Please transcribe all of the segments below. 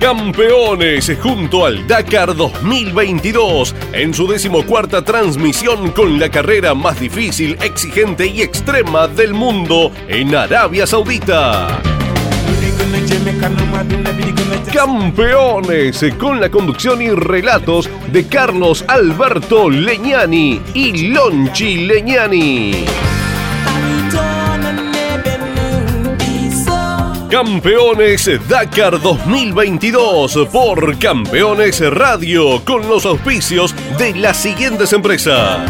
Campeones junto al Dakar 2022 en su decimocuarta transmisión con la carrera más difícil, exigente y extrema del mundo en Arabia Saudita. Campeones con la conducción y relatos de Carlos Alberto Leñani y Lonchi Leñani. Campeones Dakar 2022 por Campeones Radio con los auspicios de las siguientes empresas.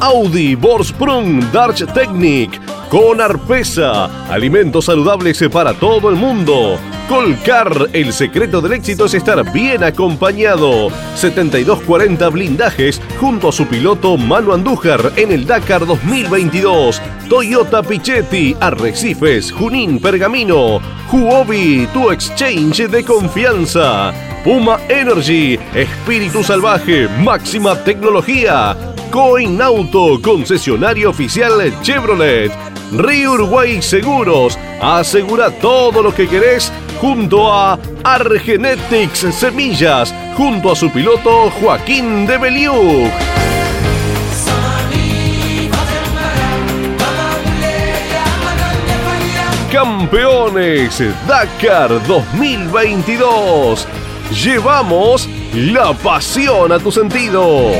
Audi, Borsprung, Darch Technic, con Arpesa, alimentos saludables para todo el mundo. Colcar, el secreto del éxito es estar bien acompañado. 7240 blindajes junto a su piloto Manu Andújar en el Dakar 2022. Toyota Pichetti, Arrecifes, Junín, Pergamino. Huobi, tu exchange de confianza. Puma Energy, espíritu salvaje, máxima tecnología. Coin Auto, concesionario oficial Chevrolet. Río Uruguay Seguros, asegura todo lo que querés junto a Argenetics Semillas, junto a su piloto Joaquín de Beliú. Campeones Dakar 2022. Llevamos la pasión a tus sentidos.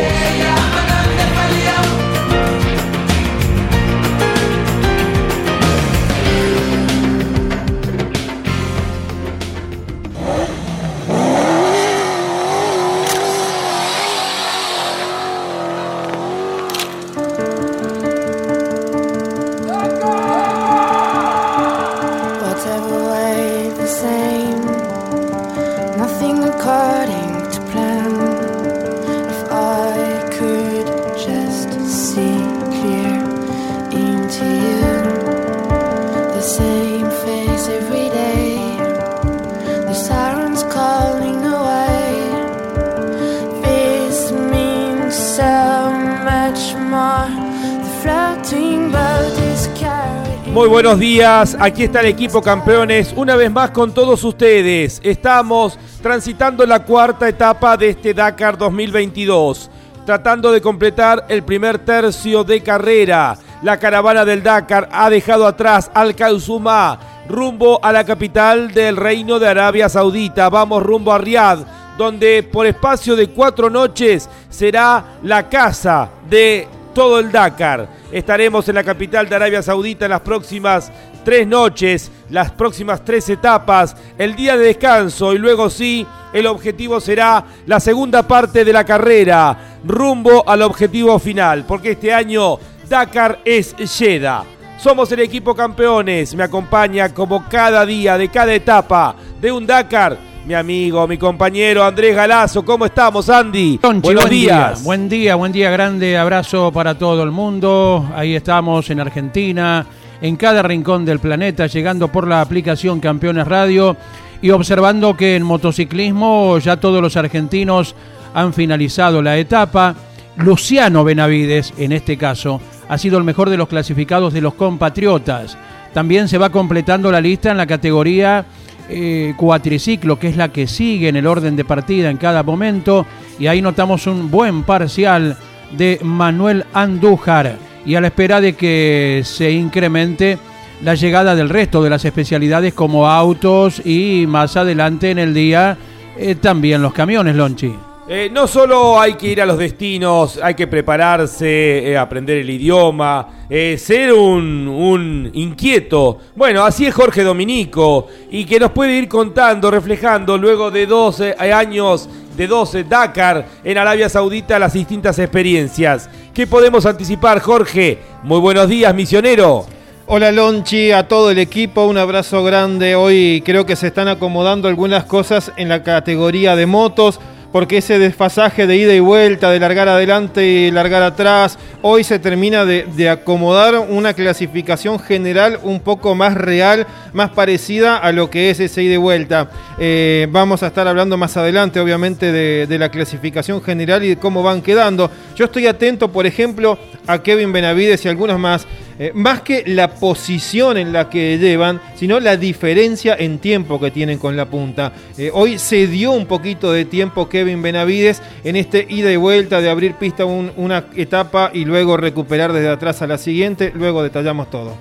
Buenos días, aquí está el equipo campeones, una vez más con todos ustedes. Estamos transitando la cuarta etapa de este Dakar 2022, tratando de completar el primer tercio de carrera. La caravana del Dakar ha dejado atrás al Kausumá, rumbo a la capital del Reino de Arabia Saudita. Vamos rumbo a Riyadh, donde por espacio de cuatro noches será la casa de todo el Dakar. Estaremos en la capital de Arabia Saudita en las próximas tres noches, las próximas tres etapas, el día de descanso y luego sí, el objetivo será la segunda parte de la carrera, rumbo al objetivo final, porque este año Dakar es Jeddah. Somos el equipo campeones, me acompaña como cada día de cada etapa de un Dakar mi amigo, mi compañero Andrés Galazo. ¿Cómo estamos, Andy? Buenos buen días. Día, buen día, buen día, grande abrazo para todo el mundo. Ahí estamos en Argentina, en cada rincón del planeta, llegando por la aplicación Campeones Radio y observando que en motociclismo ya todos los argentinos han finalizado la etapa. Luciano Benavides, en este caso, ha sido el mejor de los clasificados de los compatriotas. También se va completando la lista en la categoría eh, cuatriciclo, que es la que sigue en el orden de partida en cada momento. Y ahí notamos un buen parcial de Manuel Andújar. Y a la espera de que se incremente la llegada del resto de las especialidades como autos y más adelante en el día eh, también los camiones, Lonchi. Eh, no solo hay que ir a los destinos, hay que prepararse, eh, aprender el idioma, eh, ser un, un inquieto. Bueno, así es Jorge Dominico y que nos puede ir contando, reflejando luego de 12 años de 12 Dakar en Arabia Saudita las distintas experiencias. ¿Qué podemos anticipar, Jorge? Muy buenos días, misionero. Hola Lonchi, a todo el equipo, un abrazo grande. Hoy creo que se están acomodando algunas cosas en la categoría de motos, porque ese desfasaje de ida y vuelta, de largar adelante y largar atrás, hoy se termina de, acomodar una clasificación general un poco más real, más parecida a lo que es ese ida y vuelta. Eh, vamos a estar hablando más adelante, obviamente, de, de la clasificación general y de cómo van quedando. Yo estoy atento, por ejemplo, a Kevin Benavides y algunos más. Eh, más que la posición en la que llevan, sino la diferencia en tiempo que tienen con la punta. Eh, hoy se dio un poquito de tiempo Kevin Benavides en este ida y vuelta de abrir pista una etapa y luego recuperar desde atrás a la siguiente, luego detallamos todo.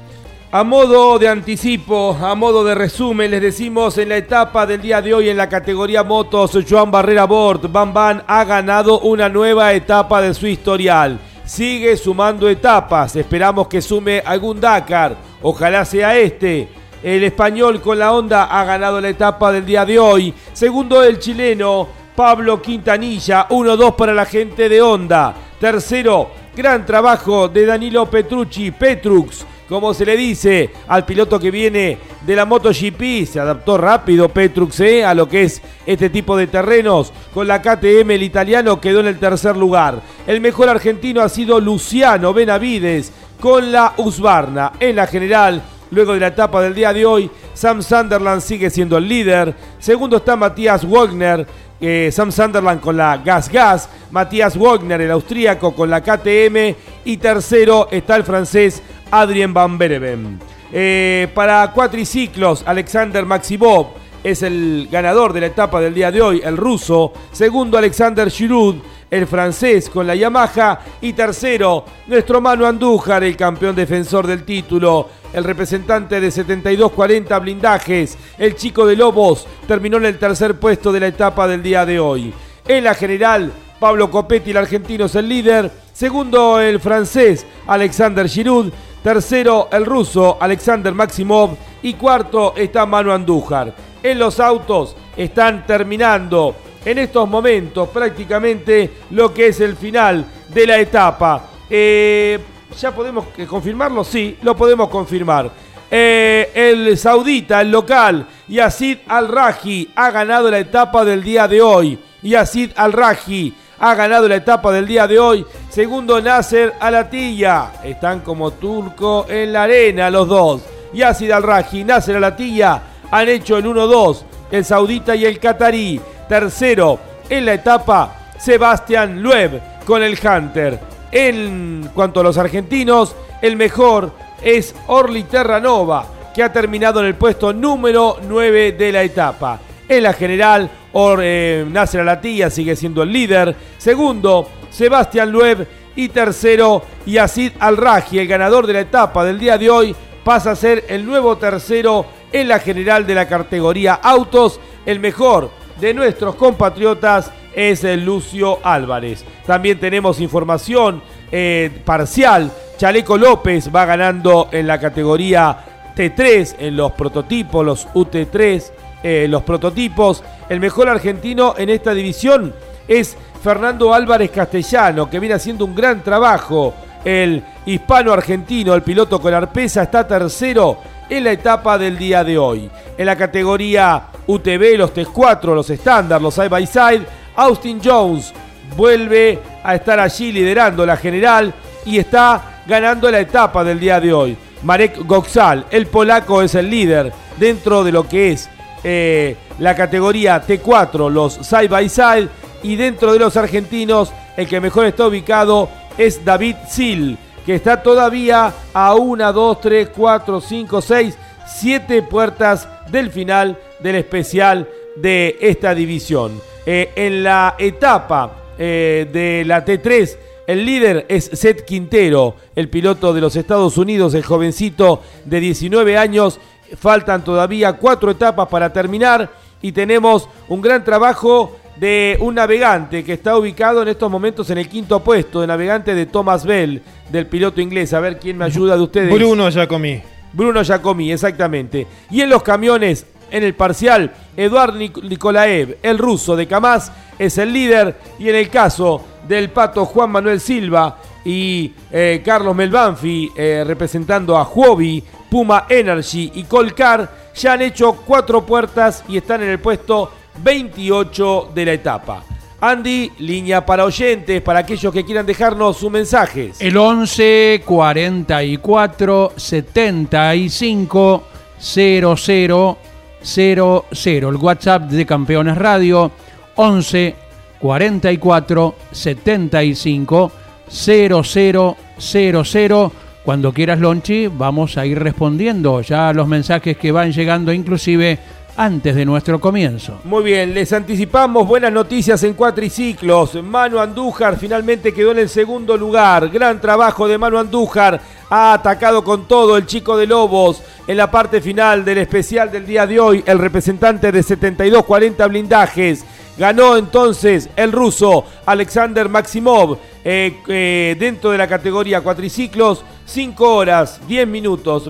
A modo de anticipo, a modo de resumen, les decimos en la etapa del día de hoy en la categoría motos, Joan Barrera Bort, Bam Bam ha ganado una nueva etapa de su historial. Sigue sumando etapas, esperamos que sume algún Dakar, ojalá sea este. El español con la onda ha ganado la etapa del día de hoy. Segundo el chileno Pablo Quintanilla, 1-2 para la gente de Honda. Tercero, gran trabajo de Danilo Petrucci, Petrux como se le dice al piloto que viene de la MotoGP. Se adaptó rápido Petrux a lo que es este tipo de terrenos. Con la KTM el italiano quedó en el tercer lugar. El mejor argentino ha sido Luciano Benavides con la Husqvarna. En la general, luego de la etapa del día de hoy, Sam Sunderland sigue siendo el líder. Segundo está Matías Wagner. Eh, Sam Sunderland con la Gas Gas, Matías Wagner, el austríaco, con la KTM, y tercero está el francés Adrien Van Bereven. Eh, para cuatriciclos, Alexander Maximov es el ganador de la etapa del día de hoy, el ruso. Segundo, Alexander Giroud, el francés con la Yamaha. Y tercero, nuestro Manu Andújar, el campeón defensor del título. El representante de 72-40 blindajes, el chico de Lobos, terminó en el tercer puesto de la etapa del día de hoy. En la general, Pablo Copetti, el argentino, es el líder. Segundo, el francés Alexander Giroud. Tercero, el ruso Alexander Maximov. Y cuarto está Manu Andújar. En los autos están terminando en estos momentos prácticamente lo que es el final de la etapa. Eh, ¿Ya podemos confirmarlo? Sí, lo podemos confirmar. Eh, el saudita, el local, Yazid Al-Raji, ha ganado la etapa del día de hoy. Yazid Al-Raji ha ganado la etapa del día de hoy. Segundo, Nasser Alatilla. Están como turco en la arena los dos. Yacid Al-Raji, Nasser Alatilla han hecho el 1-2. El saudita y el catarí. Tercero, en la etapa, Sebastián Lueb con el Hunter. En cuanto a los argentinos, el mejor es Orly Terranova, que ha terminado en el puesto número 9 de la etapa. En la general, Or, eh, Alatilla sigue siendo el líder. Segundo, Sebastián Lueb. Y tercero, Yacid Al-Raji, el ganador de la etapa del día de hoy, pasa a ser el nuevo tercero en la general de la categoría autos. El mejor de nuestros compatriotas es el Lucio Álvarez. También tenemos información eh, parcial. Chaleco López va ganando en la categoría T3, en los prototipos, los UT3 eh, los prototipos. El mejor argentino en esta división es Fernando Álvarez Castellano, que viene haciendo un gran trabajo. El hispano-argentino, el piloto con arpesa, está tercero en la etapa del día de hoy. En la categoría UTV, los T4, los estándar, los side by side, Austin Jones vuelve a estar allí liderando la general y está ganando la etapa del día de hoy. Marek Goxal, el polaco, es el líder dentro de lo que es eh, la categoría T4, los side by side. Y dentro de los argentinos, el que mejor está ubicado es David Sil, que está todavía a 1, 2, 3, 4, 5, 6, 7 puertas del final del especial de esta división. Eh, en la etapa eh, de la T3, el líder es Seth Quintero, el piloto de los Estados Unidos, el jovencito de 19 años Faltan todavía cuatro etapas para terminar y tenemos un gran trabajo de un navegante que está ubicado en estos momentos en el quinto puesto, de navegante de Thomas Bell, del piloto inglés. A ver quién me ayuda de ustedes. Bruno Giacomi. Bruno Giacomi, exactamente. Y en los camiones, en el parcial, Eduard Nikolaev, el ruso de Kamaz, es el líder. Y en el caso del pato Juan Manuel Silva y eh, Carlos Melbanfi, eh, representando a Huobi, Puma Energy y Colcar ya han hecho cuatro puertas y están en el puesto 28 de la etapa. Andy, línea para oyentes, para aquellos que quieran dejarnos sus mensajes. El 11 44 75 00 00. El WhatsApp de Campeones Radio 11 44 75 00 00 Cuando quieras, Lonchi, vamos a ir respondiendo ya los mensajes que van llegando, inclusive antes de nuestro comienzo. Muy bien, les anticipamos buenas noticias en cuatriciclos. Manu Andújar finalmente quedó en el segundo lugar. Gran trabajo de Manu Andújar. Ha atacado con todo el chico de Lobos en la parte final del especial del día de hoy. El representante de 72-40 blindajes. Ganó entonces el ruso Alexander Maximov eh, eh, dentro de la categoría cuatriciclos. 5 horas, 10 minutos,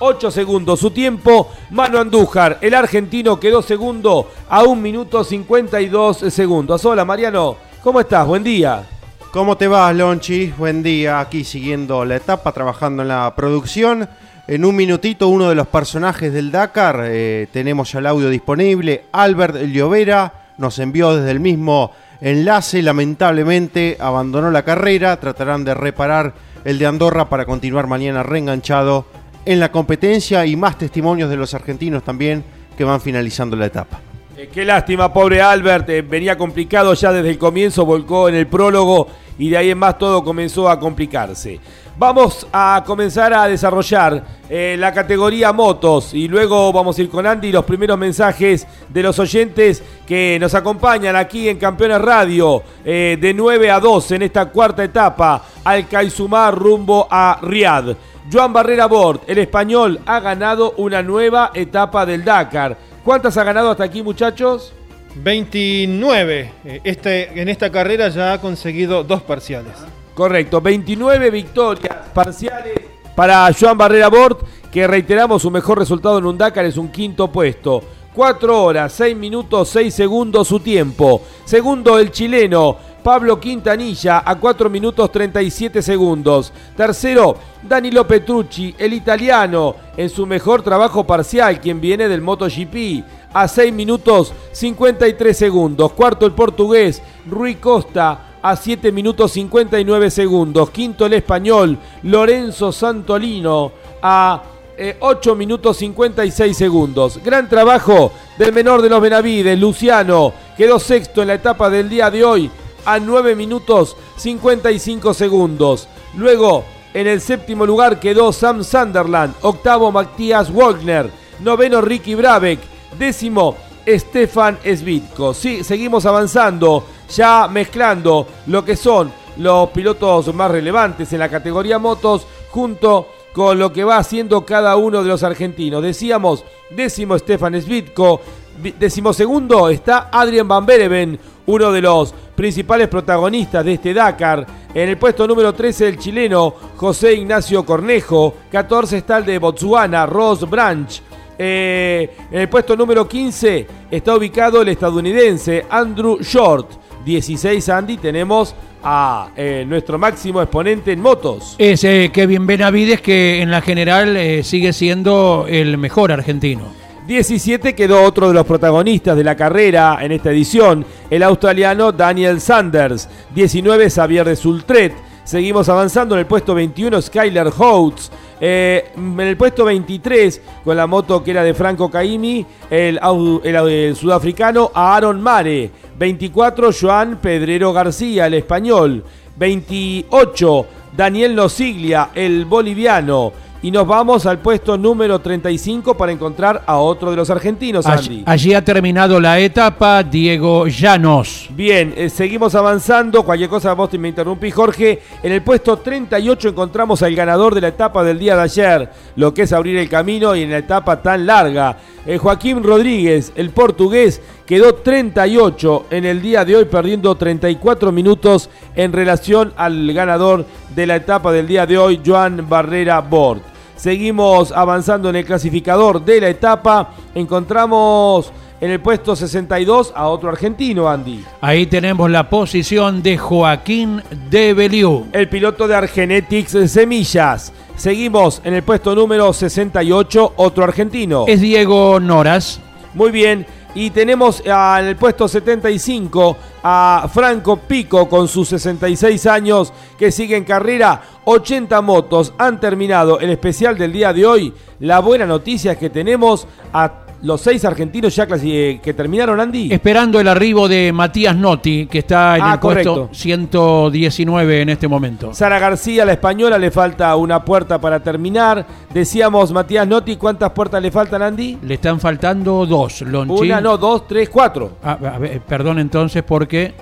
28 segundos. Su tiempo, Mano Andújar. El argentino quedó segundo a 1 minuto 52 segundos. Hola Mariano, ¿cómo estás? Buen día. ¿Cómo te vas, Lonchi? Buen día, aquí siguiendo la etapa, trabajando en la producción. En un minutito, uno de los personajes del Dakar, eh, tenemos ya el audio disponible. Albert Llovera nos envió desde el mismo enlace, lamentablemente abandonó la carrera, tratarán de reparar el de Andorra para continuar mañana reenganchado en la competencia y más testimonios de los argentinos también que van finalizando la etapa. Eh, qué lástima, pobre Albert. eh, venía complicado ya desde el comienzo, volcó en el prólogo y de ahí en más todo comenzó a complicarse. Vamos a comenzar a desarrollar eh, la categoría motos y luego vamos a ir con Andy los primeros mensajes de los oyentes que nos acompañan aquí en Campeones Radio de 9 a 12 en esta cuarta etapa al Kaizumar rumbo a Riad. Joan Barrera Bort, el español, ha ganado una nueva etapa del Dakar. ¿Cuántas ha ganado hasta aquí, muchachos? 29. Eh, Este, en esta carrera ya ha conseguido dos parciales. Correcto, 29 victorias parciales para Joan Barrera Bort, que reiteramos su mejor resultado en un Dakar es un quinto puesto. 4 horas, 6 minutos, 6 segundos su tiempo. Segundo, el chileno Pablo Quintanilla a 4 minutos 37 segundos. Tercero, Danilo Petrucci, el italiano, en su mejor trabajo parcial, quien viene del MotoGP, a 6 minutos 53 segundos. Cuarto, el portugués Rui Costa a 7 minutos 59 segundos. Quinto, el español Lorenzo Santolino a eh, 8 minutos 56 segundos. Gran trabajo del menor de los Benavides, Luciano. Quedó sexto en la etapa del día de hoy a 9 minutos 55 segundos. Luego, en el séptimo lugar quedó Sam Sunderland. Octavo, Matías Wagner. Noveno, Ricky Brabeck. Décimo, Stefan Svitko. Sí, seguimos avanzando, ya mezclando lo que son los pilotos más relevantes en la categoría motos junto con lo que va haciendo cada uno de los argentinos. Decíamos, décimo Stefan Svitko, vi- decimosegundo está Adrian Van Bereven, uno de los principales protagonistas de este Dakar. En el puesto número 13 el chileno José Ignacio Cornejo, 14 está el de Botswana, Ross Branch. Eh, en el puesto número 15 está ubicado el estadounidense Andrew Short. 16 Andy tenemos a eh, nuestro máximo exponente en motos. Es eh, Kevin Benavides que en la general eh, sigue siendo el mejor argentino. 17 quedó otro de los protagonistas de la carrera en esta edición, el australiano Daniel Sanders. 19 Xavier de Sultret. Seguimos avanzando en el puesto 21 Skyler Houtz. Eh, en el puesto 23 con la moto que era de Franco Caimi, el, el, el sudafricano Aaron Mare. 24 Joan Pedrero García, el español. 28 Daniel Nosiglia, el boliviano. Y nos vamos al puesto número 35 para encontrar a otro de los argentinos, Andy. Allí, allí ha terminado la etapa Diego Llanos. Bien, eh, seguimos avanzando. Cualquier cosa vos te me interrumpí, Jorge. En el puesto 38 encontramos al ganador de la etapa del día de ayer, lo que es abrir el camino y en la etapa tan larga. Eh, Joaquín Rodríguez, el portugués, quedó 38 en el día de hoy, perdiendo 34 minutos en relación al ganador de la etapa del día de hoy, Joan Barrera Bort. Seguimos avanzando en el clasificador de la etapa. Encontramos en el puesto 62 a otro argentino, Andy. Ahí tenemos la posición de Joaquín de Beliú. El piloto de Argenetics Semillas. Seguimos en el puesto número 68, otro argentino. Es Diego Noras. Muy bien. Y tenemos en el puesto 75 a Franco Pico con sus 66 años que sigue en carrera. 80 motos han terminado el especial del día de hoy. La buena noticia es que tenemos a los seis argentinos ya eh, que terminaron, Andy. Esperando el arribo de Matías Notti, que está en Ah, el puesto correcto. 119 en este momento. Sara García, la española, le falta una puerta para terminar. Decíamos, Matías Notti, ¿cuántas puertas le faltan, Andy? Le están faltando dos, Lonchi. Una, no, dos, tres, cuatro. Ah, perdón entonces porque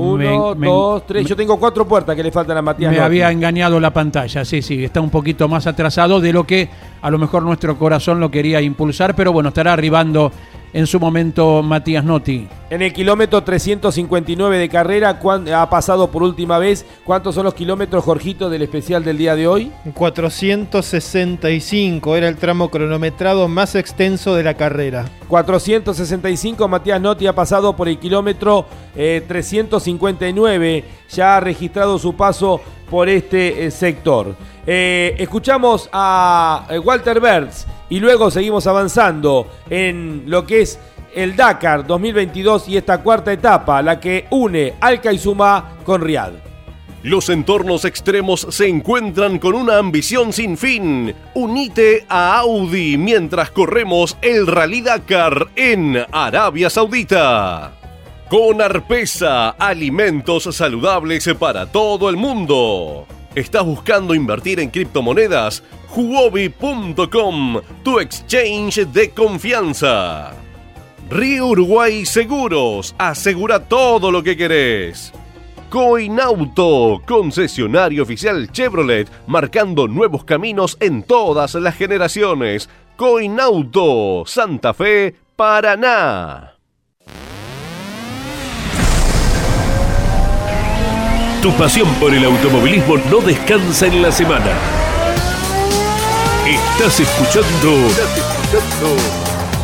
Uno, me- me- dos, tres. Yo tengo cuatro puertas que le faltan a Matías me había engañado la pantalla. Sí, sí, está un poquito más atrasado de lo que a lo mejor nuestro corazón lo quería impulsar, pero bueno, estará arribando en su momento Matías Notti. En el kilómetro 359 de carrera, ¿cuán- ha pasado por última vez. ¿Cuántos son los kilómetros, Jorgito, del especial del día de hoy? 465 era el tramo cronometrado más extenso de la carrera. 465, Matías Notti ha pasado por el kilómetro eh, 359, ya ha registrado su paso por este eh, sector. Eh, escuchamos a eh, Walter Bertz y luego seguimos avanzando en lo que es el Dakar 2022 y esta cuarta etapa, la que une Al Khaizuma con Riyadh. Los entornos extremos se encuentran con una ambición sin fin. Unite a Audi mientras corremos el Rally Dakar en Arabia Saudita. Con Arpesa, alimentos saludables para todo el mundo. ¿Estás buscando invertir en criptomonedas? Huobi.com, tu exchange de confianza. Río Uruguay Seguros, asegura todo lo que querés. Coinauto, concesionario oficial Chevrolet, marcando nuevos caminos en todas las generaciones. Coinauto, Santa Fe, Paraná. Tu pasión por el automovilismo no descansa en la semana. Estás escuchando,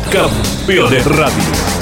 Campeones Radio.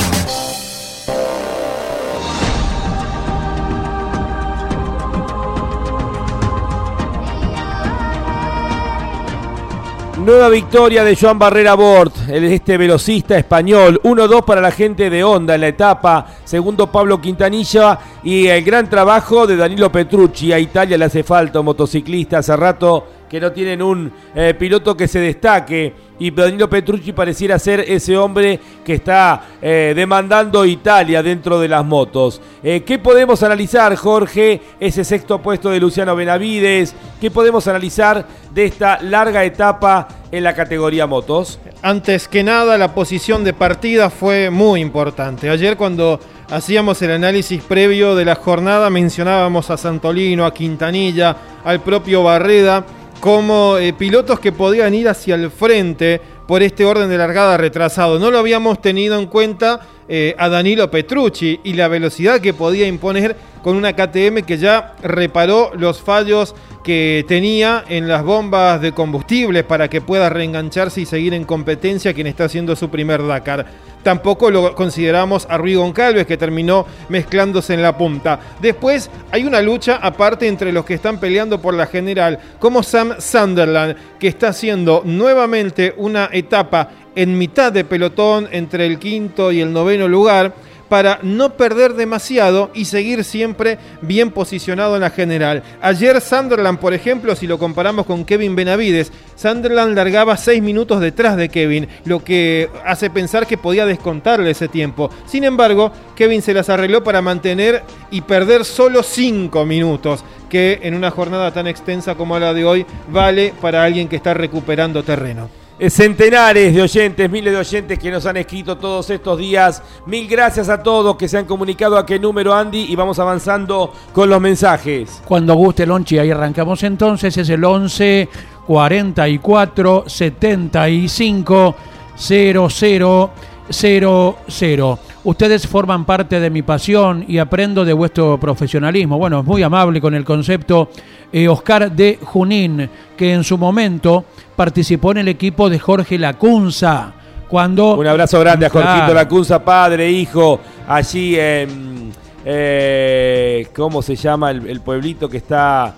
Nueva victoria de Joan Barrera Bort, este velocista español. 1-2 para la gente de Honda en la etapa. Segundo Pablo Quintanilla y el gran trabajo de Danilo Petrucci. A Italia le hace falta un motociclista. Hace rato que no tienen un eh, piloto que se destaque. Y Danilo Petrucci pareciera ser ese hombre que está eh, demandando Italia dentro de las motos. Eh, ¿Qué podemos analizar, Jorge? Ese sexto puesto de Luciano Benavides. ¿Qué podemos analizar de esta larga etapa en la categoría motos? Antes que nada, la posición de partida fue muy importante. Ayer cuando hacíamos el análisis previo de la jornada mencionábamos a Santolino, a Quintanilla, al propio Barreda, como eh, pilotos que podían ir hacia el frente por este orden de largada retrasado. No lo habíamos tenido en cuenta eh, a Danilo Petrucci y la velocidad que podía imponer con una KTM que ya reparó los fallos que tenía en las bombas de combustible para que pueda reengancharse y seguir en competencia quien está haciendo su primer Dakar. Tampoco lo consideramos a Rui Goncalves que terminó mezclándose en la punta. Después hay una lucha aparte entre los que están peleando por la general, como Sam Sunderland, que está haciendo nuevamente una etapa en mitad de pelotón entre el quinto y el noveno lugar para no perder demasiado y seguir siempre bien posicionado en la general. Ayer Sunderland, por ejemplo, si lo comparamos con Kevin Benavides, Sunderland largaba 6 minutos detrás de Kevin, lo que hace pensar que podía descontarle ese tiempo. Sin embargo, Kevin se las arregló para mantener y perder solo 5 minutos, que en una jornada tan extensa como la de hoy vale para alguien que está recuperando terreno. Eh, Centenares de oyentes, miles de oyentes que nos han escrito todos estos días. Mil gracias a todos que se han comunicado a qué número, Andy, y vamos avanzando con los mensajes. Cuando guste, Lonchi, ahí arrancamos entonces. Es el 11 44 75 00 00. Ustedes forman parte de mi pasión y aprendo de vuestro profesionalismo. Bueno, es muy amable con el concepto eh, Oscar de Junín, que en su momento participó en el equipo de Jorge Lacunza. Cuando, Un abrazo grande a Jorgito Claro. Lacunza, padre, hijo, allí en. eh, ¿Cómo se llama el, el pueblito que está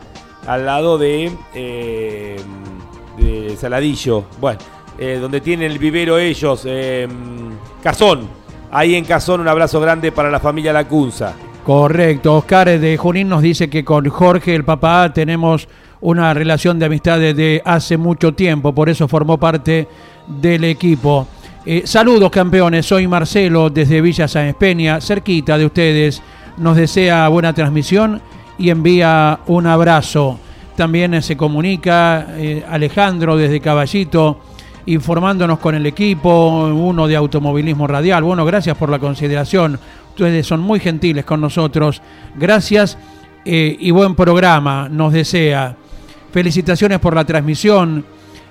al lado de. eh, de Saladillo? Bueno, eh, donde tienen el vivero ellos, eh, Cazón. Ahí en Cazón, un abrazo grande para la familia Lacunza. Correcto, Oscar de Junín nos dice que con Jorge, el papá, tenemos una relación de amistad desde hace mucho tiempo, por eso formó parte del equipo. Eh, saludos campeones, soy Marcelo desde Villa Sáenz Peña, cerquita de ustedes. Nos desea buena transmisión y envía un abrazo. También eh, se comunica eh, Alejandro desde Caballito informándonos con el equipo, uno de automovilismo radial. Bueno, gracias por la consideración. Ustedes son muy gentiles con nosotros. Gracias eh, y buen programa nos desea. Felicitaciones por la transmisión,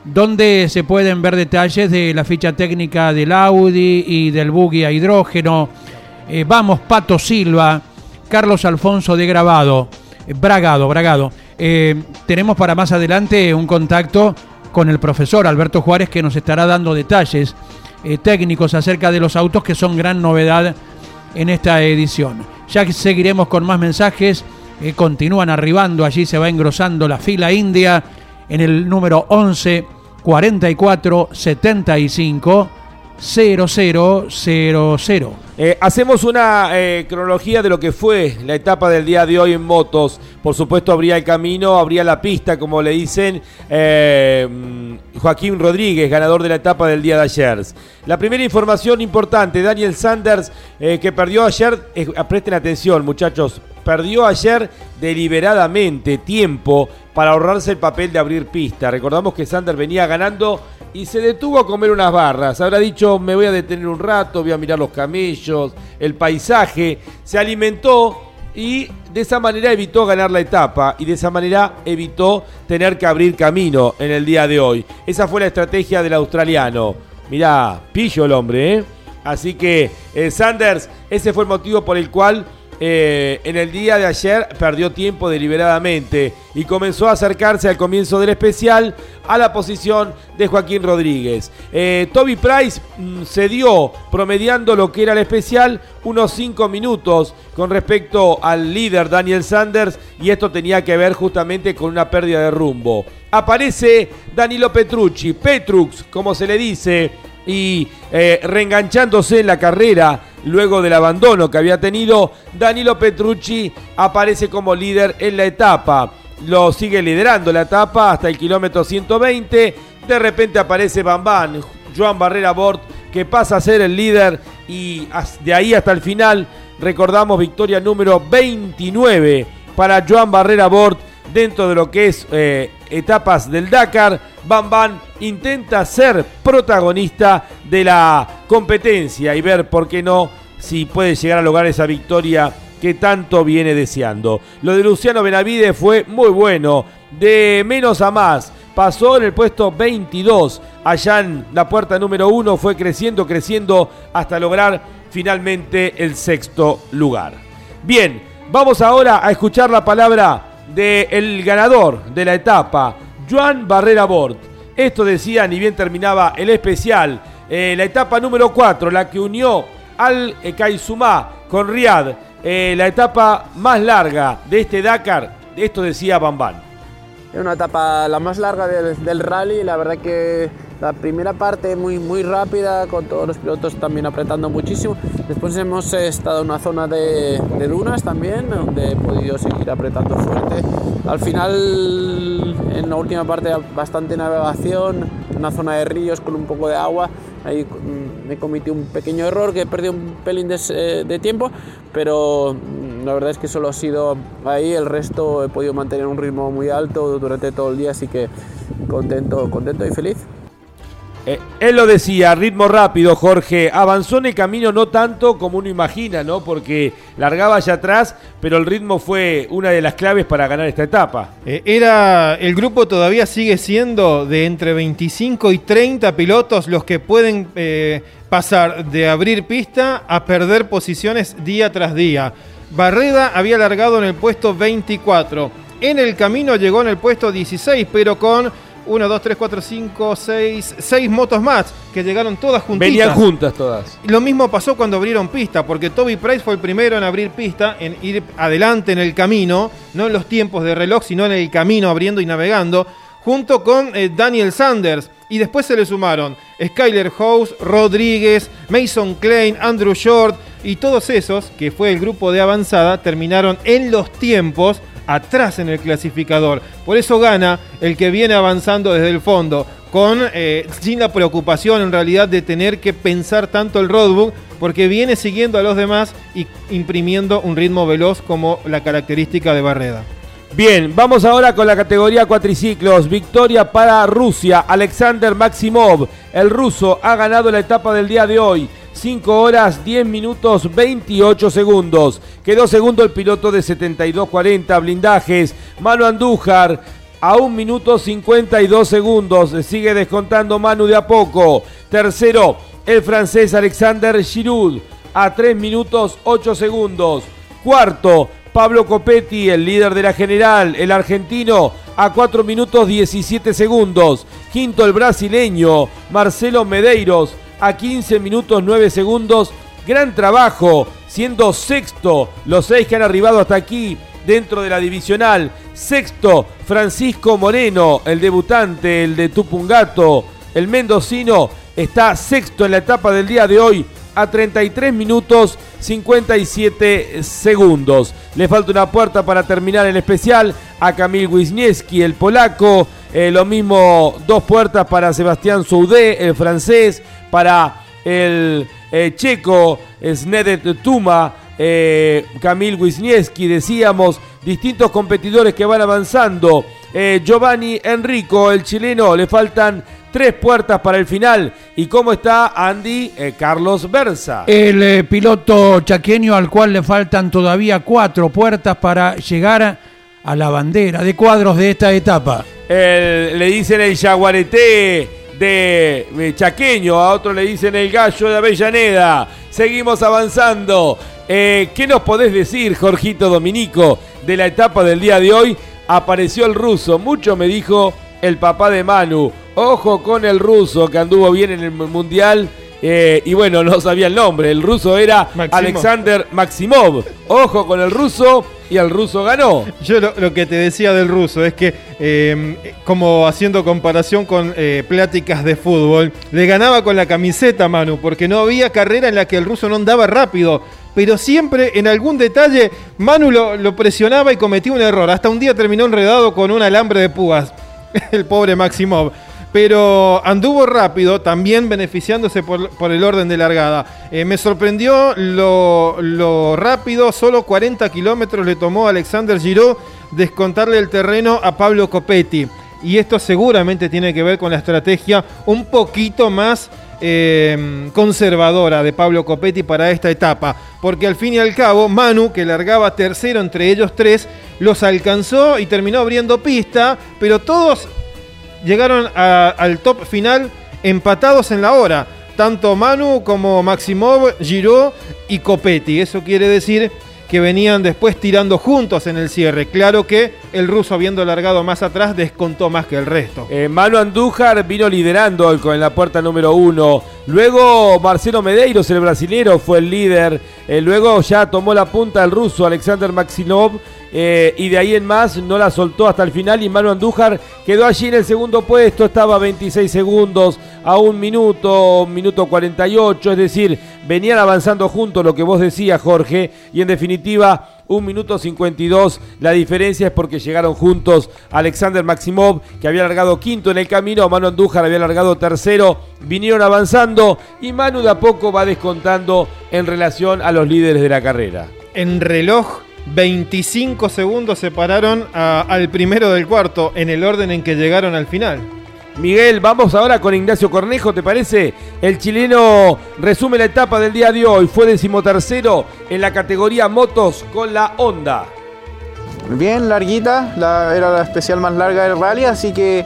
donde se pueden ver detalles de la ficha técnica del Audi y del buggy a hidrógeno. Eh, vamos, Pato Silva, Carlos Alfonso de Grabado, eh, Bragado, Bragado. tenemos para más adelante un contacto con el profesor Alberto Juárez que nos estará dando detalles técnicos acerca de los autos que son gran novedad en esta edición. Ya seguiremos con más mensajes que continúan arribando, allí se va engrosando la fila india en el número 11 44 75 0000. Eh, hacemos una eh, cronología de lo que fue la etapa del día de hoy en motos. Por supuesto, habría el camino, habría la pista, como le dicen eh, Joaquín Rodríguez, ganador de la etapa del día de ayer. La primera información importante, Daniel Sanders, que perdió ayer, presten atención muchachos, perdió ayer deliberadamente tiempo para ahorrarse el papel de abrir pista. Recordamos que Sanders venía ganando y se detuvo a comer unas barras. Habrá dicho, me voy a detener un rato, voy a mirar los camellos, el paisaje. Se alimentó y de esa manera evitó ganar la etapa y de esa manera evitó tener que abrir camino en el día de hoy. Esa fue la estrategia del australiano. Mirá, pillo el hombre, ¿eh? Así que eh, Sanders, ese fue el motivo por el cual eh, en el día de ayer perdió tiempo deliberadamente y comenzó a acercarse al comienzo del especial a la posición de Joaquín Rodríguez. Eh, Toby Price mm, se dio promediando lo que era el especial unos 5 minutos con respecto al líder Daniel Sanders y esto tenía que ver justamente con una pérdida de rumbo. Aparece Danilo Petrucci, Petrux como se le dice, y eh, reenganchándose en la carrera luego del abandono que había tenido, Danilo Petrucci aparece como líder en la etapa. Lo sigue liderando la etapa hasta el kilómetro 120. De repente aparece Bambán, Joan Barrera Bort, que pasa a ser el líder y de ahí hasta el final recordamos victoria número 29 para Joan Barrera Bort dentro de lo que es eh, etapas del Dakar. Bam intenta ser protagonista de la competencia y ver por qué no si puede llegar a lograr esa victoria que tanto viene deseando. Lo de Luciano Benavide fue muy bueno, de menos a más. Pasó en el puesto 22. Allá en la puerta número 1 fue creciendo, creciendo hasta lograr finalmente el sexto lugar. Bien, vamos ahora a escuchar la palabra del ganador de la etapa, Juan Barrera Bort. Esto decía, ni bien terminaba el especial, eh, la etapa número 4, la que unió al Kaizumá con Riad, eh, la etapa más larga de este Dakar. Esto decía Bambán. Es una etapa la más larga del, del rally, la verdad que la primera parte muy, muy rápida, con todos los pilotos también apretando muchísimo. Después hemos estado en una zona de, de dunas también, donde he podido seguir apretando fuerte. Al final, en la última parte, bastante navegación, una zona de ríos con un poco de agua. Ahí mm, me cometí un pequeño error que perdí un pelín de, eh, de tiempo, pero mm, la verdad es que solo ha sido ahí. El resto he podido mantener un ritmo muy alto durante todo el día, así que contento, contento y feliz. Eh, él lo decía, ritmo rápido, Jorge. Avanzó en el camino no tanto como uno imagina, ¿no? Porque largaba allá atrás, pero el ritmo fue una de las claves para ganar esta etapa. Eh, era. El grupo todavía sigue siendo de entre 25 y 30 pilotos los que pueden eh, pasar de abrir pista a perder posiciones día tras día. Barreda había largado en el puesto 24. En el camino llegó en el puesto 16, pero con 1, 2, 3, 4, 5, 6, 6 motos más que llegaron todas juntitas. Venían juntas todas. Lo mismo pasó cuando abrieron pista, porque Toby Price fue el primero en abrir pista, en ir adelante en el camino, no en los tiempos de reloj, sino en el camino abriendo y navegando, junto con eh, Daniel Sanders. Y después se le sumaron Skyler House, Rodríguez, Mason Klein, Andrew Short y todos esos, que fue el grupo de avanzada, terminaron en los tiempos atrás en el clasificador. Por eso gana el que viene avanzando desde el fondo. con eh, sin la preocupación en realidad de tener que pensar tanto el roadbook, porque viene siguiendo a los demás y imprimiendo un ritmo veloz como la característica de Barreda. Bien, vamos ahora con la categoría cuatriciclos. Victoria para Rusia. Alexander Maximov, el ruso, ha ganado la etapa del día de hoy. 5 horas 10 minutos 28 segundos. Quedó segundo el piloto de 72-40 blindajes, Manu Andújar. A 1 minuto 52 segundos. Sigue descontando Manu de a poco. Tercero, el francés Alexander Giroud. A 3 minutos 8 segundos. Cuarto, Pablo Copetti, el líder de la general, el argentino, a 4 minutos 17 segundos. Quinto, el brasileño, Marcelo Medeiros, a 15 minutos 9 segundos. Gran trabajo, siendo sexto los seis que han arribado hasta aquí dentro de la divisional. Sexto, Francisco Moreno, el debutante, el de Tupungato, el mendocino, está sexto en la etapa del día de hoy a 33 minutos 57 segundos. Le falta una puerta para terminar el especial a Kamil Wisniewski, el polaco. Eh, lo mismo dos puertas para Sebastián Soudé, el francés para el eh, checo Snedet Tuma, eh, Kamil Wisniewski, decíamos, distintos competidores que van avanzando. Eh, Giovanni Enrico, el chileno, le faltan tres puertas para el final. ¿Y cómo está Andy Carlos Berza? El piloto chaqueño al cual le faltan todavía cuatro puertas para llegar a la bandera de cuadros de esta etapa. le dicen el jaguareté de Chaqueño, a otro le dicen el gallo de Avellaneda. Seguimos avanzando. Eh, ¿Qué nos podés decir, Jorgito Dominico, de la etapa del día de hoy? Apareció el ruso, mucho me dijo el papá de Manu. Ojo con el ruso que anduvo bien en el mundial. Eh, y bueno, no sabía el nombre. El ruso era Alexander Maximov. Ojo con el ruso y el ruso ganó. Yo lo, que te decía del ruso es que, em, como haciendo comparación con eh, pláticas de fútbol, le ganaba con la camiseta, Manu, porque no había carrera en la que el ruso no andaba rápido. Pero siempre en algún detalle Manu lo, lo presionaba y cometía un error. Hasta un día terminó enredado con un alambre de púas. el pobre Maximov pero anduvo rápido, también beneficiándose por, el orden de largada. Eh, me sorprendió lo, rápido, solo 40 kilómetros le tomó a Alexander Giraud descontarle el terreno a Pablo Copetti. Y esto seguramente tiene que ver con la estrategia un poquito más eh, conservadora de Pablo Copetti para esta etapa. Porque al fin y al cabo, Manu, que largaba tercero entre ellos tres, los alcanzó y terminó abriendo pista, pero todos llegaron al top final empatados en la hora. Tanto Manu como Maximov, Giraud y Copetti. Eso quiere decir que venían después tirando juntos en el cierre. Claro que el ruso, habiendo largado más atrás, descontó más que el resto. Eh, Manu Andújar vino liderando en la puerta número uno. Luego Marcelo Medeiros, el brasilero, fue el líder. Eh, luego ya tomó la punta el ruso Alexander Maximov eh, y de ahí en más no la soltó hasta el final y Manu Andújar quedó allí en el segundo puesto, estaba 26 segundos a un minuto, minuto 48, es decir, venían avanzando juntos lo que vos decías Jorge y en definitiva un minuto 52. La diferencia es porque llegaron juntos Alexander Maximov, que había largado quinto en el camino, Manu Andújar había largado tercero, vinieron avanzando y Manu de a poco va descontando en relación a los líderes de la carrera. En reloj 25 segundos separaron al primero del cuarto en el orden en que llegaron al final. Miguel, vamos ahora con Ignacio Cornejo, ¿te parece? El chileno resume la etapa del día de hoy, fue decimotercero en la categoría motos con la Honda. Bien, larguita, era la especial más larga del rally, así que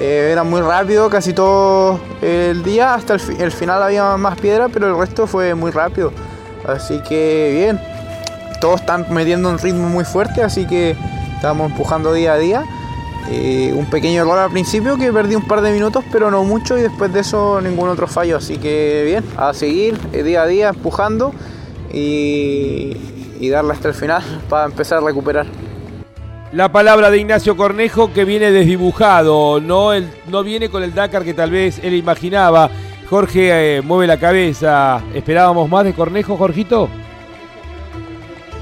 eh, era muy rápido casi todo el día, hasta el final había más piedra, pero el resto fue muy rápido. Así que bien, todos están metiendo un ritmo muy fuerte, así que estamos empujando día a día. Eh, un pequeño error al principio que perdí un par de minutos, pero no mucho, y después de eso ningún otro fallo. Así que bien, a seguir eh, día a día empujando y, darle hasta el final para empezar a recuperar. La palabra de Ignacio Cornejo que viene desdibujado, no, el, no viene con el Dakar que tal vez él imaginaba. Jorge eh, mueve la cabeza. ¿Esperábamos más de Cornejo, Jorgito?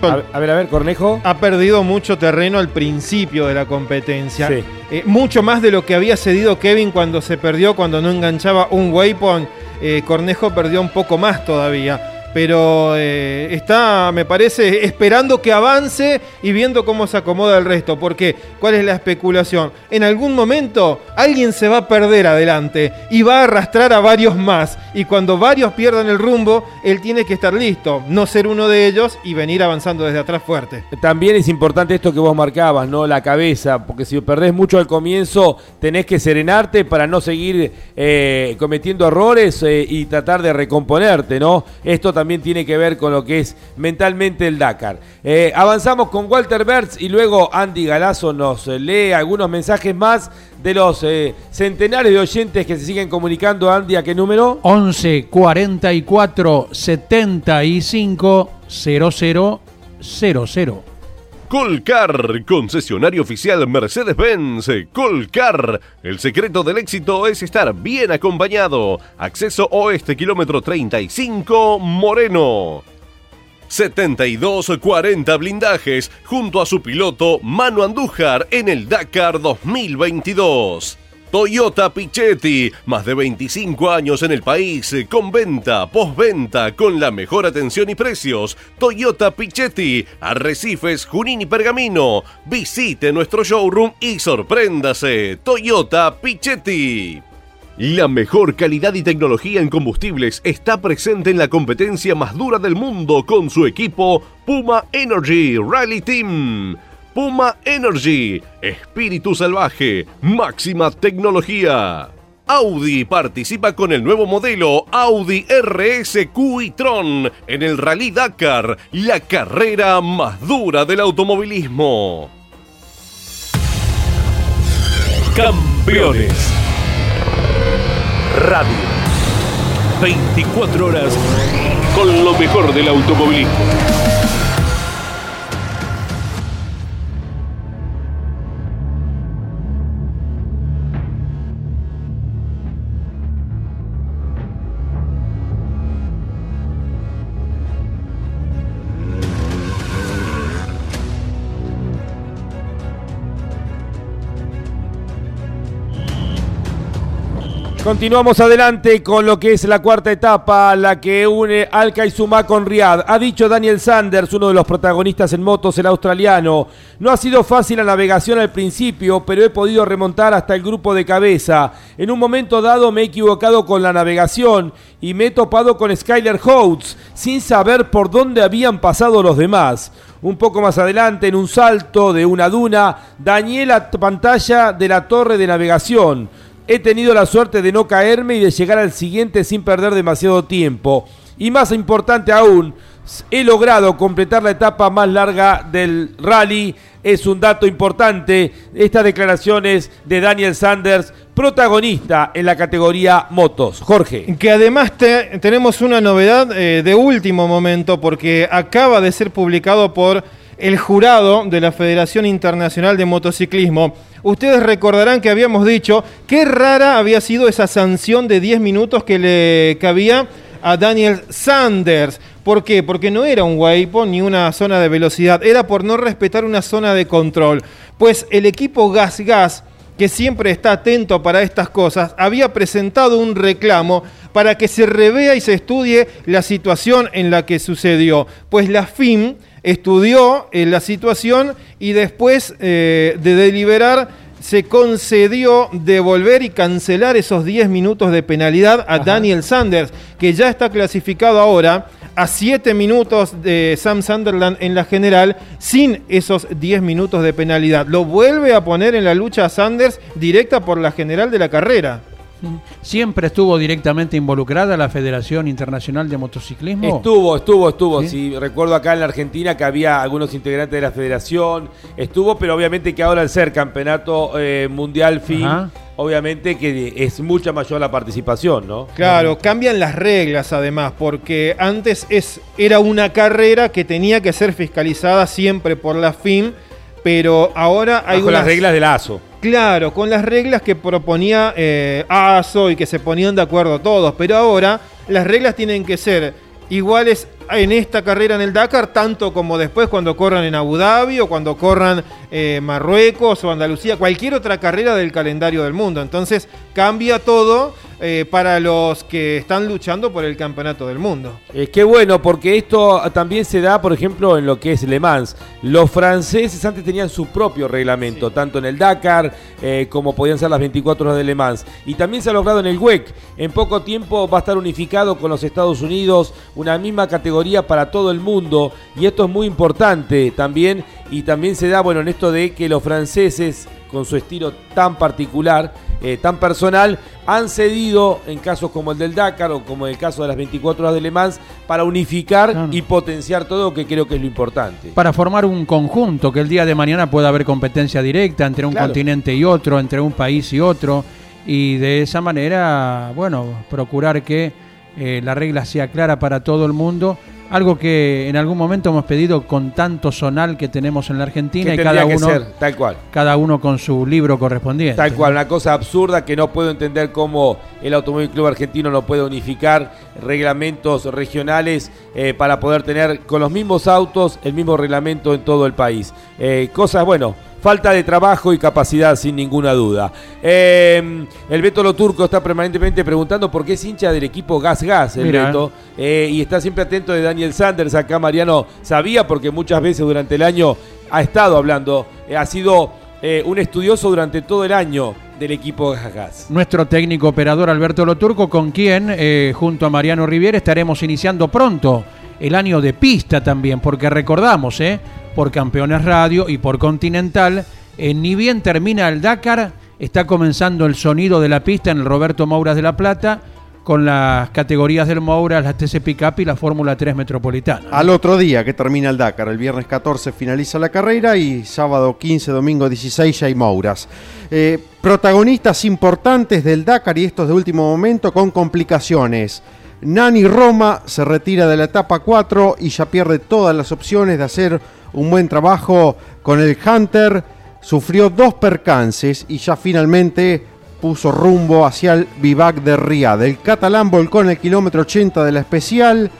A, a ver, a ver, Cornejo. ha perdido mucho terreno al principio de la competencia. Sí. Eh, mucho más de lo que había cedido Kevin cuando se perdió, cuando no enganchaba un waypoint. Eh, Cornejo perdió un poco más todavía. Pero eh, está, me parece, esperando que avance y viendo cómo se acomoda el resto. Porque, ¿cuál es la especulación? En algún momento alguien se va a perder adelante y va a arrastrar a varios más. Y cuando varios pierdan el rumbo, él tiene que estar listo, no ser uno de ellos y venir avanzando desde atrás fuerte. También es importante esto que vos marcabas, ¿no? La cabeza, porque si perdés mucho al comienzo, tenés que serenarte para no seguir eh, cometiendo errores eh, y tratar de recomponerte, ¿no? Esto tiene que ver con lo que es mentalmente el Dakar. Eh, avanzamos con Walter Bertz y luego Andy Galazo nos eh, lee algunos mensajes más de los eh, centenares de oyentes que se siguen comunicando. Andy, ¿a qué número? 11 44 75 00 00. Colcar, concesionario oficial Mercedes-Benz. Colcar, el secreto del éxito es estar bien acompañado. Acceso oeste, kilómetro 35, Moreno. 72-40 blindajes junto a su piloto Manu Andújar en el Dakar 2022. Toyota Pichetti, más de 25 años en el país, con venta, postventa, con la mejor atención y precios. Toyota Pichetti, Arrecifes, Junín y Pergamino. Visite nuestro showroom y sorpréndase. Toyota Pichetti. La mejor calidad y tecnología en combustibles está presente en la competencia más dura del mundo con su equipo Puma Energy Rally Team. Puma Energy, espíritu salvaje, máxima tecnología. Audi participa con el nuevo modelo Audi RS Q-e-tron en el Rally Dakar, la carrera más dura del automovilismo. Campeones. Radio. 24 horas con lo mejor del automovilismo. Continuamos adelante con lo que es la cuarta etapa, la que une Al Kaizuma con Riyadh. Ha dicho Daniel Sanders, uno de los protagonistas en motos, el australiano. No ha sido fácil la navegación al principio, pero he podido remontar hasta el grupo de cabeza. En un momento dado me he equivocado con la navegación y me he topado con Skyler Houtes, sin saber por dónde habían pasado los demás. Un poco más adelante, en un salto de una duna, dañé la pantalla de la torre de navegación. He tenido la suerte de no caerme y de llegar al siguiente sin perder demasiado tiempo. Y más importante aún, he logrado completar la etapa más larga del rally. Es un dato importante. Estas declaraciones de Daniel Sanders, protagonista en la categoría motos. Jorge. Que además te- tenemos una novedad eh, de último momento porque acaba de ser publicado por el jurado de la Federación Internacional de Motociclismo. Ustedes recordarán que habíamos dicho qué rara había sido esa sanción de 10 minutos que le cabía a Daniel Sanders. ¿Por qué? Porque no era un waypoint ni una zona de velocidad, era por no respetar una zona de control. Pues el equipo Gas Gas que siempre está atento para estas cosas, había presentado un reclamo para que se revea y se estudie la situación en la que sucedió. Pues la FIM estudió eh, la situación y después eh, de deliberar se concedió devolver y cancelar esos 10 minutos de penalidad a Daniel Sanders, que ya está clasificado ahora a 7 minutos de Sam Sunderland en la general sin esos 10 minutos de penalidad. Lo vuelve a poner en la lucha a Sanders directa por la general de la carrera. Siempre estuvo directamente involucrada la Federación Internacional de Motociclismo. Estuvo, estuvo, estuvo. ¿Sí? Sí, recuerdo acá en la Argentina que había algunos integrantes de la federación. Estuvo, pero obviamente que ahora al ser campeonato eh, mundial fin, Ajá. obviamente que es mucha mayor la participación, ¿no? Claro, cambian las reglas además, porque antes es, era una carrera que tenía que ser fiscalizada siempre por la FIM, pero ahora hay Bajo las reglas del ASO. Claro, con las reglas que proponía eh, ASO y que se ponían de acuerdo todos, pero ahora las reglas tienen que ser iguales en esta carrera en el Dakar, tanto como después cuando corran en Abu Dhabi o cuando corran eh, Marruecos o Andalucía, cualquier otra carrera del calendario del mundo. Entonces cambia todo eh, para los que están luchando por el campeonato del mundo. Eh, qué bueno, porque esto también se da, por ejemplo, en lo que es Le Mans. Los franceses antes tenían su propio reglamento, tanto en el Dakar eh, como podían ser las 24 horas de Le Mans. Y también se ha logrado en el WEC. En poco tiempo va a estar unificado con los Estados Unidos, una misma categoría para todo el mundo. Y esto es muy importante también. Y también se da, bueno, en esto de que los franceses, con su estilo tan particular, eh, tan personal, han cedido en casos como el del Dakar o como el caso de las 24 horas de Le Mans para unificar y potenciar todo, que creo que es lo importante. Para formar un conjunto, que el día de mañana pueda haber competencia directa entre un Claro. continente y otro, entre un país y otro, y de esa manera, bueno, procurar que eh, la regla sea clara para todo el mundo. Algo que en algún momento hemos pedido con tanto sonal que tenemos en la Argentina y cada uno, ser, tal cual. cada uno con su libro correspondiente. Tal cual, una cosa absurda que no puedo entender cómo el Automóvil Club Argentino no puede unificar reglamentos regionales eh, para poder tener con los mismos autos el mismo reglamento en todo el país. Eh, cosas, bueno, falta de trabajo y capacidad sin ninguna duda. Eh, el Beto Lo Turco está permanentemente preguntando por qué es hincha del equipo Gas Gas, el Mira. Beto. Eh, y está siempre atento de Daniel Sanders. Acá Mariano sabía porque muchas veces durante el año ha estado hablando, eh, ha sido eh, un estudioso durante todo el año del equipo Gas Gas. Nuestro técnico operador Alberto Loturco, con quien, junto a Mariano Riviera, estaremos iniciando pronto el año de pista también, porque recordamos, eh, por Campeones Radio y por Continental, eh, ni bien termina el Dakar, está comenzando el sonido de la pista en el Roberto Mouras de La Plata, con las categorías del Mouras, las TC Pickup y la Fórmula 3 Metropolitana. Al otro día que termina el Dakar, el viernes 14 finaliza la carrera y sábado 15, domingo 16 ya hay Mouras. Eh, protagonistas importantes del Dakar y estos de último momento con complicaciones. Nani Roma se retira de la etapa 4 y ya pierde todas las opciones de hacer un buen trabajo con el Hunter. Sufrió dos percances y ya finalmente puso rumbo hacia el vivac de Riad. El catalán volcó en el kilómetro 80 de la especial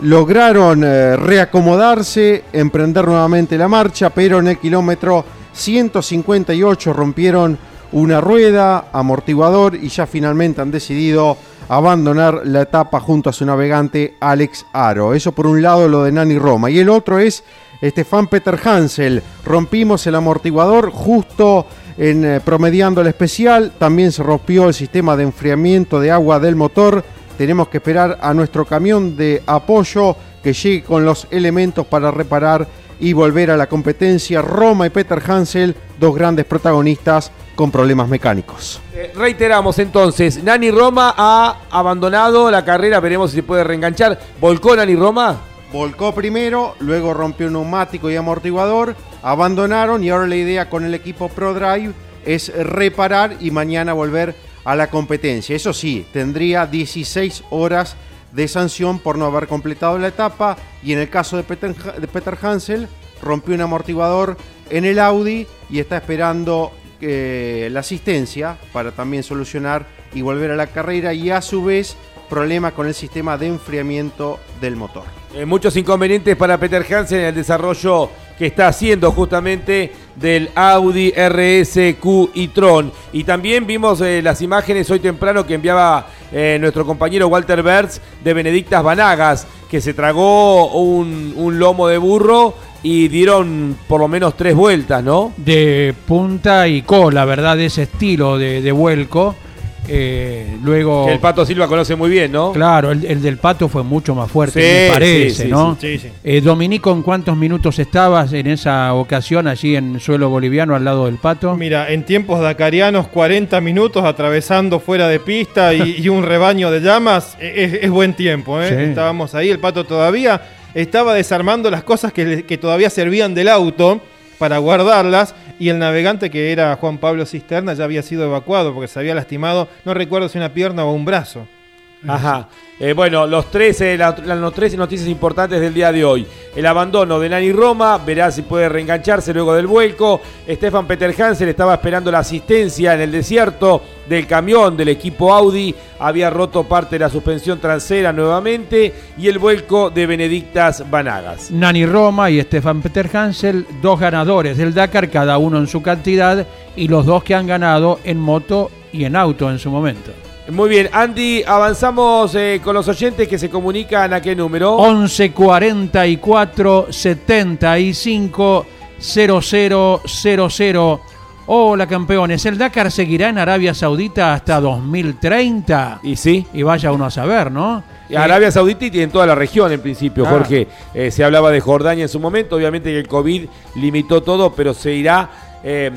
lograron eh, reacomodarse, emprender nuevamente la marcha, pero en el kilómetro 158 rompieron una rueda, amortiguador y ya finalmente han decidido abandonar la etapa junto a su navegante Alex Aro. Eso por un lado lo de Nani Roma. Y el otro es Stefan Peter Hansel. Rompimos el amortiguador justo en eh, promediando el especial. También se rompió el sistema de enfriamiento de agua del motor. Tenemos que esperar a nuestro camión de apoyo que llegue con los elementos para reparar y volver a la competencia. Roma y Peter Hansel, dos grandes protagonistas con problemas mecánicos. Eh, reiteramos entonces, Nani Roma ha abandonado la carrera, veremos si se puede reenganchar. ¿Volcó Nani Roma? Volcó primero, luego rompió neumático y amortiguador, abandonaron y ahora la idea con el equipo ProDrive es reparar y mañana volver a la competencia. Eso sí, tendría 16 horas de sanción por no haber completado la etapa y en el caso de Peter, de Peter Hansel rompió un amortiguador en el Audi y está esperando eh, la asistencia para también solucionar y volver a la carrera y a su vez problema con el sistema de enfriamiento del motor. Eh, muchos inconvenientes para Peter Hansen en el desarrollo que está haciendo justamente del Audi RS Q y Tron. Y también vimos eh, las imágenes hoy temprano que enviaba eh, nuestro compañero Walter Bertz de Benedictas Banagas, que se tragó un, lomo de burro y dieron por lo menos tres vueltas, ¿no? De punta y cola, ¿verdad? De ese estilo de vuelco. Eh, luego. Que el Pato Silva conoce muy bien, ¿no? Claro, el, el del pato fue mucho más fuerte, Sí, me parece, sí, sí, ¿no? sí, sí. Eh, Dominico, ¿en cuántos minutos estabas en esa ocasión allí en suelo boliviano al lado del pato? Mira, en tiempos dacarianos, 40 minutos atravesando fuera de pista y, y un rebaño de llamas, e, es, es buen tiempo. ¿eh? Sí. Estábamos ahí, el pato todavía estaba desarmando las cosas que, que todavía servían del auto para guardarlas y el navegante que era Juan Pablo Cisterna ya había sido evacuado porque se había lastimado, no recuerdo si una pierna o un brazo. Ajá. Eh, bueno, los tres, eh, la- la- los tres noticias importantes del día de hoy. el abandono de Nani Roma, verá si puede reengancharse luego del vuelco. Stefan Peter Hansen estaba esperando la asistencia en el desierto del camión del equipo Audi, había roto parte de la suspensión trasera nuevamente y el vuelco de Benedictas Banagas. Nani Roma y Stefan Peter Hansel, dos ganadores del Dakar, cada uno en su cantidad, y los dos que han ganado en moto y en auto en su momento. Muy bien, Andy, avanzamos eh, con los oyentes que se comunican a qué número. 11 44 75 0000. Hola campeones, ¿el Dakar seguirá en Arabia Saudita hasta 2030? Y sí. Y vaya uno a saber, ¿no? Y Arabia Saudita y en toda la región en principio, Ah. Jorge. Eh, se hablaba de Jordania en su momento, obviamente que el COVID limitó todo, pero se irá eh,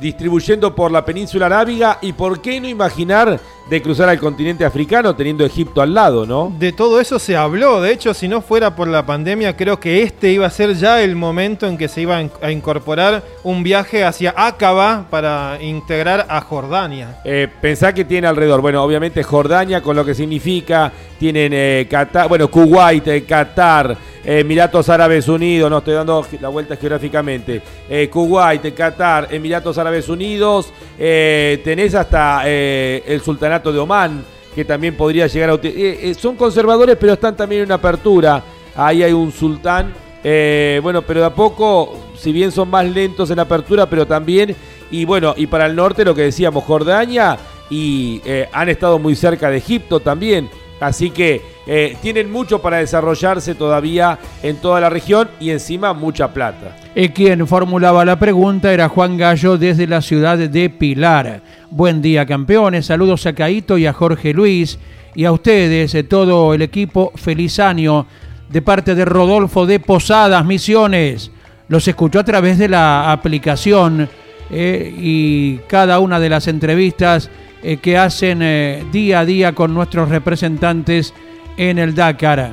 distribuyendo por la península arábiga y por qué no imaginar de cruzar al continente africano teniendo Egipto al lado, ¿no? De todo eso se habló, de hecho si no fuera por la pandemia creo que este iba a ser ya el momento en que se iba a in- a incorporar un viaje hacia Aqaba para integrar a Jordania. Eh, pensá que tiene alrededor, bueno, obviamente Jordania con lo que significa, tienen eh, Qatar, bueno, Kuwait, eh, Qatar, eh, Emiratos Árabes Unidos, no estoy dando la vuelta geográficamente, eh, Kuwait, Qatar, Emiratos Árabes Unidos, tenés hasta el Sultanato de Omán, que también podría llegar a... eh, eh, son conservadores, pero están también en una apertura, ahí hay un sultán, eh, bueno, pero de a poco, si bien son más lentos en apertura, pero también, y bueno, y para el norte lo que decíamos, Jordania, y eh, han estado muy cerca de Egipto también, así que eh, tienen mucho para desarrollarse todavía en toda la región y encima mucha plata. Y quien formulaba la pregunta era Juan Gallo desde la ciudad de Pilar. Buen día campeones, saludos a Caito y a Jorge Luis y a ustedes, eh, todo el equipo, feliz año de parte de Rodolfo de Posadas Misiones. Los escuchó a través de la aplicación eh, y cada una de las entrevistas eh, que hacen eh, día a día con nuestros representantes en el Dakar.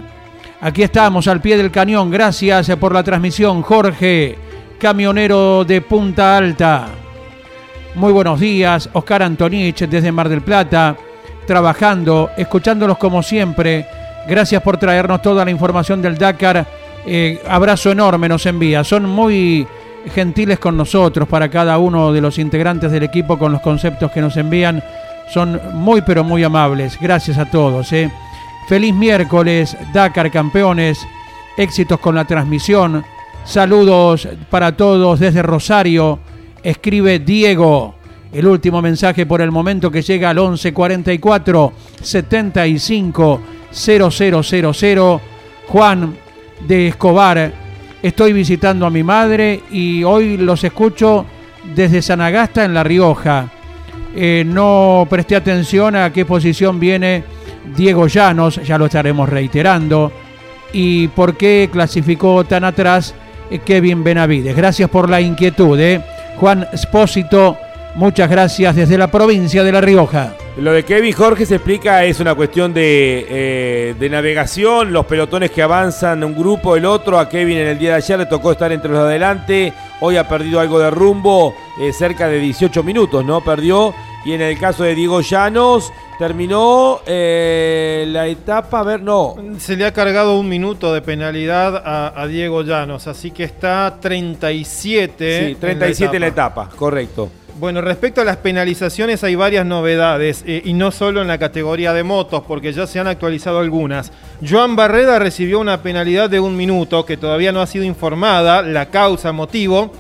Aquí estamos al pie del cañón. Gracias eh, por la transmisión, Jorge, camionero de Punta Alta. Muy buenos días, Oscar Antonich desde Mar del Plata, trabajando, escuchándolos como siempre. Gracias por traernos toda la información del Dakar. Abrazo enorme nos envía. Son muy gentiles con nosotros para cada uno de los integrantes del equipo con los conceptos que nos envían. Son muy pero muy amables. Gracias a todos. eh. Feliz miércoles, Dakar campeones. Éxitos con la transmisión. Saludos para todos desde Rosario. Escribe Diego. El último mensaje por el momento que llega al 1144 75 0000. Juan de Escobar. Estoy visitando a mi madre y hoy los escucho desde Sanagasta en La Rioja. Eh, no presté atención a qué posición viene Diego Llanos, ya lo estaremos reiterando. Y por qué clasificó tan atrás eh, Kevin Benavides. Gracias por la inquietud. eh. Juan Espósito, muchas gracias desde la provincia de La Rioja. Lo de Kevin Jorge se explica, es una cuestión de, eh, de navegación, los pelotones que avanzan un grupo, el otro, a Kevin en el día de ayer le tocó estar entre los de adelante, hoy ha perdido algo de rumbo, eh, cerca de 18 minutos, ¿no? Perdió, y en el caso de Diego Llanos, terminó eh, la etapa, a ver, no, Se le ha cargado un minuto de penalidad a, a Diego Llanos, así que está 37. sí, 37 en la etapa, correcto. Bueno, respecto a las penalizaciones hay varias novedades eh, y no solo en la categoría de motos, porque ya se han actualizado algunas. Joan Barreda recibió una penalidad de un minuto que todavía no ha sido informada, la causa, motivo,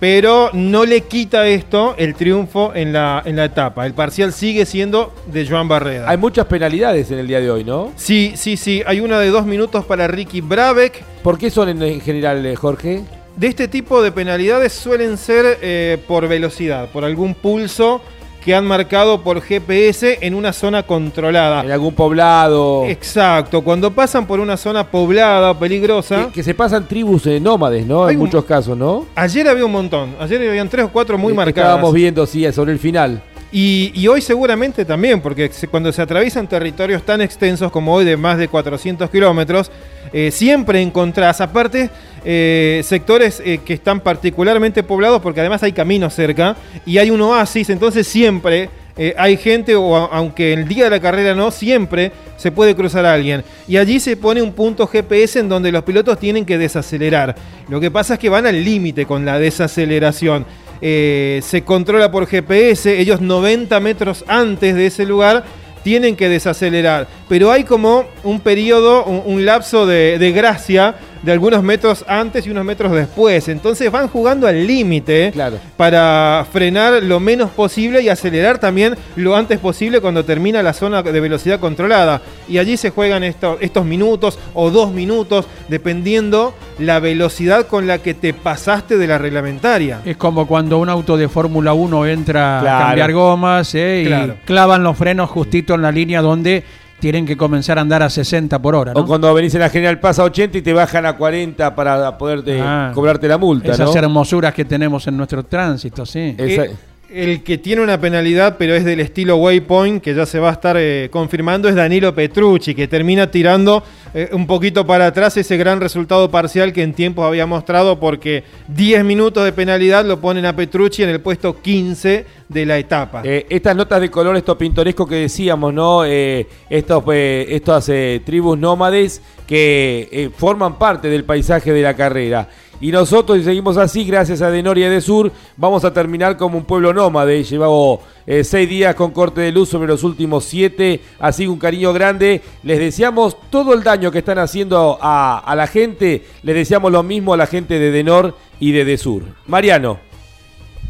pero no le quita esto el triunfo en la, en la etapa. El parcial sigue siendo de Joan Barreda. Hay muchas penalidades en el día de hoy, ¿no? Sí, sí, sí. Hay una de dos minutos para Ricky Brabeck. ¿Por qué son en, en general, eh, Jorge? De este tipo de penalidades suelen ser eh, por velocidad, por algún pulso que han marcado por GPS en una zona controlada. En algún poblado. Exacto, cuando pasan por una zona poblada o peligrosa. Que, que se pasan tribus eh, nómades, ¿no? Hay en un- muchos casos, ¿no? Ayer había un montón, ayer habían tres o cuatro muy Eh, marcadas. Estábamos viendo, sí, sobre el final. Y, hoy seguramente también, porque cuando se atraviesan territorios tan extensos como hoy de más de 400 kilómetros, eh, siempre encontrás, aparte, eh, sectores eh, que están particularmente poblados, porque además hay caminos cerca y hay un oasis, entonces siempre hay gente, o aunque el día de la carrera no, siempre se puede cruzar a alguien. Y allí se pone un punto GPS en donde los pilotos tienen que desacelerar. Lo que pasa es que van al límite con la desaceleración. Eh, se controla por GPS, ellos 90 metros antes de ese lugar tienen que desacelerar. Pero hay como un periodo, un, lapso de gracia de algunos metros antes y unos metros después. Entonces van jugando al límite Claro. para frenar lo menos posible y acelerar también lo antes posible cuando termina la zona de velocidad controlada. Y allí se juegan estos, estos minutos o dos minutos, dependiendo la velocidad con la que te pasaste de la reglamentaria. Es como cuando un auto de Fórmula 1 entra Claro. a cambiar gomas eh, y Claro. clavan los frenos justito en la línea donde tienen que comenzar a andar a 60 por hora. ¿no? O cuando venís en la General Paz a 80 y te bajan a 40 para poder eh, Ah. cobrarte la multa, Esas ¿no? hermosuras que tenemos en nuestro tránsito, sí. Esa- Eh, el que tiene una penalidad, pero es del estilo Waypoint, que ya se va a estar eh, confirmando, es Danilo Petrucci, que termina tirando eh, un poquito para atrás ese gran resultado parcial que en tiempos había mostrado, porque 10 minutos de penalidad lo ponen a Petrucci en el puesto 15 de la etapa. Eh, estas notas de color, esto pintoresco que decíamos, ¿no? Eh, estos, estas tribus nómades que forman parte del paisaje de la carrera. Y nosotros, si seguimos así, gracias a Denoria de Sur, vamos a terminar como un pueblo nómade. Llevamos eh, seis días con corte de luz sobre los últimos siete, así un cariño grande. Les deseamos todo el daño que están haciendo a, la gente, les deseamos lo mismo a la gente de Denor y de Desur. Mariano.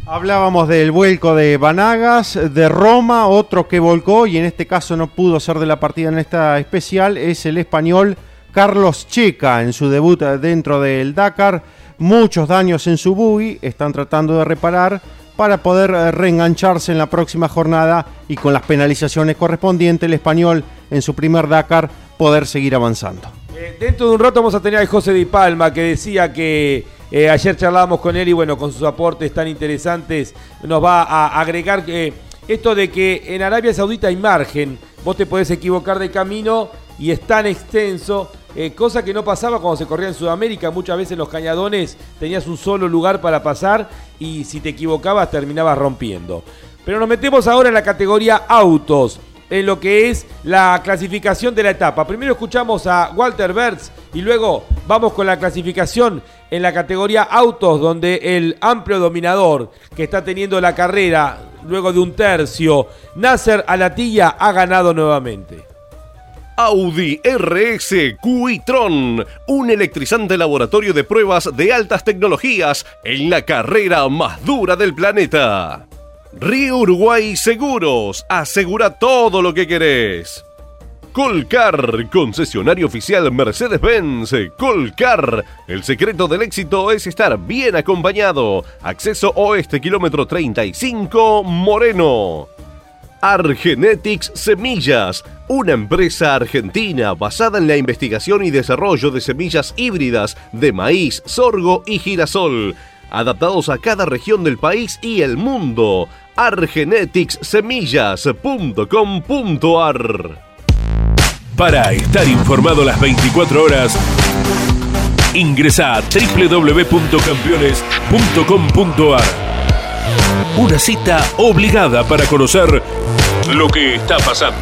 Hablábamos del vuelco de Banagas, de Roma, otro que volcó y en este caso no pudo ser de la partida en esta especial, es el español Carlos Checa en su debut dentro del Dakar. Muchos daños en su buggy, están tratando de reparar para poder eh, reengancharse en la próxima jornada y con las penalizaciones correspondientes el español en su primer Dakar poder seguir avanzando. Eh, dentro de un rato vamos a tener a José Di Palma que decía que eh, ayer charlábamos con él y bueno, con sus aportes tan interesantes nos va a agregar eh, esto de que en Arabia Saudita hay margen, vos te podés equivocar de camino y es tan extenso, eh, cosa que no pasaba cuando se corría en Sudamérica, muchas veces en los cañadones tenías un solo lugar para pasar y si te equivocabas terminabas rompiendo. Pero nos metemos ahora en la categoría autos en lo que es la clasificación de la etapa. Primero escuchamos a Walter Bertz y luego vamos con la clasificación en la categoría autos, donde el amplio dominador que está teniendo la carrera luego de un tercio, Nasser Alatilla, ha ganado nuevamente. Audi RS Quitron, un electrizante laboratorio de pruebas de altas tecnologías en la carrera más dura del planeta. Río Uruguay Seguros, asegura todo lo que querés. Colcar, concesionario oficial Mercedes-Benz. Colcar, el secreto del éxito es estar bien acompañado. Acceso oeste, kilómetro 35, Moreno. Argenetics Semillas, una empresa argentina basada en la investigación y desarrollo de semillas híbridas de maíz, sorgo y girasol, adaptados a cada región del país y el mundo. argeneticssemillas.com.ar Para estar informado las 24 horas, ingresa a www.campeones.com.ar. Una cita obligada para conocer lo que está pasando.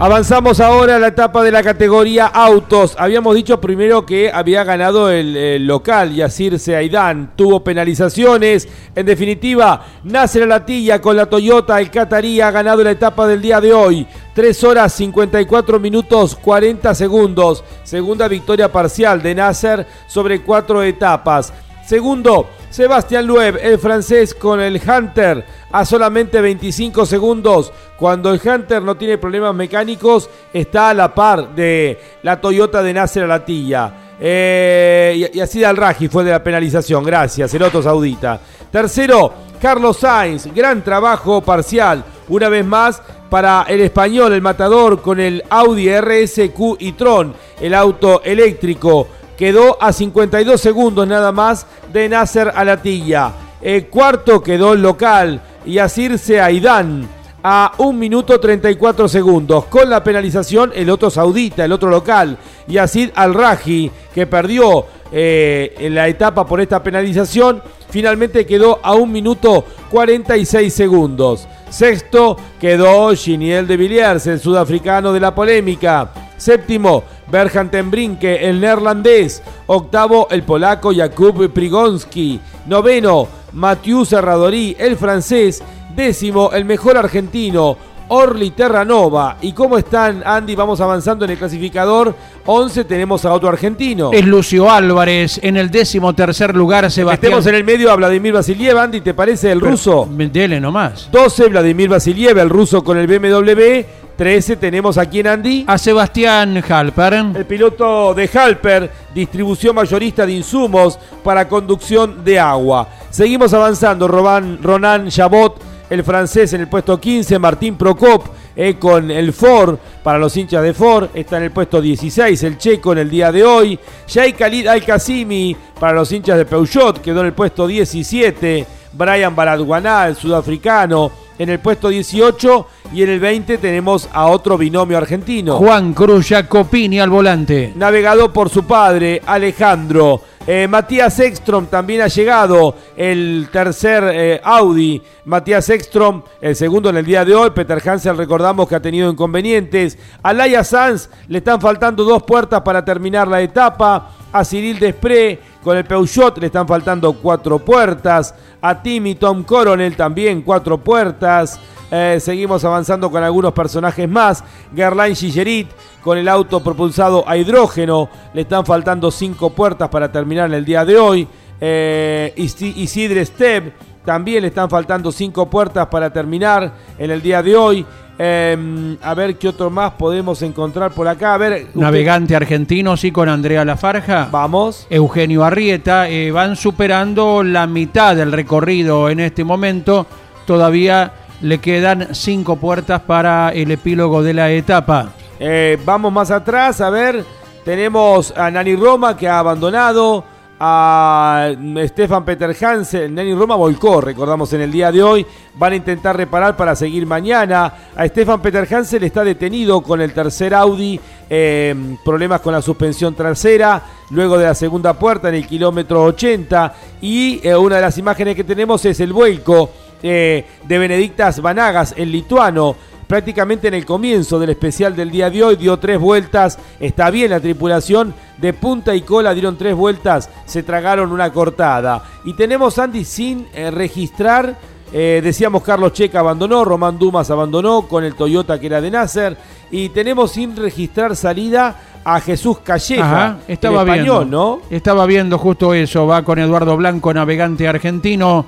Avanzamos ahora a la etapa de la categoría autos. Habíamos dicho primero que había ganado el, el local, Yacir Seaidán. Tuvo penalizaciones. En definitiva, la latilla con la Toyota. El Qatarí ha ganado la etapa del día de hoy. 3 horas 54 minutos 40 segundos. Segunda victoria parcial de Nasser sobre cuatro etapas. Segundo, Sebastián Loeb, el francés con el Hunter a solamente 25 segundos. Cuando el Hunter no tiene problemas mecánicos, está a la par de la Toyota de Nasser Alatilla. Eh, y, y así al Raji fue de la penalización. Gracias, el otro saudita. Tercero, Carlos Sainz. Gran trabajo parcial. Una vez más para el español, el matador con el Audi RSQ y Tron, el auto eléctrico quedó a 52 segundos nada más de Nasser Alatilla. El cuarto quedó el local, Yacir Seaidán, a 1 minuto 34 segundos. Con la penalización, el otro saudita, el otro local, Yacid Al-Raji, que perdió eh, en la etapa por esta penalización, finalmente quedó a 1 minuto 46 segundos. Sexto quedó Giniel de Villiers, el sudafricano de la polémica. Séptimo, Berjan Tembrinke, el neerlandés. Octavo, el polaco Jakub Prigonski. Noveno, Mathieu Serradori, el francés. Décimo, el mejor argentino, Orly Terranova. ¿Y cómo están, Andy? Vamos avanzando en el clasificador. 11 tenemos a otro argentino. Es Lucio Álvarez en el décimo tercer lugar, Sebastián. Metemos en el medio a Vladimir Vasiliev, Andy, ¿te parece el Pero, ruso? Dele nomás. 12, Vladimir Vasiliev, el ruso con el BMW. 13 tenemos aquí en Andy. A Sebastián Halper. El piloto de Halper, distribución mayorista de insumos para conducción de agua. Seguimos avanzando, Roban, Ronan Chabot, el francés en el puesto 15, Martín Procop eh, con el Ford, para los hinchas de Ford, está en el puesto 16, el checo en el día de hoy. Jay Khalid Al-Qasimi, para los hinchas de Peugeot, quedó en el puesto 17. Brian Baradwaná, el sudafricano, en el puesto 18 y en el 20 tenemos a otro binomio argentino. Juan Cruz Jacopini al volante. Navegado por su padre, Alejandro. Eh, Matías Ekstrom también ha llegado, el tercer eh, Audi. Matías Ekstrom, el segundo en el día de hoy. Peter Hansel, recordamos que ha tenido inconvenientes. A Laia Sanz le están faltando dos puertas para terminar la etapa. A Cyril Despré con el Peugeot le están faltando cuatro puertas. A Timmy Tom Coronel también cuatro puertas. Eh, seguimos avanzando con algunos personajes más. Gerlain Gillerit con el auto propulsado a hidrógeno. Le están faltando cinco puertas para terminar en el día de hoy. Eh, Isi- Isidre Steb también le están faltando cinco puertas para terminar en el día de hoy. Eh, a ver qué otro más podemos encontrar por acá. A ver, usted- Navegante argentino, sí, con Andrea Lafarja. Vamos. Eugenio Arrieta. eh, van superando la mitad del recorrido en este momento. Todavía le quedan cinco puertas para el epílogo de la etapa. Eh, vamos más atrás, a ver. Tenemos a Nani Roma que ha abandonado. A Stefan Peter Hansen. Nani Roma volcó, recordamos en el día de hoy. Van a intentar reparar para seguir mañana. A Stefan Peter Hansen está detenido con el tercer Audi. eh, problemas con la suspensión trasera. Luego de la segunda puerta en el kilómetro 80. Y eh, una de las imágenes que tenemos es el vuelco eh, de Benedictas Vanagas, el lituano prácticamente en el comienzo del especial del día de hoy, dio tres vueltas, está bien la tripulación, de punta y cola dieron tres vueltas, se tragaron una cortada. Y tenemos Andy sin eh, registrar, eh, decíamos Carlos Checa abandonó, Román Dumas abandonó con el Toyota que era de Nasser, y tenemos sin registrar salida a Jesús Calleja, Ajá, estaba el español, viendo. ¿no? Estaba viendo justo eso. Va con Eduardo Blanco, navegante argentino.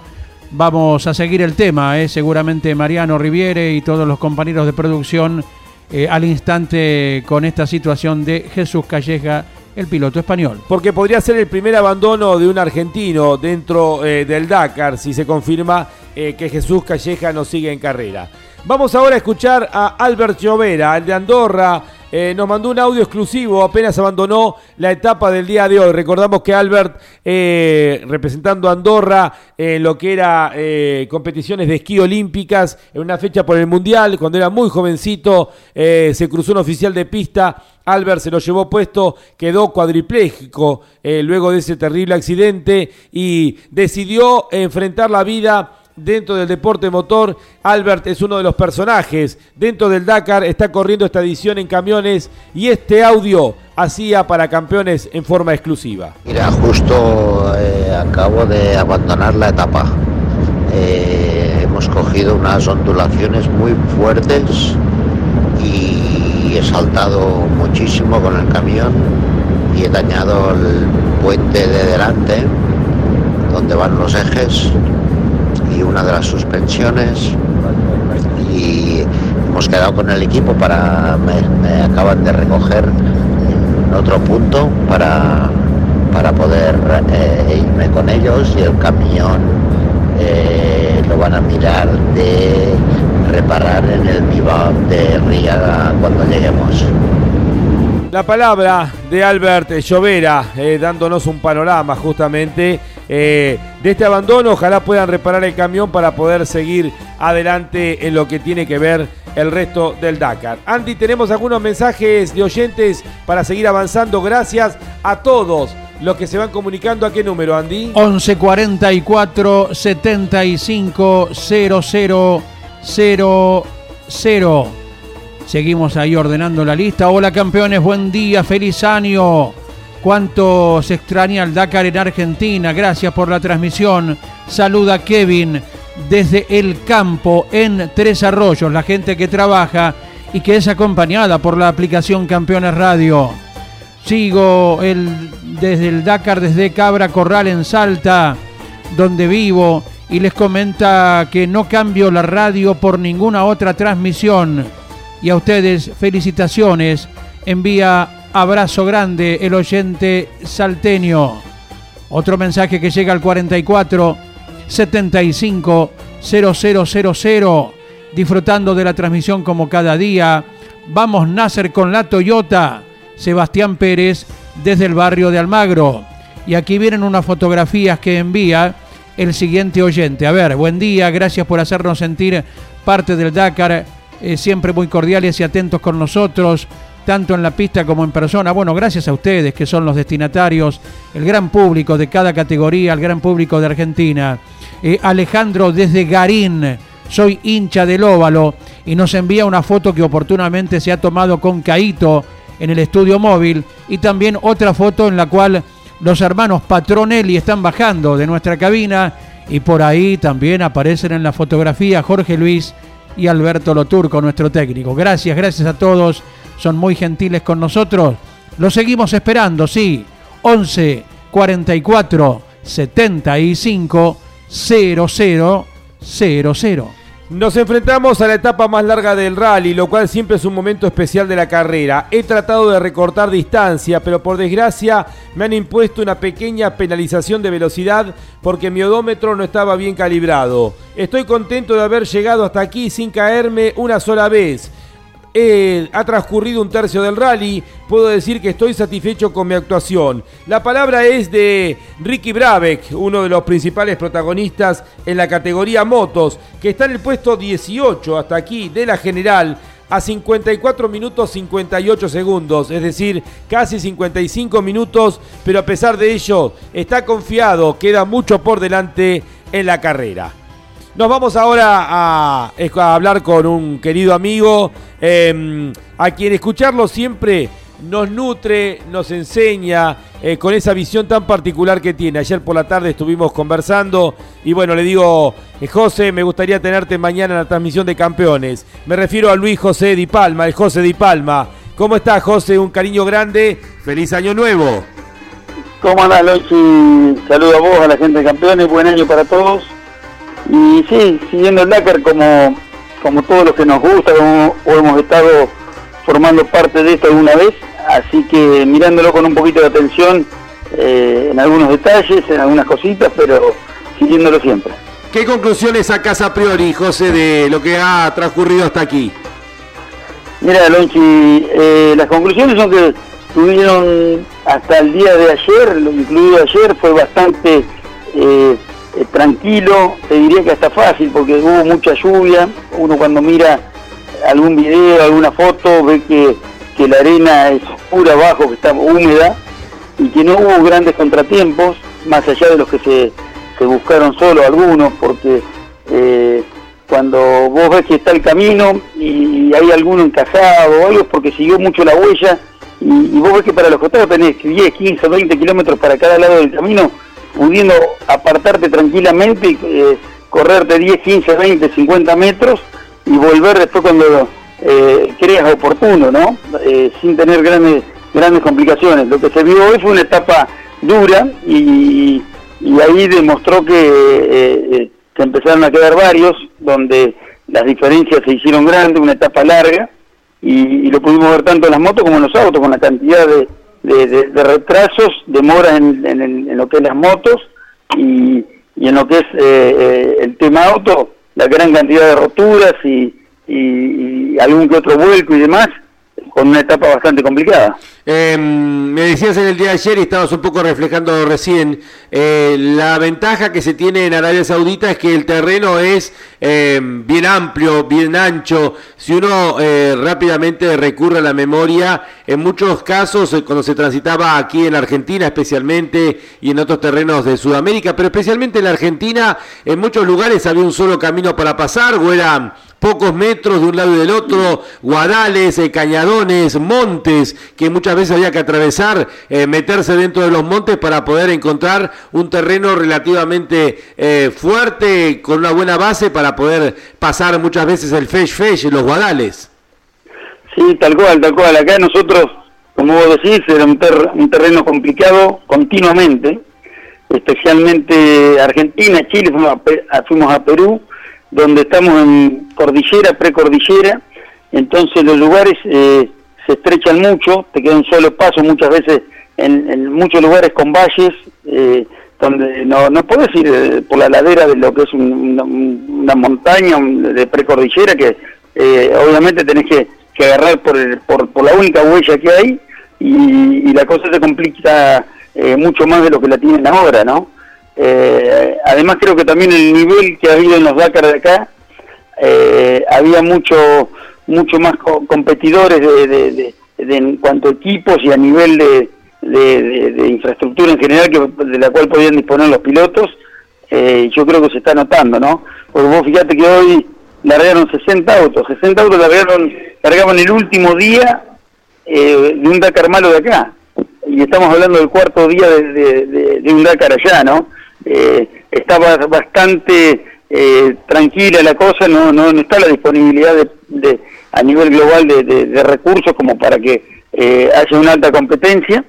Vamos a seguir el tema, ¿eh? seguramente Mariano Riviere y todos los compañeros de producción eh, al instante con esta situación de Jesús Calleja, el piloto español. Porque podría ser el primer abandono de un argentino dentro eh, del Dakar si se confirma que Jesús Calleja no sigue en carrera. Vamos ahora a escuchar a Albert Llovera, el de Andorra. Eh, nos mandó un audio exclusivo, apenas abandonó la etapa del día de hoy. Recordamos que Albert, eh, representando a Andorra en lo que era eh, competiciones de esquí olímpicas, en una fecha por el Mundial, cuando era muy jovencito, se cruzó un oficial de pista Albert se lo llevó puesto, quedó cuadripléjico luego de ese terrible accidente y decidió enfrentar la vida dentro del deporte motor. Albert es uno de los personajes dentro del Dakar, está corriendo esta edición en camiones y este audio hacía para campeones en forma exclusiva. Mira, justo eh, acabo de abandonar la etapa. Eh, hemos cogido unas ondulaciones muy fuertes y he saltado muchísimo con el camión y he dañado el puente de delante donde van los ejes y una de las suspensiones y hemos quedado con el equipo para me, me acaban de recoger en otro punto para para poder eh, irme con ellos y el camión eh, lo van a mirar de reparar en el Viva de Riaga cuando lleguemos. La palabra de Albert Llovera, eh, dándonos un panorama justamente eh, de este abandono. Ojalá puedan reparar el camión para poder seguir adelante en lo que tiene que ver el resto del Dakar. Andy, tenemos algunos mensajes de oyentes para seguir avanzando. Gracias a todos los que se van comunicando. ¿A qué número, Andy? 1144 75 00 00. Seguimos ahí ordenando la lista. Hola campeones, buen día, feliz año. Cuánto se extraña el Dakar en Argentina. Gracias por la transmisión. Saluda Kevin desde el campo en Tres Arroyos. La gente que trabaja y que es acompañada por la aplicación Campeones Radio. Sigo desde el Dakar, desde Cabra Corral en Salta, donde vivo, y les comenta que no cambio la radio por ninguna otra transmisión. Y a ustedes, felicitaciones. Envía abrazo grande el oyente salteño. Otro mensaje que llega al 44 75 0000. Disfrutando de la transmisión como cada día. Vamos Nasser con la Toyota. Sebastián Pérez desde el barrio de Almagro. Y aquí vienen unas fotografías que envía el siguiente oyente. A ver, buen día, gracias por hacernos sentir parte del Dakar, eh, siempre muy cordiales y atentos con nosotros, tanto en la pista como en persona. Bueno, gracias a ustedes que son los destinatarios, el gran público de cada categoría, el gran público de Argentina. Eh, Alejandro desde Garín, soy hincha del óvalo y nos envía una foto que oportunamente se ha tomado con Caito en el estudio móvil y también otra foto en la cual los hermanos Patronelli están bajando de nuestra cabina y por ahí también aparecen en la fotografía Jorge Luis y Alberto Loturco, nuestro técnico. Gracias, gracias a todos, son muy gentiles con nosotros. Lo seguimos esperando, sí. 11 44 75 00 00. Nos enfrentamos a la etapa más larga del rally, lo cual siempre es un momento especial de la carrera. He tratado de recortar distancia, pero por desgracia me han impuesto una pequeña penalización de velocidad porque mi odómetro no estaba bien calibrado. Estoy contento de haber llegado hasta aquí sin caerme una sola vez. Eh, ha transcurrido un tercio del rally, puedo decir que estoy satisfecho con mi actuación. La palabra es de Ricky Brabeck, uno de los principales protagonistas en la categoría motos, que está en el puesto 18 hasta aquí de la general a 54 minutos 58 segundos, es decir, casi 55 minutos, pero a pesar de ello está confiado, queda mucho por delante en la carrera. Nos vamos ahora a, hablar con un querido amigo, em, a quien escucharlo siempre nos nutre, nos enseña eh, con esa visión tan particular que tiene. Ayer por la tarde estuvimos conversando y bueno, le digo, eh, José, me gustaría tenerte mañana en la transmisión de campeones. Me refiero a Luis José Di Palma, el José Di Palma. ¿Cómo estás, José? Un cariño grande. Feliz año nuevo. ¿Cómo andás, Lochi? Saludo a vos, a la gente de campeones. Buen año para todos. Y sí, siguiendo el Dakar como, como todos los que nos gusta, como hemos estado formando parte de esto alguna vez, así que mirándolo con un poquito de atención eh, en algunos detalles, en algunas cositas, pero siguiéndolo siempre. ¿Qué conclusiones sacas a priori, José, de lo que ha transcurrido hasta aquí? Mira, Lonchi, eh, las conclusiones son que tuvieron hasta el día de ayer, lo incluido ayer, fue bastante eh, eh, tranquilo, te diría que hasta fácil porque hubo mucha lluvia, uno cuando mira algún video, alguna foto, ve que, la arena es oscura abajo, que está húmeda y que no hubo grandes contratiempos, más allá de los que se, se buscaron solo algunos, porque eh, cuando vos ves que está el camino y, hay alguno encajado o algo, porque siguió mucho la huella y, y vos ves que para los costados tenés 10, 15, 20 kilómetros para cada lado del camino pudiendo apartarte tranquilamente y eh, correrte 10, 15, 20, 50 metros y volver después cuando eh, creas oportuno, ¿no? Eh, sin tener grandes, grandes complicaciones. Lo que se vio hoy fue una etapa dura y, ahí demostró que se empezaron a quedar varios, donde las diferencias se hicieron grandes, una etapa larga, y, lo pudimos ver tanto en las motos como en los autos, con la cantidad de, de, retrasos, demoras en, en, lo que es las motos y, y en lo que es eh, eh, el tema auto, la gran cantidad de roturas y, y, algún que otro vuelco y demás, con una etapa bastante complicada. Eh, me decías en el día de ayer y estabas un poco reflejando recién, eh, la ventaja que se tiene en Arabia Saudita es que el terreno es eh, bien amplio, bien ancho. Si uno eh, rápidamente recurre a la memoria, en muchos casos, eh, cuando se transitaba aquí en Argentina especialmente y en otros terrenos de Sudamérica, pero especialmente en la Argentina, en muchos lugares había un solo camino para pasar o eran pocos metros de un lado y del otro, guadales, eh, cañadones, montes, que muchas veces había que atravesar, eh, meterse dentro de los montes para poder encontrar un terreno relativamente eh, fuerte, con una buena base para poder pasar muchas veces el fesh fesh, los guadales. Sí, tal cual, tal cual. Acá nosotros, como vos decís, era un, un terreno complicado continuamente, especialmente Argentina, Chile, fuimos a, Pe- fuimos a Perú, donde estamos en cordillera, precordillera, entonces los lugares eh, se estrechan mucho, te queda un solo paso muchas veces en, en muchos lugares con valles, eh, donde no, no podés ir eh, por la ladera de lo que es un- una, montaña de precordillera que eh, obviamente tenés que, agarrar por, el- por, por la única huella que hay y, y la cosa se complica mucho más de lo que la tienen ahora, ¿no? Eh, además creo que también el nivel que ha habido en los Dakar de acá, eh, había mucho mucho más co- competidores de, de- en cuanto a equipos y a nivel de, infraestructura en general que, de la cual podían disponer los pilotos, eh, yo creo que se está notando, ¿no? Porque vos fíjate que hoy largaron 60 autos, 60 autos largaron, largaban el último día eh, de un Dakar malo de acá. Y estamos hablando del cuarto día de- de un Dakar allá, ¿no? Eh, estaba bastante eh, tranquila la cosa, no, no, no está la disponibilidad de, de- a nivel global de, de- recursos como para que eh, haya una alta competencia.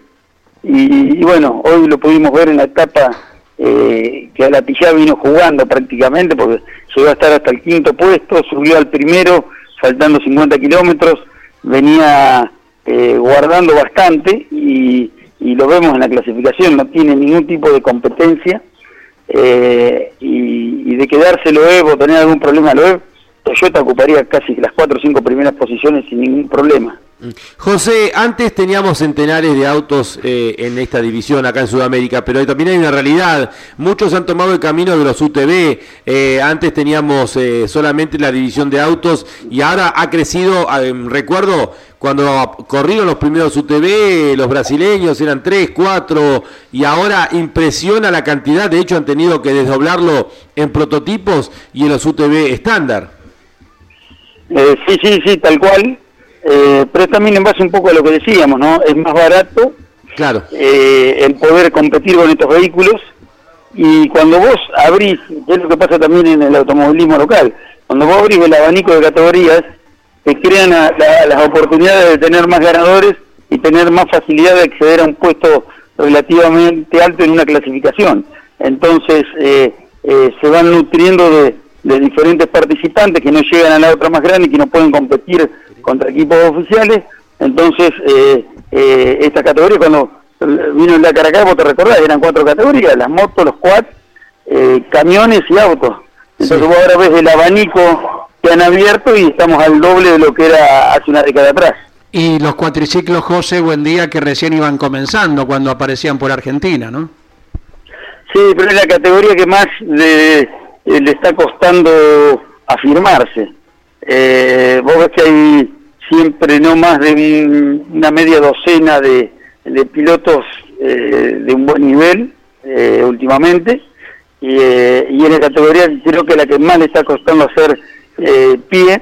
Y, y bueno, hoy lo pudimos ver en la etapa eh, que Alatillá vino jugando prácticamente, porque llegó a estar hasta el quinto puesto, subió al primero, faltando 50 kilómetros, venía eh, guardando bastante y, y lo vemos en la clasificación, no tiene ningún tipo de competencia. Eh, y, de quedarse Loeb o tener algún problema Loeb, Toyota ocuparía casi las cuatro o cinco primeras posiciones sin ningún problema. José, antes teníamos centenares de autos eh, en esta división acá en Sudamérica, pero también hay una realidad. Muchos han tomado el camino de los UTV. Eh, antes teníamos eh, solamente la división de autos y ahora ha crecido. eh, recuerdo cuando corrieron los primeros UTV, los brasileños eran tres, cuatro, y ahora impresiona la cantidad. De hecho, han tenido que desdoblarlo en prototipos y en los UTV estándar. Eh, sí, sí, sí, tal cual. Eh, pero también en base un poco a lo que decíamos, ¿no? Es más barato Claro. eh, el poder competir con estos vehículos y cuando vos abrís, que es lo que pasa también en el automovilismo local, cuando vos abrís el abanico de categorías, te crean a- la- las oportunidades de tener más ganadores y tener más facilidad de acceder a un puesto relativamente alto en una clasificación. Entonces eh, eh, se van nutriendo de, de diferentes participantes que no llegan a la otra más grande y que no pueden competir contra equipos oficiales. Entonces, eh, eh, esta categoría, cuando vino el Dakar acá, vos te recordás, eran cuatro categorías, las motos, los quads, eh, camiones y autos. Entonces vos ahora ves el abanico que han abierto y estamos al doble de lo que era hace una década atrás. Y los cuatriciclos, José, buen día, que recién iban comenzando cuando aparecían por Argentina, ¿no? Sí, pero es la categoría que más le, eh, le está costando afirmarse. Eh, vos ves que hay siempre no más de un- una media docena de, de pilotos eh, de un buen nivel eh, últimamente y, eh, y en la categoría creo que la que más le está costando hacer pie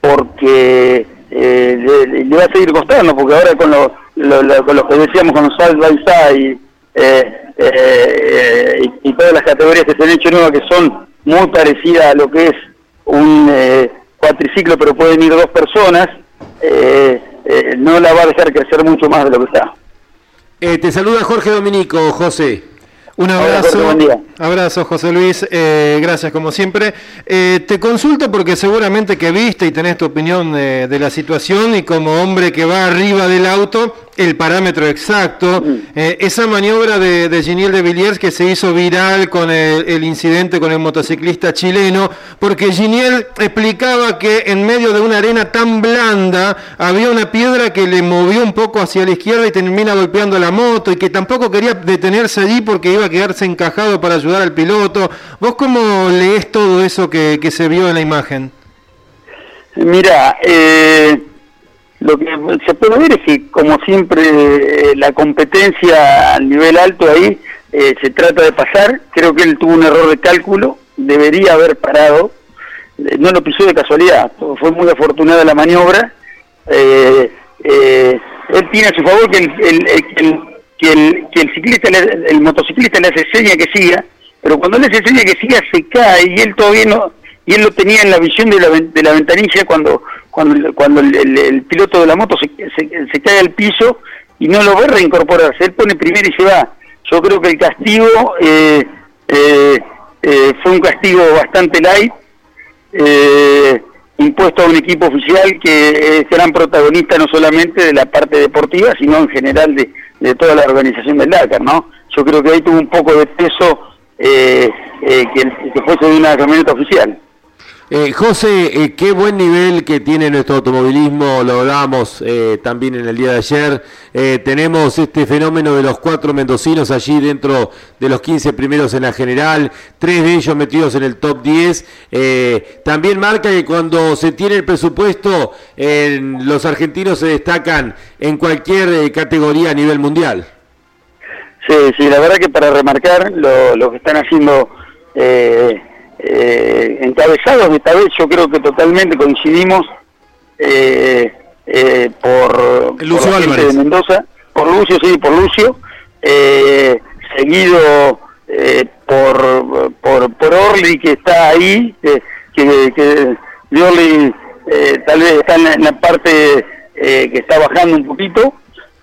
porque le, le va a seguir costando porque ahora con lo, lo- lo- con lo que decíamos con los side by side eh, eh, y, y todas las categorías que se han hecho nuevas que son muy parecidas a lo que es un eh, cuatriciclo pero pueden ir dos personas eh, no la va a dejar crecer mucho más de lo que está te saluda Jorge Dominico, José. Un Hola, abrazo, Jorge, buen día. abrazo José Luis, eh, gracias como siempre. Eh, te consulto porque seguramente que viste y tenés tu opinión de, de la situación y como hombre que va arriba del auto, el parámetro exacto. Mm. Eh, esa maniobra de, de Giniel de Villiers que se hizo viral con el, el incidente con el motociclista chileno, porque Giniel explicaba que en medio de una arena tan blanda había una piedra que le movió un poco hacia la izquierda y termina golpeando la moto y que tampoco quería detenerse allí porque iba a quedarse encajado para ayudar al piloto. ¿Vos cómo lees todo eso que, que se vio en la imagen? Mira, eh, lo que se puede ver es que, como siempre, eh, la competencia a nivel alto ahí eh, se trata de pasar. Creo que él tuvo un error de cálculo, debería haber parado. Eh, No lo pisó de casualidad, fue muy afortunada la maniobra. Él tiene a su favor que el, el- el- que el- ciclista, le- el motociclista le hace seña que siga, pero cuando le hace seña que siga se cae y él todavía no, y él lo tenía en la visión de la, de la ventanilla cuando cuando cuando el, piloto de la moto se, se, cae al piso y no lo ve reincorporarse, él pone primero y se va. Yo creo que el castigo eh, eh, eh, fue un castigo bastante light, eh, impuesto a un equipo oficial que es gran protagonista no solamente de la parte deportiva, sino en general de, de toda la organización del Dakar, ¿no? Yo creo que ahí tuvo un poco de peso eh, que, que fuese de una camioneta oficial. Eh, José, eh, qué buen nivel que tiene nuestro automovilismo, lo hablábamos eh, también en el día de ayer. Tenemos este fenómeno de los cuatro mendocinos allí dentro de los 15 primeros en la general, tres de ellos metidos en el top 10. Eh, también marca que cuando se tiene el presupuesto, los argentinos se destacan en cualquier categoría a nivel mundial. Sí, sí, la verdad que para remarcar lo, que están haciendo eh, encabezados esta vez, yo creo que totalmente coincidimos eh, eh, por, Lucio por la gente de Mendoza, por Lucio, sí, por Lucio, eh, seguido eh, por, por, por Orly que está ahí, eh, que, que de Orly eh, tal vez está en la, en la parte eh, que está bajando un poquito,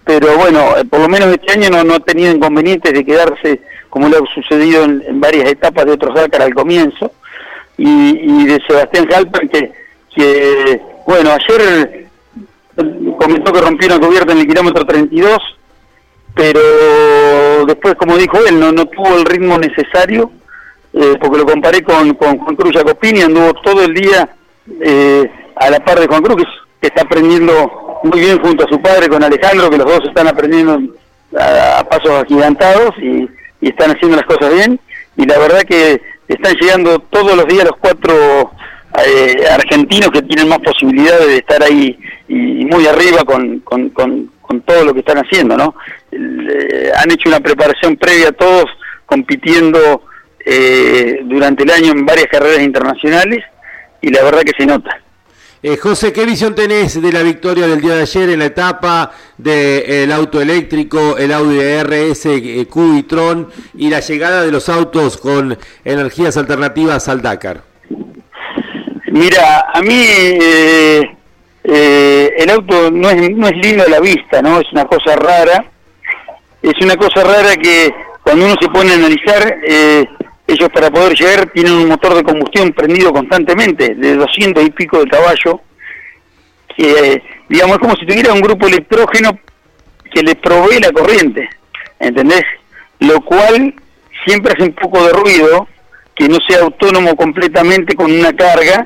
pero bueno, por lo menos este año no, no ha tenido inconvenientes de quedarse como le ha sucedido en, varias etapas de otros Dakar al comienzo, y, y de Sebastián Halper que, bueno, ayer comentó que rompió una cubierta en el kilómetro 32, pero después, como dijo él, no, no tuvo el ritmo necesario, eh, porque lo comparé con, con Juan Cruz Jacopini, anduvo todo el día eh, a la par de Juan Cruz, que está aprendiendo muy bien junto a su padre, con Alejandro, que los dos están aprendiendo a, a pasos agigantados y, y están haciendo las cosas bien, y la verdad que están llegando todos los días los cuatro eh, argentinos que tienen más posibilidades de estar ahí y muy arriba con, con, con, todo lo que están haciendo, ¿no? Eh, han hecho una preparación previa todos compitiendo eh, durante el año en varias carreras internacionales y la verdad que se nota. Eh, José, ¿qué visión tenés de la victoria del día de ayer en la etapa del auto eléctrico, el Audi RS eh, Q y Tron y la llegada de los autos con energías alternativas al Dakar? Mira, a mí eh, eh, el auto no es, no es lindo a la vista, ¿no? Es una cosa rara. Es una cosa rara que cuando uno se pone a analizar, eh, ellos para poder llegar tienen un motor de combustión prendido constantemente, de 200 y pico de caballo, que digamos es como si tuviera un grupo electrógeno que le provee la corriente, ¿entendés? Lo cual siempre hace un poco de ruido, que no sea autónomo completamente con una carga,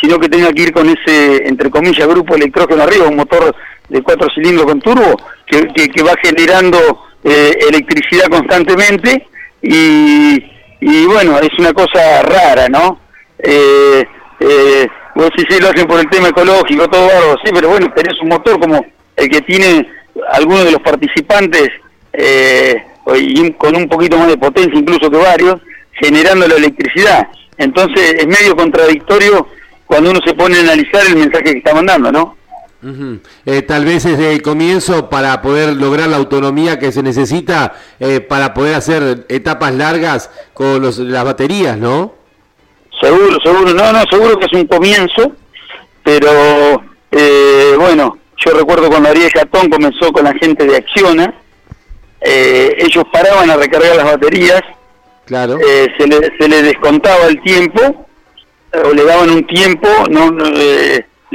sino que tenga que ir con ese, entre comillas, grupo electrógeno arriba, un motor de cuatro cilindros con turbo, que, que- que va generando eh, electricidad constantemente y, y bueno, es una cosa rara, ¿no? Eh, eh, vos sí, sí, lo hacen por el tema ecológico, todo bárbaro, sí, pero bueno, tenés un motor como el que tiene algunos de los participantes eh, y con un poquito más de potencia incluso que varios, generando la electricidad. Entonces es medio contradictorio cuando uno se pone a analizar el mensaje que está mandando, ¿no? Eh, tal vez desde el comienzo para poder lograr la autonomía que se necesita eh, para poder hacer etapas largas con los- las baterías, ¿no? Seguro, seguro, no, no, seguro que es un comienzo, pero eh, bueno, yo recuerdo cuando Ariel Jatón comenzó con la gente de Acciona, eh, ellos paraban a recargar las baterías, claro. eh, se, le, se le descontaba el tiempo, o le daban un tiempo no, no,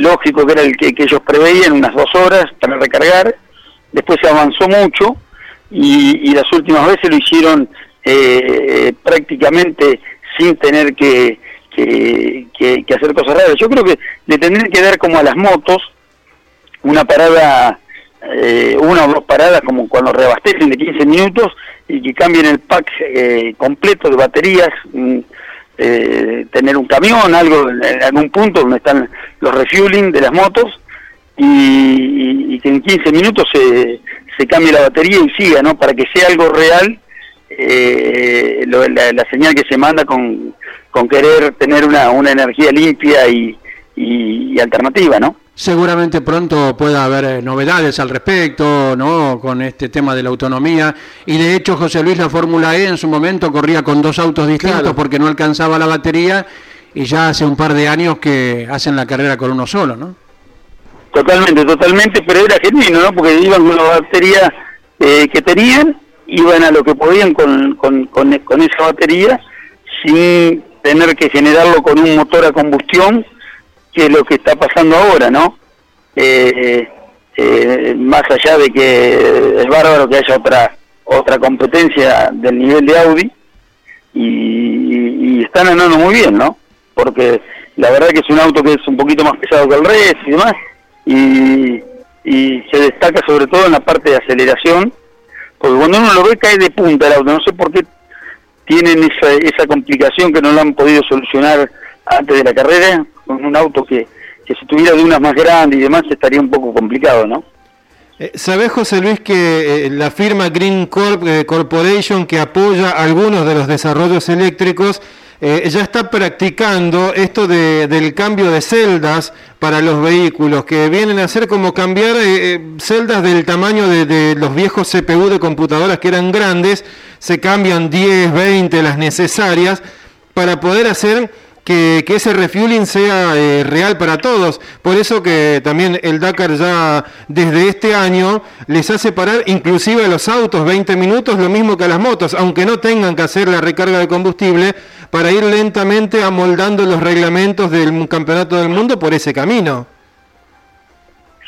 lógico que era el que, que ellos preveían, unas dos horas para recargar, después se avanzó mucho y, las últimas veces lo hicieron eh, prácticamente sin tener que, que, que- que hacer cosas raras. Yo creo que le tendrían que dar como a las motos una parada, eh, una o dos paradas como cuando reabastecen de 15 minutos y que cambien el pack eh, completo de baterías, mm, eh, tener un camión, algo en algún punto donde están los refueling de las motos y, y- y que en 15 minutos se, se cambie la batería y siga, ¿no? Para que sea algo real eh, lo- la, la señal que se manda con, con querer tener una, una energía limpia y, y- y alternativa, ¿no? Seguramente pronto pueda haber eh, novedades al respecto, ¿no? Con este tema de la autonomía. Y de hecho, José Luis, la Fórmula E en su momento corría con dos autos distintos Claro. porque no alcanzaba la batería y ya hace un par de años que hacen la carrera con uno solo, ¿no? Totalmente, totalmente, pero era genuino, ¿no? Porque iban con la batería eh, que tenían, iban a lo que podían con, con, con, con esa batería sin tener que generarlo con un motor a combustión, que lo que está pasando ahora, ¿no? Eh, eh, más allá de que es bárbaro que haya otra otra competencia del nivel de Audi y, y- están andando muy bien, ¿no? Porque la verdad que es un auto que es un poquito más pesado que el resto y demás y, y se destaca sobre todo en la parte de aceleración porque cuando uno lo ve cae de punta el auto, no sé por qué tienen esa, esa complicación que no lo han podido solucionar antes de la carrera, con un auto que, que si tuviera de unas más grandes y demás estaría un poco complicado, ¿no? Eh, ¿Sabés, José Luis, que eh, la firma Green Corp eh, Corporation, que apoya algunos de los desarrollos eléctricos, eh, ya está practicando esto de- del cambio de celdas para los vehículos, que vienen a ser como cambiar celdas del tamaño de los viejos CPU de computadoras que eran grandes, se cambian 10, 20, las necesarias, para poder hacer que, ese refueling sea eh, real para todos. Por eso que también el Dakar ya desde este año les hace parar inclusive a los autos 20 minutos, lo mismo que a las motos, aunque no tengan que hacer la recarga de combustible, para ir lentamente amoldando los reglamentos del campeonato del mundo por ese camino.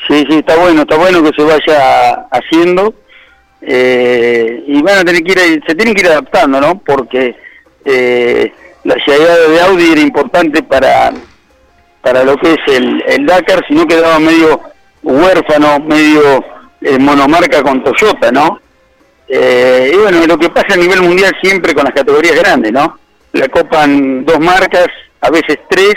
Sí, sí, está bueno, está bueno que se vaya haciendo eh, y van a tener que ir, se tienen que ir adaptando, ¿no? Porque eh, la llegada de Audi era importante para para lo que es el, el Dakar, si no quedaba medio huérfano, medio eh, monomarca con Toyota, ¿no? Eh, y bueno, lo que pasa a nivel mundial siempre con las categorías grandes, ¿no? La copan dos marcas, a veces tres,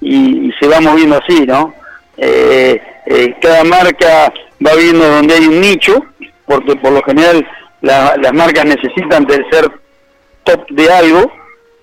y, y se va moviendo así, ¿no? Eh, eh, cada marca va viendo donde hay un nicho, porque por lo general la- las marcas necesitan de ser top de algo,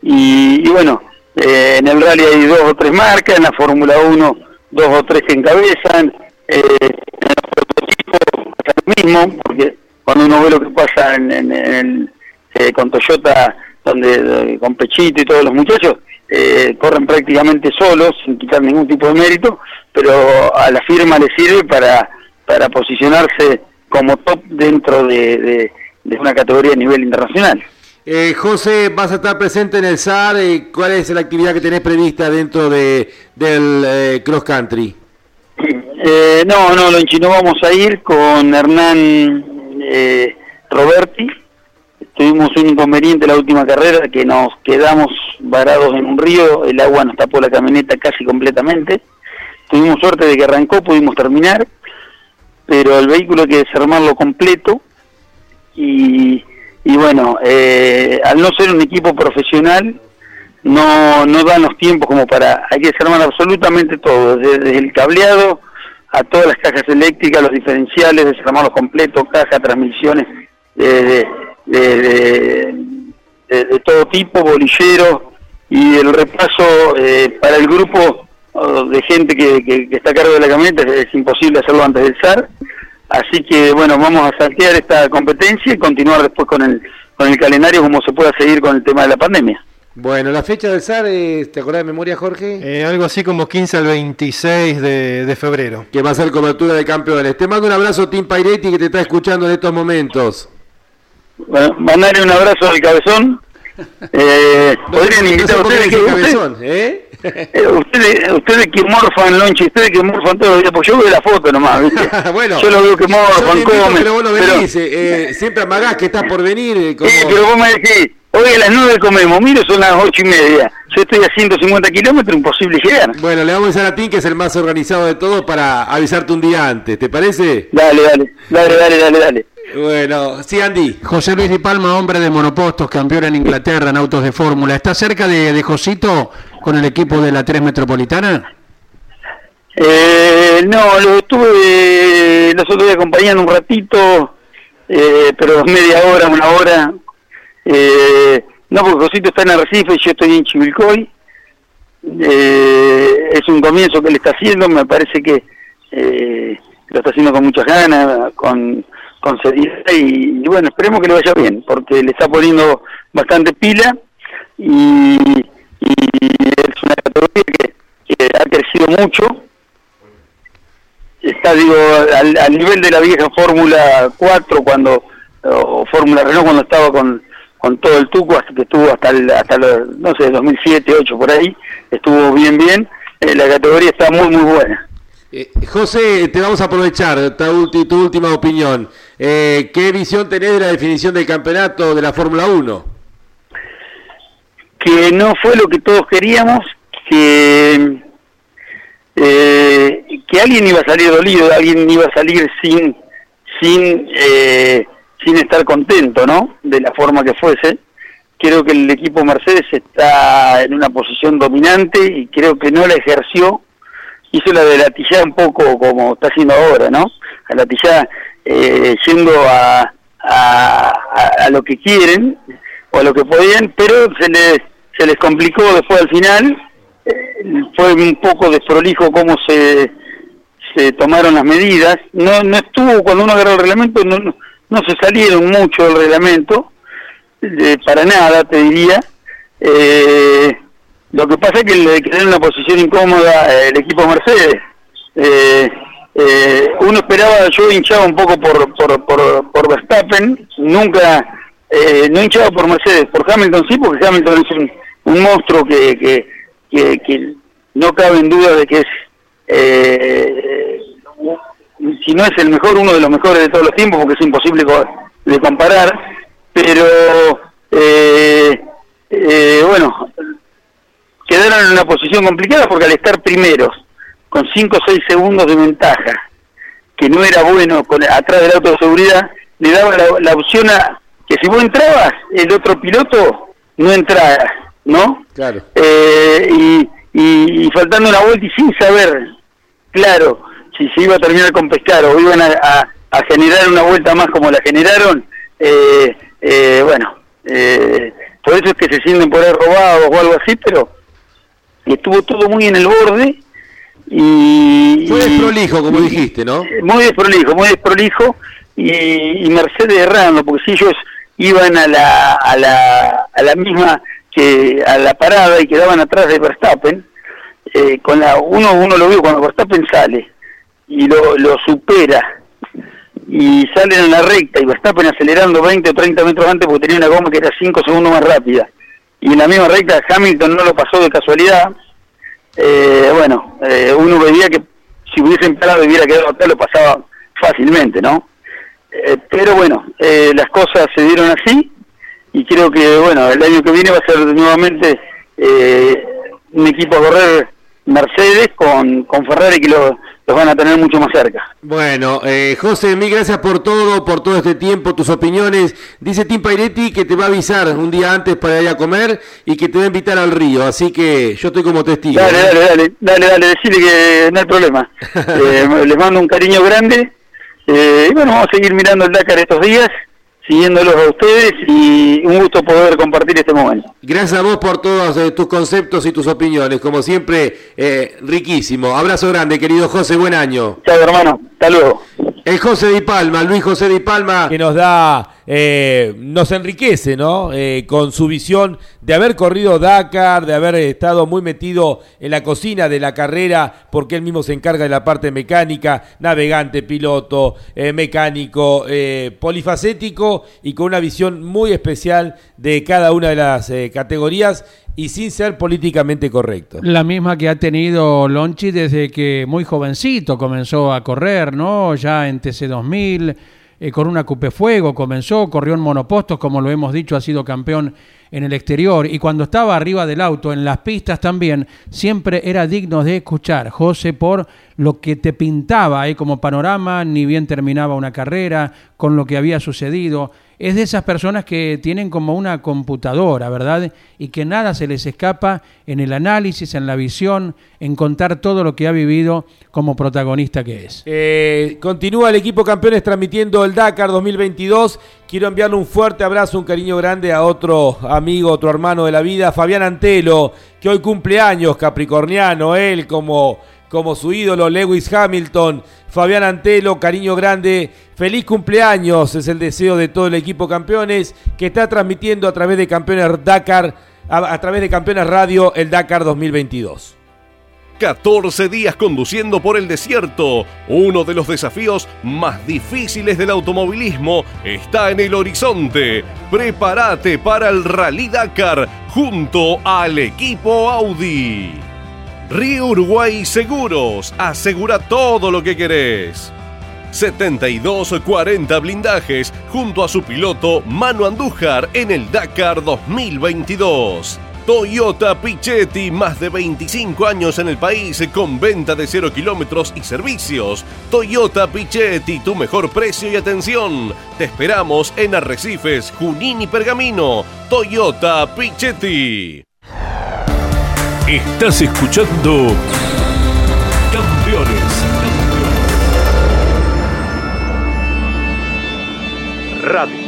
y, y bueno, eh, en el rally hay dos o tres marcas, en la Fórmula 1 dos o tres que encabezan, eh, en los prototipos pasa lo mismo, porque cuando uno ve lo que pasa en, en- el, eh, con Toyota, donde con Pechito y todos los muchachos, eh, corren prácticamente solos, sin quitar ningún tipo de mérito, pero a la firma le sirve para, para posicionarse como top dentro de, de- de una categoría a nivel internacional. Eh, José, vas a estar presente en el SAR. eh, ¿Cuál es la actividad que tenés prevista dentro de, del eh, cross country? Eh, no, no, Lonchi, no vamos a ir con Hernán Roberti. Tuvimos un inconveniente la última carrera que nos quedamos varados en un río, el agua nos tapó la camioneta casi completamente. Tuvimos suerte de que arrancó, pudimos terminar, pero el vehículo hay que desarmarlo completo y, y bueno, eh, al no ser un equipo profesional, no, no dan los tiempos como para, hay que desarmar absolutamente todo, desde, el cableado a todas las cajas eléctricas, los diferenciales, desarmarlos completos, caja, transmisiones, de, de, de- todo tipo, bolilleros, y el repaso eh, para el grupo oh, de gente que, que- que está a cargo de la camioneta es, es imposible hacerlo antes del SAR, así que bueno, vamos a saltear esta competencia y continuar después con el, con el calendario como se pueda seguir con el tema de la pandemia. Bueno, la fecha del SAR, eh, ¿te acordás de memoria, Jorge? Eh, algo así como 15 al 26 de, de febrero. Que va a ser cobertura de campeones. Te mando un abrazo, Tim Pairetti, que te está escuchando en estos momentos. Bueno, mandarle un abrazo al cabezón. Eh, podrían no invitar sé a por qué ustedes. que- cabezón, ¿eh? Eh, ustedes, ustedes que morfan, Lonchi, ustedes que morfan todos los días, pues yo veo la foto nomás, ¿viste? bueno, yo lo veo que morfan, invito, comen. pero vos no pero- venís, eh, eh, siempre amagás que estás por venir. eh, como- Sí, pero vos me decís, hoy a las 9 comemos, miro son las ocho y media, yo estoy a 150 kilómetros, imposible llegar. Bueno, le vamos a avisar a Tim, que es el más organizado de todos, para avisarte un día antes, ¿te parece? Dale, dale, dale, dale, dale, dale. Bueno, sí, Andy. José Luis Di Palma, hombre de monopostos, campeón en Inglaterra en autos de fórmula. ¿Está cerca de, de Josito con el equipo de la 3 Metropolitana? Eh, no, lo estuve los otros días acompañando un ratito, eh, pero media hora, una hora. Eh, no, porque Josito está en Arrecife y yo estoy en Chivilcoy. Eh, es un comienzo que él está haciendo, me parece que eh, lo está haciendo con muchas ganas, con, con seriedad y, bueno, esperemos que le vaya bien, porque le está poniendo bastante pila y, y es una categoría que, que ha crecido mucho. Está digo al, al nivel de la vieja Fórmula 4 cuando o Fórmula Renault cuando estaba con, con todo el tuco hasta que estuvo hasta el, hasta los, no sé 2007 8 por ahí estuvo bien bien. Eh, la categoría está muy muy buena Eh, José, te vamos a aprovechar tu, última opinión. Eh, ¿Qué visión tenés de la definición del campeonato de la Fórmula 1? que no fue lo que todos queríamos que eh, que alguien iba a salir dolido alguien iba a salir sin sin eh, sin estar contento no de la forma que fuese creo que el equipo Mercedes está en una posición dominante y creo que no la ejerció hizo la de latillá un poco como está haciendo ahora no a latillá eh, yendo a, a, a- a lo que quieren o a lo que podían pero se les se les complicó después al final. Eh, fue un poco desprolijo cómo se se tomaron las medidas. No no estuvo cuando uno agarró el reglamento no no, no se salieron mucho del reglamento eh, para nada te diría. Eh, lo que pasa es que le quedó en una posición incómoda eh, el equipo Mercedes. Eh, eh, uno esperaba yo hinchaba un poco por por por, por Verstappen nunca eh, no hinchaba por Mercedes por Hamilton sí porque Hamilton es un, un monstruo que, que, que, que no cabe en duda de que es eh, si no es el mejor uno de los mejores de todos los tiempos porque es imposible de comparar pero eh, eh, bueno quedaron en una posición complicada porque al estar primeros con 5 o 6 segundos de ventaja que no era bueno con, atrás del auto de seguridad le daba la, la opción a que si vos entrabas el otro piloto no entraba ¿no? Claro. Eh, y, y, y faltando una vuelta y sin saber claro si se iba a terminar con pescar o iban a, a- a generar una vuelta más como la generaron eh, eh, bueno eh, por eso es que se sienten por ahí robados o algo así pero estuvo todo muy en el borde y Fue y- desprolijo, como dijiste, ¿no? muy desprolijo, muy desprolijo y, y Mercedes errando, porque si ellos iban a la, a la, a la misma que a la parada y quedaban atrás de Verstappen, eh, con la uno uno lo vio cuando Verstappen sale y lo, lo supera y salen en la recta y Verstappen acelerando 20 o 30 metros antes porque tenía una goma que era 5 segundos más rápida y en la misma recta Hamilton no lo pasó de casualidad eh, bueno, eh, uno veía que si hubiesen parado y hubiera quedado atrás lo pasaba fácilmente, ¿no? Eh, pero bueno, eh, las cosas se dieron así y creo que, bueno, el año que viene va a ser nuevamente eh, un equipo a correr Mercedes con, con Ferrari que lo- los van a tener mucho más cerca. Bueno, eh, José, mil gracias por todo, por todo este tiempo, tus opiniones. Dice Tim Pairetti que te va a avisar un día antes para ir a comer y que te va a invitar al río, así que yo estoy como testigo. Dale, ¿eh? dale, dale, dale, dale, decirle que no hay problema. Eh, les mando un cariño grande. Eh, y bueno, vamos a seguir mirando el Dakar estos días, siguiéndolos a ustedes y un gusto poder compartir este momento. Gracias a vos por todos eh, tus conceptos y tus opiniones, como siempre, eh, riquísimo. Abrazo grande, querido José, buen año. Chao, hermano, hasta luego. El José Di Palma, Luis José Di Palma. que nos da eh, nos enriquece, ¿no? Eh, con su visión de haber corrido Dakar, de haber estado muy metido en la cocina de la carrera, porque él mismo se encarga de la parte mecánica, navegante, piloto, eh, mecánico, polifacético y con una visión muy especial de cada una de las categorías y sin ser políticamente correcto. La misma que ha tenido Lonchi desde que muy jovencito comenzó a correr, ¿no? Ya en TC2000, eh, con una Cupe Fuego comenzó, corrió en monopostos, como lo hemos dicho, ha sido campeón en el exterior y cuando estaba arriba del auto, en las pistas también, siempre era digno de escuchar, José, por lo que te pintaba ahí como panorama, ni bien terminaba una carrera, con lo que había sucedido es de esas personas que tienen como una computadora, ¿verdad? Y que nada se les escapa en el análisis, en la visión, en contar todo lo que ha vivido como protagonista que es. Eh, continúa el equipo campeones transmitiendo el Dakar 2022. Quiero enviarle un fuerte abrazo, un cariño grande a otro amigo, otro hermano de la vida, Fabián Antelo, que hoy cumple años, capricorniano, él como como su ídolo Lewis Hamilton, Fabián Antelo, cariño grande, feliz cumpleaños, es el deseo de todo el equipo campeones que está transmitiendo a través de Campeones Dakar, a, través de Campeones Radio el Dakar 2022. 14 días conduciendo por el desierto. Uno de los desafíos más difíciles del automovilismo está en el horizonte. Prepárate para el Rally Dakar junto al equipo Audi. Río Uruguay Seguros, asegura todo lo que querés. 72-40 blindajes junto a su piloto Manu Andújar en el Dakar 2022. Toyota Pichetti, más de 25 años en el país con venta de 0 kilómetros y servicios. Toyota Pichetti, tu mejor precio y atención. Te esperamos en Arrecifes, Junín y Pergamino. Toyota Pichetti. Estás escuchando Campeones. Radio.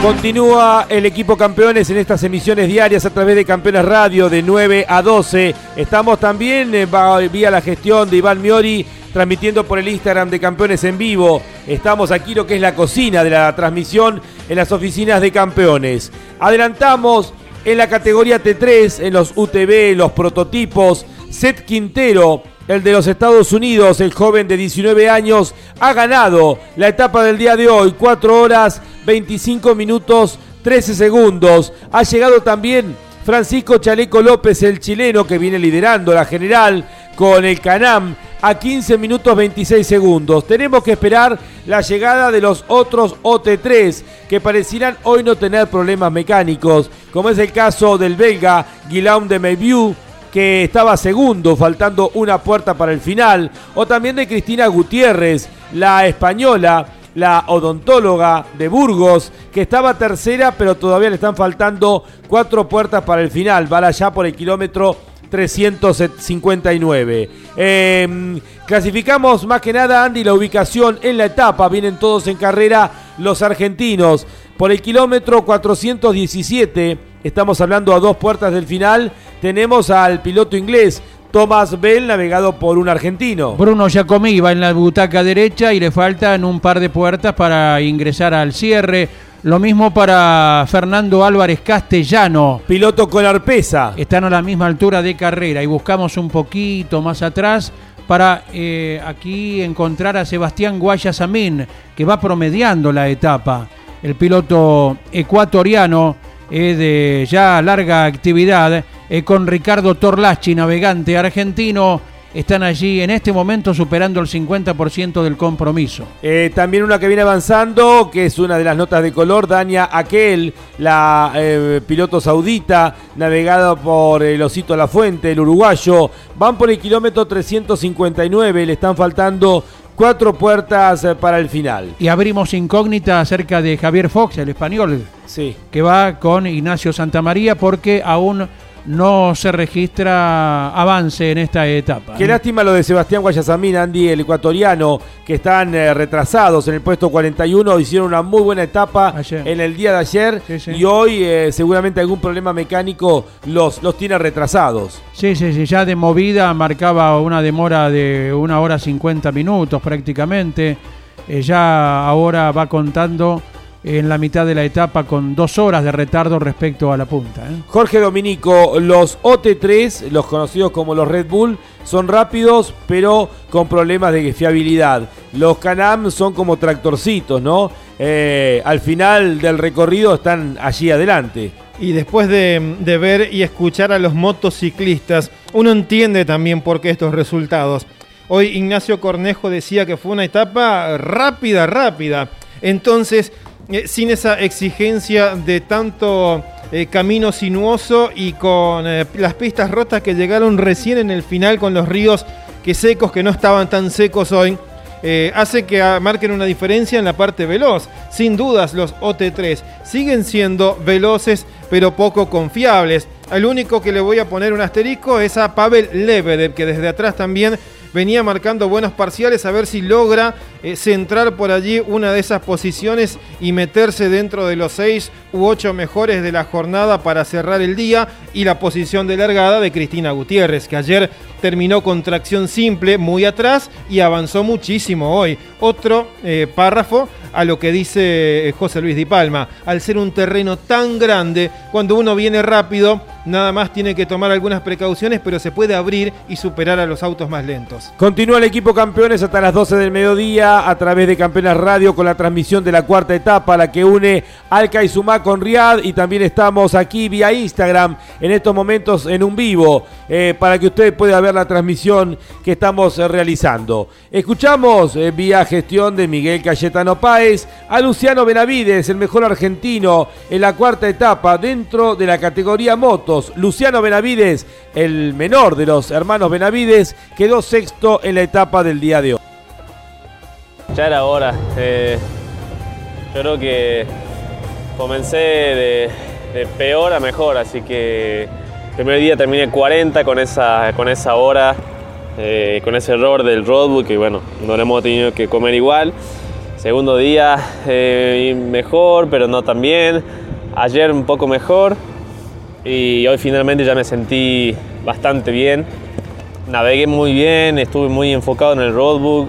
Continúa el equipo campeones en estas emisiones diarias a través de Campeones Radio de 9 a 12. Estamos también eh, vía la gestión de Iván Miori transmitiendo por el Instagram de Campeones en vivo. Estamos aquí lo que es la cocina de la transmisión en las oficinas de Campeones. Adelantamos en la categoría T3, en los UTV, los prototipos. Seth Quintero, el de los Estados Unidos, el joven de 19 años, ha ganado la etapa del día de hoy, 4 horas 25 minutos 13 segundos. Ha llegado también Francisco Chaleco López, el chileno que viene liderando la general con el Canam a 15 minutos 26 segundos. Tenemos que esperar la llegada de los otros OT3 que parecieran hoy no tener problemas mecánicos, como es el caso del belga Guillaume de Mayview que estaba segundo, faltando una puerta para el final, o también de Cristina Gutiérrez, la española, la odontóloga de Burgos, que estaba tercera, pero todavía le están faltando cuatro puertas para el final, va allá por el kilómetro 359. Em, clasificamos más que nada, Andy, la ubicación en la etapa. Vienen todos en carrera los argentinos. Por el kilómetro 417, estamos hablando a dos puertas del final, tenemos al piloto inglés. Thomas Bell navegado por un argentino. Bruno Giacomí va en la butaca derecha y le faltan un par de puertas para ingresar al cierre. Lo mismo para Fernando Álvarez Castellano. Piloto con arpesa. Están a la misma altura de carrera y buscamos un poquito más atrás para eh, aquí encontrar a Sebastián Guayasamín, que va promediando la etapa. El piloto ecuatoriano es de ya larga actividad eh, con Ricardo Torlachi, navegante argentino están allí en este momento superando el 50% del compromiso. Eh, también una que viene avanzando, que es una de las notas de color, Dania Aquel, la eh, piloto saudita, navegada por el Osito La Fuente, el uruguayo. Van por el kilómetro 359, le están faltando cuatro puertas eh, para el final. Y abrimos incógnita acerca de Javier Fox, el español, sí. que va con Ignacio Santamaría porque aún no se registra avance en esta etapa. Qué ¿eh? lástima lo de Sebastián Guayasamín, Andy, el ecuatoriano, que están eh, retrasados en el puesto 41. Hicieron una muy buena etapa en el día de ayer y hoy eh, seguramente algún problema mecánico los, los tiene retrasados. Sí, sí, sí, ya de movida marcaba una demora de una hora 50 minutos prácticamente. Eh, ya ahora va contando en la mitad de la etapa con dos horas de retardo respecto a la punta. ¿eh? Jorge Dominico, los OT3, los conocidos como los Red Bull, son rápidos pero con problemas de fiabilidad. Los Canam son como tractorcitos, ¿no? Eh, al final del recorrido están allí adelante. Y después de, de ver y escuchar a los motociclistas, uno entiende también por qué estos resultados. Hoy Ignacio Cornejo decía que fue una etapa rápida, rápida. Entonces, eh, sin esa exigencia de tanto eh, camino sinuoso y con eh, las pistas rotas que llegaron recién en el final con los ríos que secos, que no estaban tan secos hoy, hace que ah, marquen una diferencia en la parte veloz. Sin dudas, los OT3 siguen siendo veloces, pero poco confiables. Al único que le voy a poner un asterisco es a Pavel Lebedev, que desde atrás también venía marcando buenos parciales, a ver si logra eh, centrar por allí una de esas posiciones y meterse dentro de los seis u ocho mejores de la jornada para cerrar el día y la posición de largada de Cristina Gutiérrez, que ayer terminó con tracción simple muy atrás y avanzó muchísimo hoy. Otro eh, párrafo a lo que dice eh, José Luis Di Palma. Al ser un terreno tan grande, cuando uno viene rápido, nada más tiene que tomar algunas precauciones, pero se puede abrir y superar a los autos más lentos. Continúa el equipo campeones hasta las 12 del mediodía a través de Campeones Radio con la transmisión de la cuarta etapa, la que une Alca y Sumá con Riad. Y también estamos aquí vía Instagram en estos momentos en un vivo eh, para que usted pueda ver la transmisión que estamos eh, realizando. Escuchamos eh, vía gestión de Miguel Cayetano Páez a Luciano Benavides, el mejor argentino en la cuarta etapa dentro de la categoría motos. Luciano Benavides, el menor de los hermanos Benavides, quedó sexto en la etapa del día de hoy. Ya era hora. eh, yo creo que comencé de, de peor a mejor, así que el primer día terminé 40 con esa, con esa hora, eh, con ese error del roadbook que bueno, no lo hemos tenido que comer igual. Segundo día eh, mejor, pero no tan bien. Ayer un poco mejor y hoy finalmente ya me sentí bastante bien. Navegué muy bien, estuve muy enfocado en el roadbook,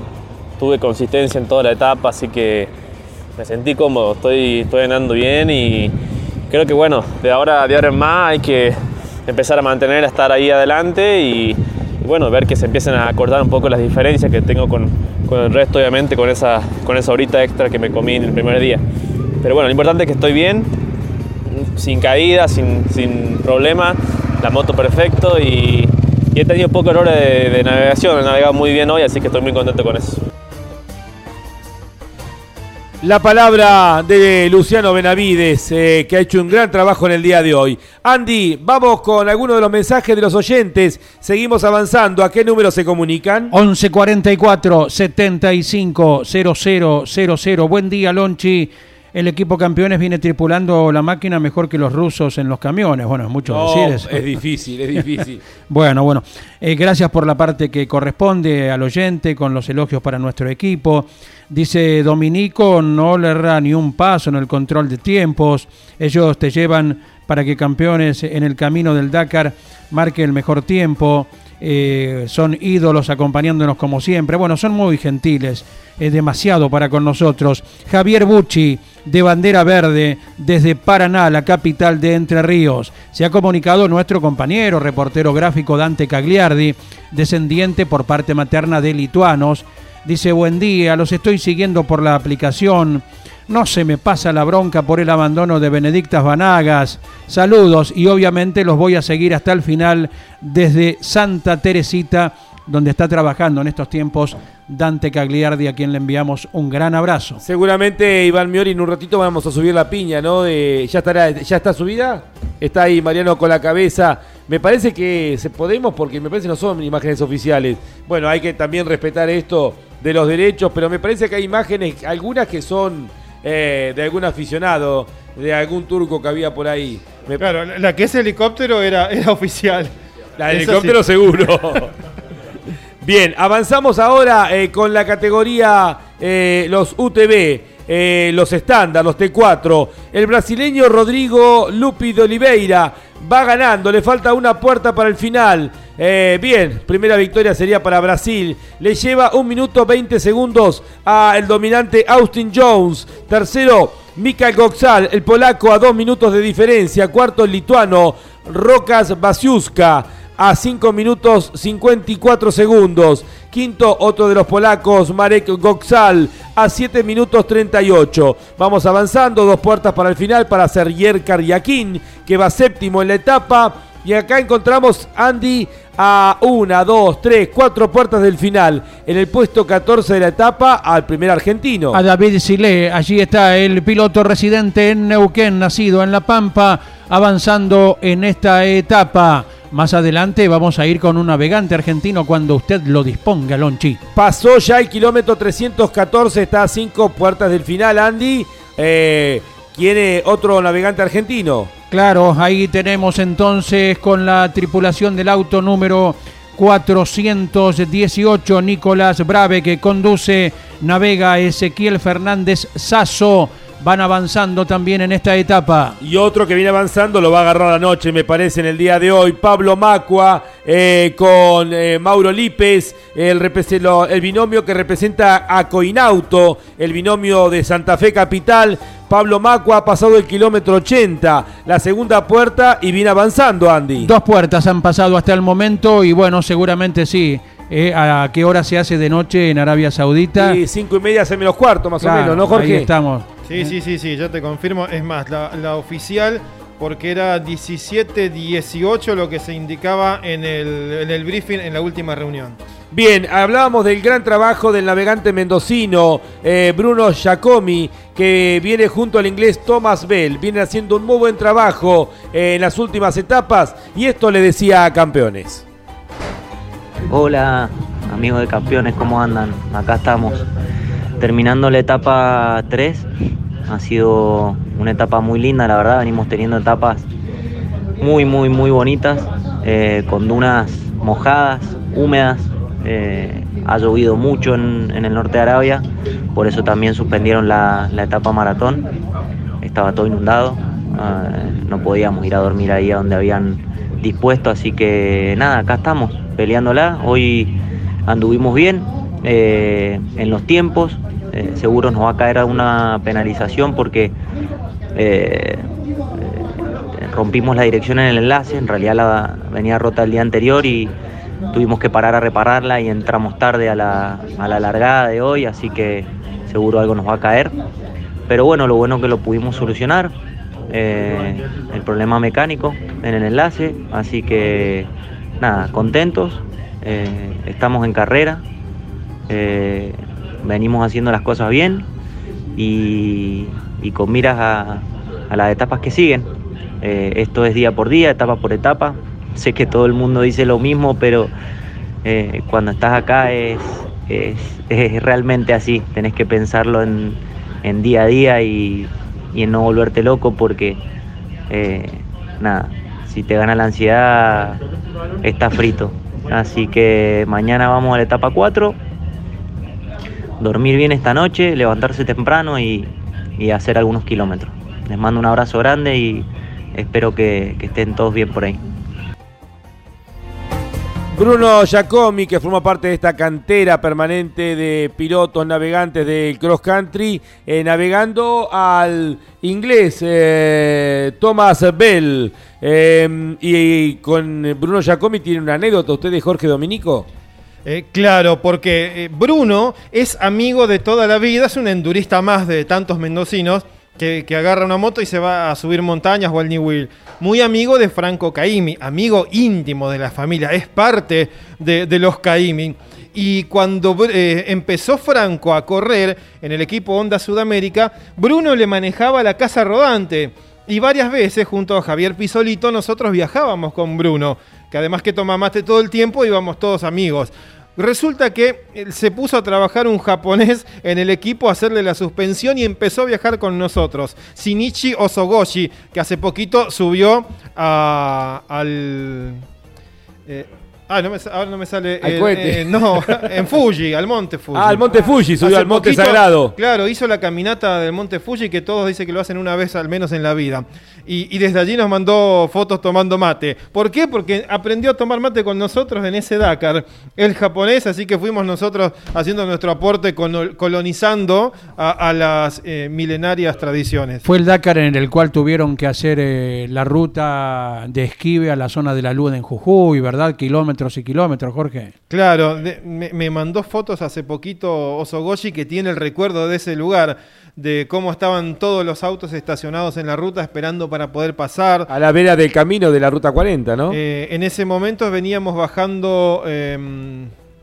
tuve consistencia en toda la etapa, así que me sentí cómodo, estoy, estoy andando bien y creo que bueno, de ahora, de ahora en más hay que empezar a mantener, a estar ahí adelante y, y bueno, ver que se empiecen a acordar un poco las diferencias que tengo con, con el resto, obviamente, con esa, con esa horita extra que me comí en el primer día. Pero bueno, lo importante es que estoy bien, sin caída, sin, sin problema, la moto perfecto y, y he tenido pocos errores de, de navegación, he navegado muy bien hoy, así que estoy muy contento con eso. La palabra de Luciano Benavides, eh, que ha hecho un gran trabajo en el día de hoy. Andy, vamos con algunos de los mensajes de los oyentes. Seguimos avanzando. ¿A qué número se comunican? 1144 75 0000. Buen día, Lonchi. El equipo campeones viene tripulando la máquina mejor que los rusos en los camiones. Bueno, es mucho No, decir eso. es difícil, es difícil. Bueno, bueno. Eh, gracias por la parte que corresponde al oyente con los elogios para nuestro equipo. Dice Dominico, no le erra ni un paso en el control de tiempos. Ellos te llevan para que campeones en el camino del Dakar marque el mejor tiempo. Eh, son ídolos acompañándonos como siempre. Bueno, son muy gentiles. Es demasiado para con nosotros. Javier Bucci, de Bandera Verde, desde Paraná, la capital de Entre Ríos. Se ha comunicado nuestro compañero, reportero gráfico Dante Cagliardi, descendiente por parte materna de lituanos. Dice, buen día, los estoy siguiendo por la aplicación. No se me pasa la bronca por el abandono de Benedictas Vanagas. Saludos y obviamente los voy a seguir hasta el final desde Santa Teresita, donde está trabajando en estos tiempos Dante Cagliardi, a quien le enviamos un gran abrazo. Seguramente Iván Miori en un ratito vamos a subir la piña, ¿no? De, ¿ya, estará, ¿Ya está subida? Está ahí Mariano con la cabeza. Me parece que se podemos, porque me parece que no son imágenes oficiales. Bueno, hay que también respetar esto de los derechos, pero me parece que hay imágenes, algunas que son eh, de algún aficionado, de algún turco que había por ahí. Claro, la- que es helicóptero era, era oficial. La del Eso helicóptero sí. seguro. Bien, avanzamos ahora eh, con la categoría eh, los UTV, eh, los estándar, los T4. El brasileño Rodrigo Lupi de Oliveira va ganando, le falta una puerta para el final. Bien, primera victoria sería para Brasil. Le lleva un minuto 20 segundos a el dominante Austin Jones. Tercero, Mikael Goxal, el polaco a dos minutos de diferencia. Cuarto, el lituano Rokas Basiuska a 5 minutos 54 segundos. Quinto, otro de los polacos, Marek Goxal, a 7 minutos 38. Vamos avanzando, dos puertas para el final para Sergier Karyakin, que va séptimo en la etapa. Y acá encontramos Andy a una, dos, tres, cuatro puertas del final. En el puesto 14 de la etapa al primer argentino. A David Silé, allí está el piloto residente en Neuquén, nacido en La Pampa, avanzando en esta etapa. Más adelante vamos a ir con un navegante argentino cuando usted lo disponga, Lonchi. Pasó ya el kilómetro 314, está a cinco puertas del final, Andy. Eh, ¿Quiere otro navegante argentino? Claro, ahí tenemos entonces con la tripulación del auto número 418, Nicolás Brave, que conduce, navega Ezequiel Fernández Sasso. Van avanzando también en esta etapa. Y otro que viene avanzando lo va a agarrar la noche, me parece, en el día de hoy. Pablo Macua eh, con eh, Mauro Lípez, el, binomio que representa a Coinauto, el binomio de Santa Fe Capital. Pablo Macua ha pasado el kilómetro 80, la segunda puerta y viene avanzando, Andy. Dos puertas han pasado hasta el momento y bueno, seguramente sí. Eh, ¿A qué hora se hace de noche en Arabia Saudita? Y cinco y media, seis menos cuarto, más Claro, o menos, ¿no, Jorge? Ahí estamos. Sí, sí, sí, sí, ya te confirmo. Es más, la, la oficial, porque era 17-18 lo que se indicaba en el, en el briefing en la última reunión. Bien, hablábamos del gran trabajo del navegante mendocino eh, Bruno Giacomi, que viene junto al inglés Thomas Bell. Viene haciendo un muy buen trabajo eh, en las últimas etapas y esto le decía a campeones. Hola, amigos de campeones, ¿cómo andan? Acá estamos. Terminando la etapa 3. Ha sido una etapa muy linda, la verdad. Venimos teniendo etapas muy, muy, muy bonitas, eh, con dunas mojadas, húmedas. Eh, ha llovido mucho en, el norte de Arabia, por eso también suspendieron la, la etapa maratón. Estaba todo inundado, ah, no podíamos ir a dormir ahí a donde habían dispuesto, así que nada, acá estamos peleándola. Hoy anduvimos bien eh, en los tiempos, eh, seguro nos va a caer alguna penalización porque eh, rompimos la dirección en el enlace, en realidad la venía rota el día anterior y tuvimos que parar a repararla y entramos tarde a la, a la largada de hoy, así que seguro algo nos va a caer. Pero bueno, lo bueno que lo pudimos solucionar, el problema mecánico en el enlace, así que nada, contentos, estamos en carrera, eh, venimos haciendo las cosas bien y, con miras a, las etapas que siguen. Eh, esto es día por día, etapa por etapa. Sé que todo el mundo dice lo mismo, pero eh, cuando estás acá es, es, es realmente así. Tenés que pensarlo en, en día a día y, en no volverte loco porque, nada, si te gana la ansiedad, estás frito. Así que mañana vamos a la etapa 4, dormir bien esta noche, levantarse temprano y, y hacer algunos kilómetros. Les mando un abrazo grande y espero que, estén todos bien por ahí. Bruno Giacomi, que forma parte de esta cantera permanente de pilotos navegantes del cross country, eh, navegando al inglés eh, Thomas Bell. Eh, y con Bruno Giacomi tiene una anécdota. ¿Usted de Jorge Dominico? Eh, claro, porque eh, Bruno es amigo de toda la vida, es un endurista más de tantos mendocinos que, agarra una moto y se va a subir montañas o al New Wheel. Muy amigo de Franco Caimi, amigo íntimo de la familia, es parte de, de los Caimi. Y cuando eh, empezó Franco a correr en el equipo Honda Sudamérica, Bruno le manejaba la casa rodante. Y varias veces, junto a Javier Pisolito, nosotros viajábamos con Bruno, que además que toma mate todo el tiempo, íbamos todos amigos. Resulta que eh, se puso a trabajar un japonés en el equipo a hacerle la suspensión y empezó a viajar con nosotros. Shinichi Osogoshi, que hace poquito subió a- al... eh, ah, no me, ahora no me sale... Al eh, cohete. eh, no, en Fuji, al monte Fuji. Ah, al Monte Fuji, subió Hace al Monte Sagrado. Claro, hizo la caminata del Monte Fuji que todos dicen que lo hacen una vez al menos en la vida. Y, y desde allí nos mandó fotos tomando mate. ¿Por qué? Porque aprendió a tomar mate con nosotros en ese Dakar, el japonés, así que fuimos nosotros haciendo nuestro aporte colonizando a, a las eh, milenarias tradiciones. Fue el Dakar en el cual tuvieron que hacer eh, la ruta de esquive a la zona de la luz en Jujuy, ¿verdad? Kilómetros y kilómetros, Jorge. Claro, de- me, me mandó fotos hace poquito Osogoshi que tiene el recuerdo de ese lugar, de cómo estaban todos los autos estacionados en la ruta esperando para poder pasar. A la vera del camino de la Ruta 40, ¿no? Eh, en ese momento veníamos bajando, eh,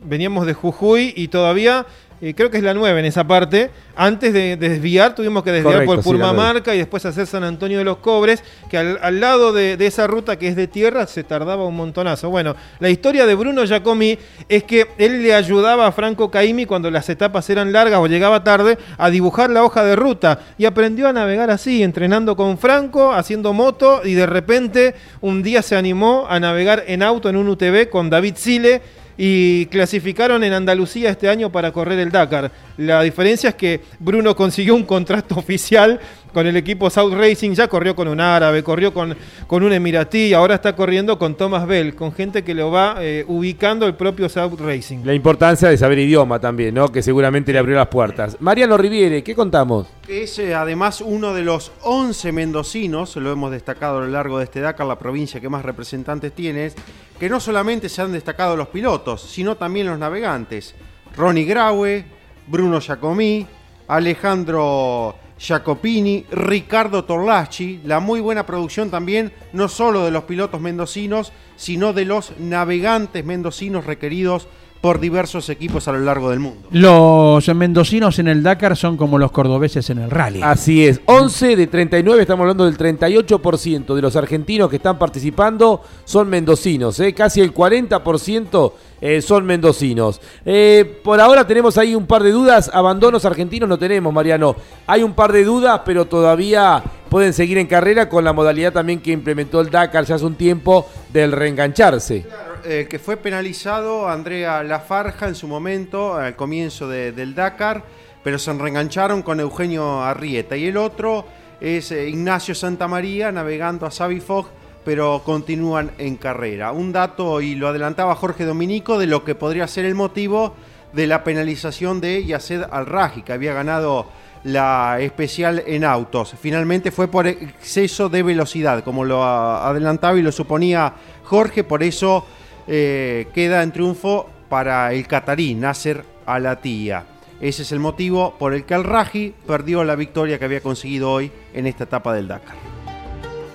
veníamos de Jujuy y todavía, eh, creo que es la 9 en esa parte, antes de, de desviar tuvimos que desviar Correcto, por sí. Purmamarca y después hacer San Antonio de los Cobres, que al, al lado de, de esa ruta que es de tierra se tardaba un montonazo. Bueno, la historia de Bruno Giacomi es que él le ayudaba a Franco Caimi cuando las etapas eran largas o llegaba tarde a dibujar la hoja de ruta y aprendió a navegar así, entrenando con Franco, haciendo moto y de repente un día se animó a navegar en auto en un UTV con David Sile y clasificaron en Andalucía este año para correr el Dakar. La diferencia es que Bruno consiguió un contrato oficial con el equipo South Racing, ya corrió con un árabe, corrió con, con un emiratí, ahora está corriendo con Thomas Bell, con gente que lo va eh, ubicando el propio South Racing. La importancia de saber idioma también, ¿no? Que seguramente le abrió las puertas. Mariano Riviere, ¿qué contamos? Es eh, además uno de los 11 mendocinos, lo hemos destacado a lo largo de este Dakar, la provincia que más representantes tiene, que no solamente se han destacado los pilotos, sino también los navegantes. Ronnie Graue, Bruno Giacomí, Alejandro Jacopini, Ricardo Torlachi, la muy buena producción también, no solo de los pilotos mendocinos, sino de los navegantes mendocinos requeridos por diversos equipos a lo largo del mundo. Los mendocinos en el Dakar son como los cordobeses en el rally. Así es, 11 de 39, estamos hablando del 38% de los argentinos que están participando son mendocinos, ¿eh? casi el 40% eh, son mendocinos. Eh, por ahora tenemos ahí un par de dudas, abandonos argentinos no tenemos, Mariano. Hay un par de dudas, pero todavía pueden seguir en carrera con la modalidad también que implementó el Dakar ya hace un tiempo del reengancharse. El que fue penalizado, Andrea Lafarja, en su momento, al comienzo de- del Dakar, pero se reengancharon con Eugenio Arrieta. Y el otro es eh, Ignacio Santamaría, navegando a Savifog, pero continúan en carrera. Un dato, y lo adelantaba Jorge Dominico, de lo que podría ser el motivo de la penalización de Yaced Al-Raji, que había ganado la especial en autos. Finalmente fue por exceso de velocidad, como lo adelantaba y lo suponía Jorge, por eso eh, queda en triunfo para el catarí Nasser Alatía. Ese es el motivo por el que Al-Raji perdió la victoria que había conseguido hoy en esta etapa del Dakar.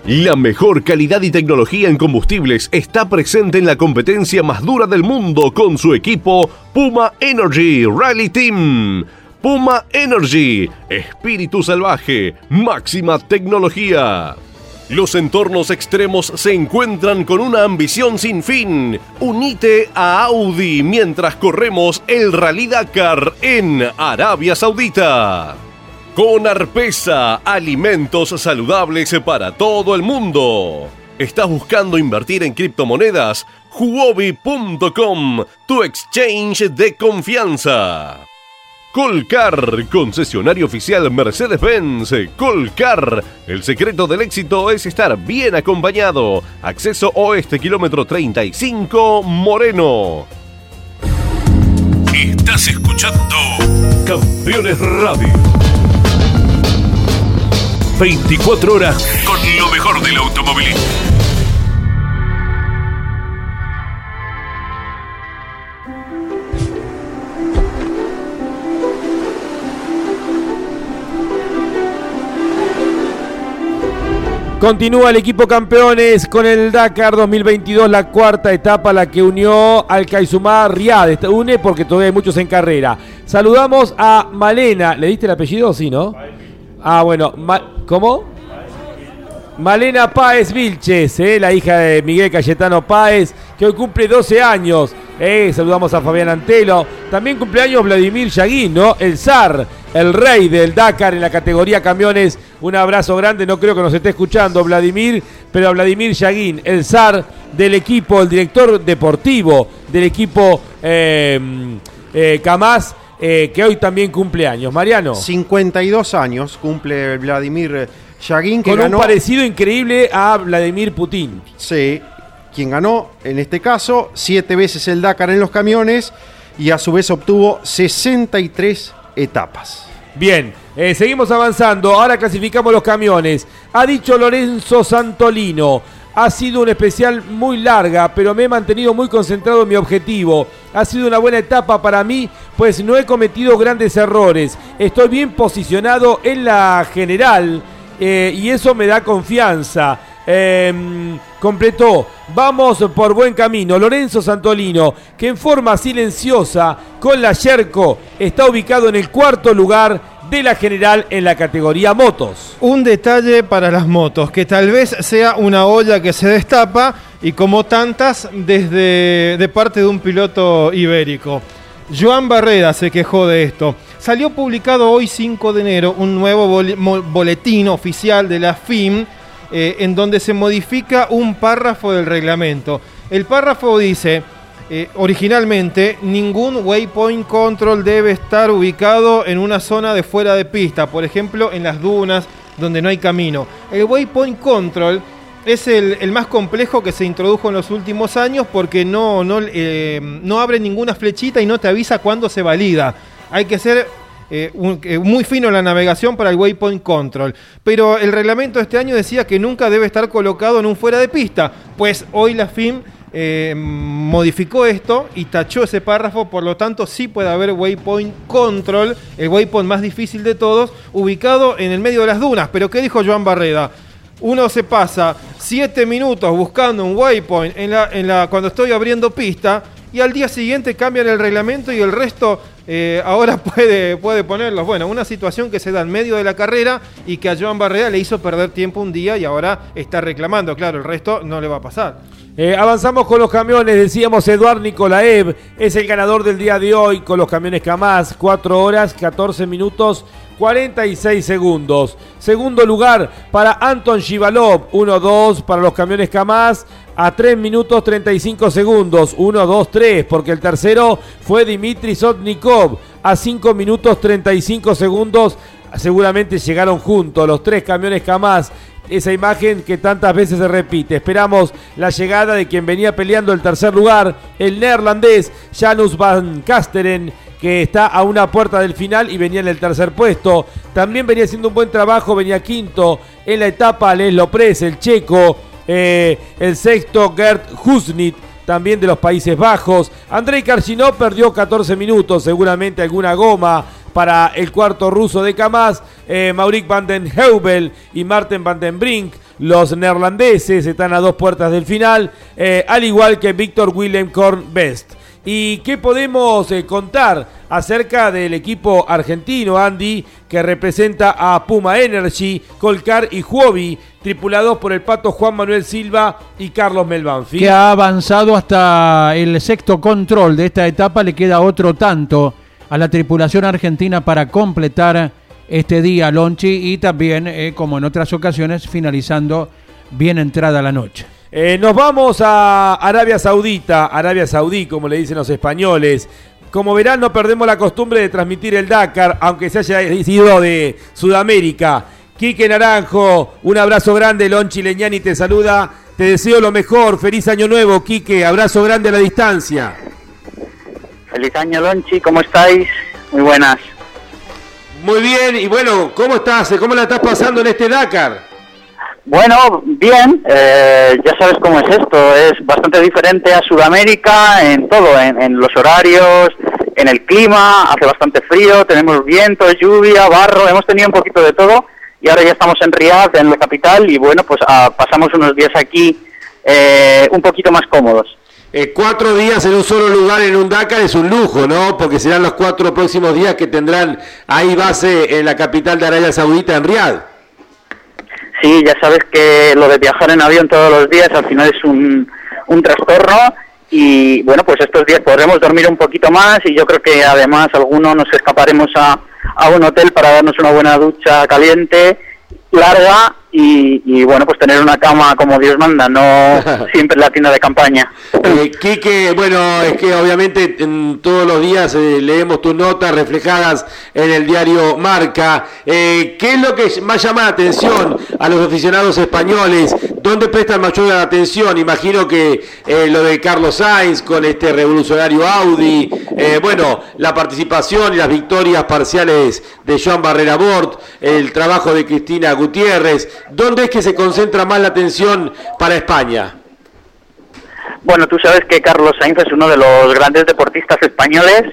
La mejor calidad y tecnología en combustibles está presente en la competencia más dura del mundo con su equipo Puma Energy Rally Team. Puma Energy, espíritu salvaje, máxima tecnología. Los entornos extremos se encuentran con una ambición sin fin. Unite a Audi mientras corremos el Rally Dakar en Arabia Saudita. Con Arpesa, alimentos saludables para todo el mundo. ¿Estás buscando invertir en criptomonedas? Huobi.com, tu exchange de confianza. Colcar, concesionario oficial Mercedes-Benz. Colcar, el secreto del éxito es estar bien acompañado. Acceso oeste, kilómetro 35, Moreno. Estás escuchando Campeones Radio. 24 horas con lo mejor del automovilismo. Continúa el equipo campeones con el Dakar 2022, la cuarta etapa, la que unió al Kaizumá Riad. Une porque todavía hay muchos en carrera. Saludamos a Malena. ¿Le diste el apellido? Sí, ¿no? Ah, bueno. ¿Cómo? Malena Páez Vilches, ¿eh? la hija de Miguel Cayetano Páez, que hoy cumple 12 años. Eh, saludamos a Fabián Antelo. También cumpleaños Vladimir Yaguín, ¿no? El zar, el rey del Dakar en la categoría camiones. Un abrazo grande, no creo que nos esté escuchando Vladimir, pero a Vladimir Yaguín, el zar del equipo, el director deportivo del equipo eh, eh, Kamaz, eh, que hoy también cumple años. Mariano. 52 años cumple Vladimir Yagin, que Con ganó... un parecido increíble a Vladimir Putin. Sí, quien ganó en este caso siete veces el Dakar en los camiones y a su vez obtuvo 63 etapas. Bien, eh, seguimos avanzando. Ahora clasificamos los camiones. Ha dicho Lorenzo Santolino. Ha sido un especial muy larga, pero me he mantenido muy concentrado en mi objetivo. Ha sido una buena etapa para mí, pues no he cometido grandes errores. Estoy bien posicionado en la general eh, y eso me da confianza. Eh, completó, vamos por buen camino. Lorenzo Santolino, que en forma silenciosa con la Yerko está ubicado en el cuarto lugar de la general en la categoría motos. Un detalle para las motos, que tal vez sea una olla que se destapa y como tantas desde de parte de un piloto ibérico. Joan Barrera se quejó de esto. Salió publicado hoy 5 de enero un nuevo boletín oficial de la FIM eh, en donde se modifica un párrafo del reglamento. El párrafo dice, eh, originalmente, ningún waypoint control debe estar ubicado en una zona de fuera de pista, por ejemplo, en las dunas donde no hay camino. El waypoint control es el, más complejo que se introdujo en los últimos años porque no, no, eh, no abre ninguna flechita y no te avisa cuándo se valida. Hay que ser eh, muy fino en la navegación para el waypoint control. Pero el reglamento de este año decía que nunca debe estar colocado en un fuera de pista. Pues hoy la FIM eh, modificó esto y tachó ese párrafo, por lo tanto sí puede haber waypoint control, el waypoint más difícil de todos, ubicado en el medio de las dunas. Pero ¿qué dijo Joan Barreda? Uno se pasa 7 minutos buscando un waypoint en la, en la, cuando estoy abriendo pista y al día siguiente cambian el reglamento y el resto eh, ahora puede, puede ponerlos. Bueno, una situación que se da en medio de la carrera y que a Joan Barreda le hizo perder tiempo un día y ahora está reclamando. Claro, el resto no le va a pasar. Eh, avanzamos con los camiones, decíamos Eduard Nikolaev es el ganador del día de hoy con los camiones Kamaz, 4 horas, 14 minutos, 46 segundos. Segundo lugar para Anton Shivalov, 1-2 para los camiones Kamaz, a 3 minutos 35 segundos, 1-2-3, porque el tercero fue Dimitri Sotnikov, a 5 minutos 35 segundos. Seguramente llegaron juntos los tres camiones Kamaz esa imagen que tantas veces se repite. Esperamos la llegada de quien venía peleando el tercer lugar, el neerlandés Janus Van Kasteren, que está a una puerta del final y venía en el tercer puesto. También venía haciendo un buen trabajo, venía quinto en la etapa Les Lopres, el checo, eh, el sexto Gert Husnit también de los Países Bajos. Andrei Karchinov perdió 14 minutos, seguramente alguna goma para el cuarto ruso de Kamaz. Eh, Maurik van den Heuvel y Marten van den Brink, los neerlandeses, están a dos puertas del final, eh, al igual que Víctor Willem Korn Best. ¿Y qué podemos eh, contar acerca del equipo argentino, Andy, que representa a Puma Energy, Colcar y Huobi, tripulados por el pato Juan Manuel Silva y Carlos Melbanfi? que ha avanzado hasta el sexto control de esta etapa. Le queda otro tanto a la tripulación argentina para completar este día, Lonchi, y también, eh, como en otras ocasiones, finalizando bien entrada la noche. Eh, nos vamos a Arabia Saudita, Arabia Saudí, como le dicen los españoles. Como verán, no perdemos la costumbre de transmitir el Dakar, aunque se haya ido de Sudamérica. Quique Naranjo, un abrazo grande, Lonchi Leñani te saluda. Te deseo lo mejor, feliz año nuevo, Quique, abrazo grande a la distancia. Feliz año, Lonchi, ¿cómo estáis? Muy buenas. Muy bien, y bueno, ¿cómo estás? ¿Cómo la estás pasando en este Dakar? Bueno, bien, eh, ya sabes cómo es esto, es bastante diferente a Sudamérica en todo, en, los horarios, en el clima, hace bastante frío, tenemos viento, lluvia, barro, hemos tenido un poquito de todo y ahora ya estamos en Riyadh, en la capital, y bueno, pues ah, pasamos unos días aquí eh, un poquito más cómodos. Eh, cuatro días en un solo lugar en un Dakar es un lujo, ¿no? Porque serán los cuatro próximos días que tendrán ahí base en la capital de Arabia Saudita, en Riyadh. Sí, ya sabes que lo de viajar en avión todos los días al final es un, un trastorno Y bueno, pues estos días podremos dormir un poquito más y yo creo que además algunos nos escaparemos a, a un hotel para darnos una buena ducha caliente, larga y, y, bueno, pues tener una cama como Dios manda, no siempre la tienda de campaña. Eh, Quique, bueno, es que obviamente en todos los días eh, leemos tus notas reflejadas en el diario Marca. Eh, ¿Qué es lo que más llama la atención a los aficionados españoles? ¿Dónde prestan mayor atención? Imagino que eh, lo de Carlos Sainz con este revolucionario Audi, eh, bueno, la participación y las victorias parciales de Joan Barrera Bort, el trabajo de Cristina Gutiérrez. ¿Dónde es que se concentra más la atención para España? Bueno, tú sabes que Carlos Sainz es uno de los grandes deportistas españoles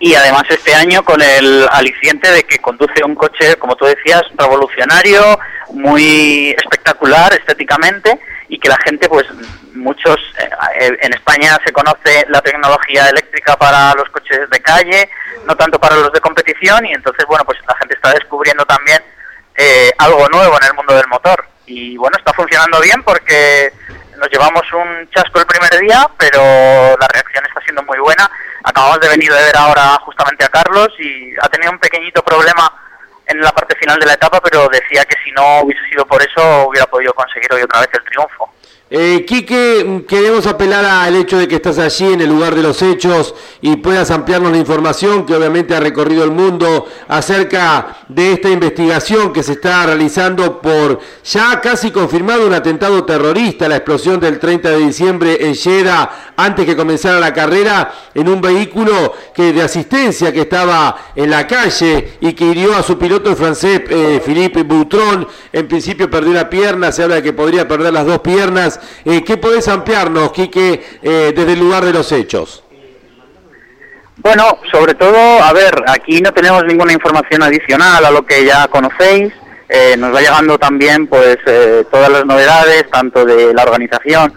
y además este año con el aliciente de que conduce un coche, como tú decías, revolucionario, muy espectacular estéticamente y que la gente, pues muchos, eh, en España se conoce la tecnología eléctrica para los coches de calle, no tanto para los de competición y entonces, bueno, pues la gente está descubriendo también eh, algo nuevo en el mundo del motor. Y bueno, está funcionando bien porque nos llevamos un chasco el primer día, pero la reacción está siendo muy buena. Acabamos de venir de ver ahora justamente a Carlos y ha tenido un pequeñito problema en la parte final de la etapa, pero decía que si no hubiese sido por eso hubiera podido conseguir hoy otra vez el triunfo. Eh, Quique, queremos apelar al hecho de que estás allí en el lugar de los hechos y puedas ampliarnos la información que obviamente ha recorrido el mundo acerca de esta investigación que se está realizando por ya casi confirmado un atentado terrorista, la explosión del 30 de diciembre en Jeddah antes que comenzara la carrera en un vehículo que de asistencia que estaba en la calle y que hirió a su piloto el francés eh, Philippe Boutron. En principio perdió una pierna, se habla de que podría perder las dos piernas. Eh, ¿Qué podés ampliarnos, Quique, eh, desde el lugar de los hechos? Bueno, sobre todo, a ver, aquí no tenemos ninguna información adicional a lo que ya conocéis. Eh, nos va llegando también, pues, eh, todas las novedades, tanto de la organización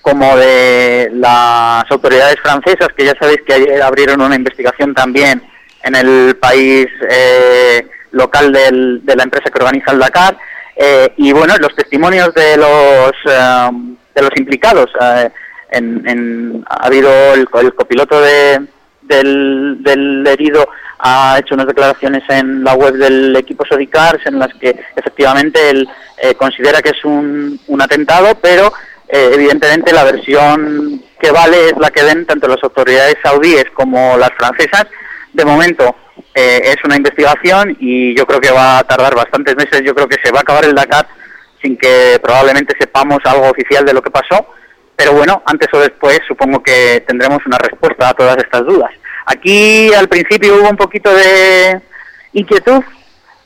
como de las autoridades francesas, que ya sabéis que ayer abrieron una investigación también en el país local de la empresa que organiza el Dakar. Eh, y bueno, los testimonios de los eh, de los implicados. eh, en, en- ha habido el, el copiloto de, del, del herido ha hecho unas declaraciones en la web del equipo Sodicars en las que efectivamente él eh, considera que es un, un atentado, pero eh, evidentemente la versión que vale es la que den tanto las autoridades saudíes como las francesas. De momento eh, es una investigación y yo creo que va a tardar bastantes meses. Yo creo que se va a acabar el Dakar sin que probablemente sepamos algo oficial de lo que pasó. Pero bueno, antes o después supongo que tendremos una respuesta a todas estas dudas. Aquí al principio hubo un poquito de inquietud,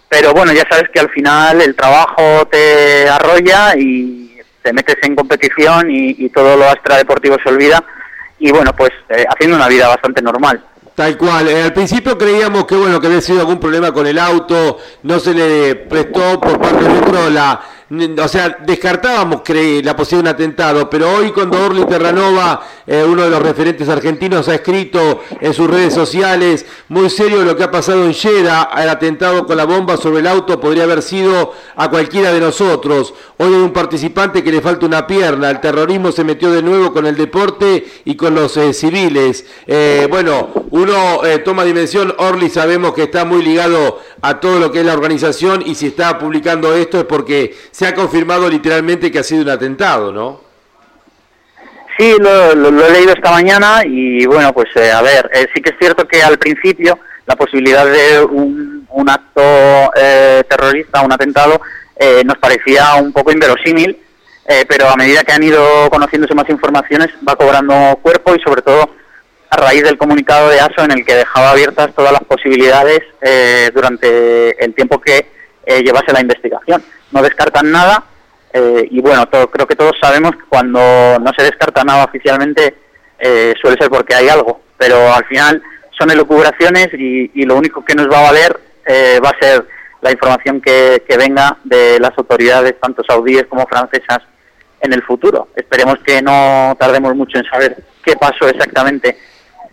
pero bueno, ya sabes que al final el trabajo te arrolla y te metes en competición y, y todo lo extradeportivo se olvida. Y bueno, pues eh, haciendo una vida bastante normal. Tal cual. Eh, al principio creíamos que bueno que había sido algún problema con el auto, no se le prestó por parte nuestro la, n- o sea, descartábamos la posibilidad de un atentado, pero hoy cuando Orly Terranova, eh, uno de los referentes argentinos, ha escrito en sus redes sociales muy serio lo que ha pasado en Jeddah, el atentado con la bomba sobre el auto podría haber sido a cualquiera de nosotros. Hoy hay un participante que le falta una pierna, el terrorismo se metió de nuevo con el deporte y con los eh, civiles. Eh, bueno, uno toma dimensión, Orly sabemos que está muy ligado a todo lo que es la organización y si está publicando esto es porque se ha confirmado literalmente que ha sido un atentado, ¿no? Sí, lo, lo- he leído esta mañana y bueno, pues eh, a ver, eh, sí que es cierto que al principio la posibilidad de un, un acto eh, terrorista, un atentado, eh, nos parecía un poco inverosímil, eh, pero a medida que han ido conociéndose más informaciones va cobrando cuerpo y sobre todo a raíz del comunicado de ASO en el que dejaba abiertas todas las posibilidades eh, durante el tiempo que eh, llevase la investigación. No descartan nada eh, y bueno, creo que todos sabemos que cuando no se descarta nada oficialmente eh, suele ser porque hay algo, pero al final son elucubraciones y, lo único que nos va a valer va a ser la información que, que venga de las autoridades, tanto saudíes como francesas, en el futuro. Esperemos que no tardemos mucho en saber qué pasó exactamente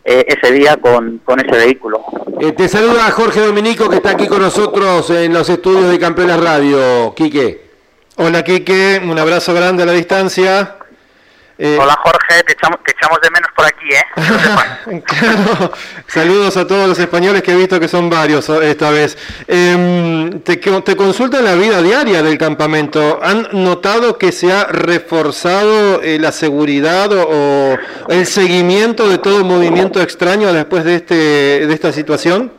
eh, ese día con, con ese vehículo. Eh, te saluda Jorge Dominico que está aquí con nosotros en los estudios de Campeones Radio, Quique. Hola Quique, un abrazo grande a la distancia. Eh, Hola Jorge, te echamos, te echamos de menos por aquí, ¿eh? Claro, saludos a todos los españoles que he visto que son varios eh, esta vez. Em, te, te consulta la vida diaria del campamento. ¿Han notado que se ha reforzado eh, la seguridad o, o el seguimiento de todo movimiento extraño después de, este, de esta situación?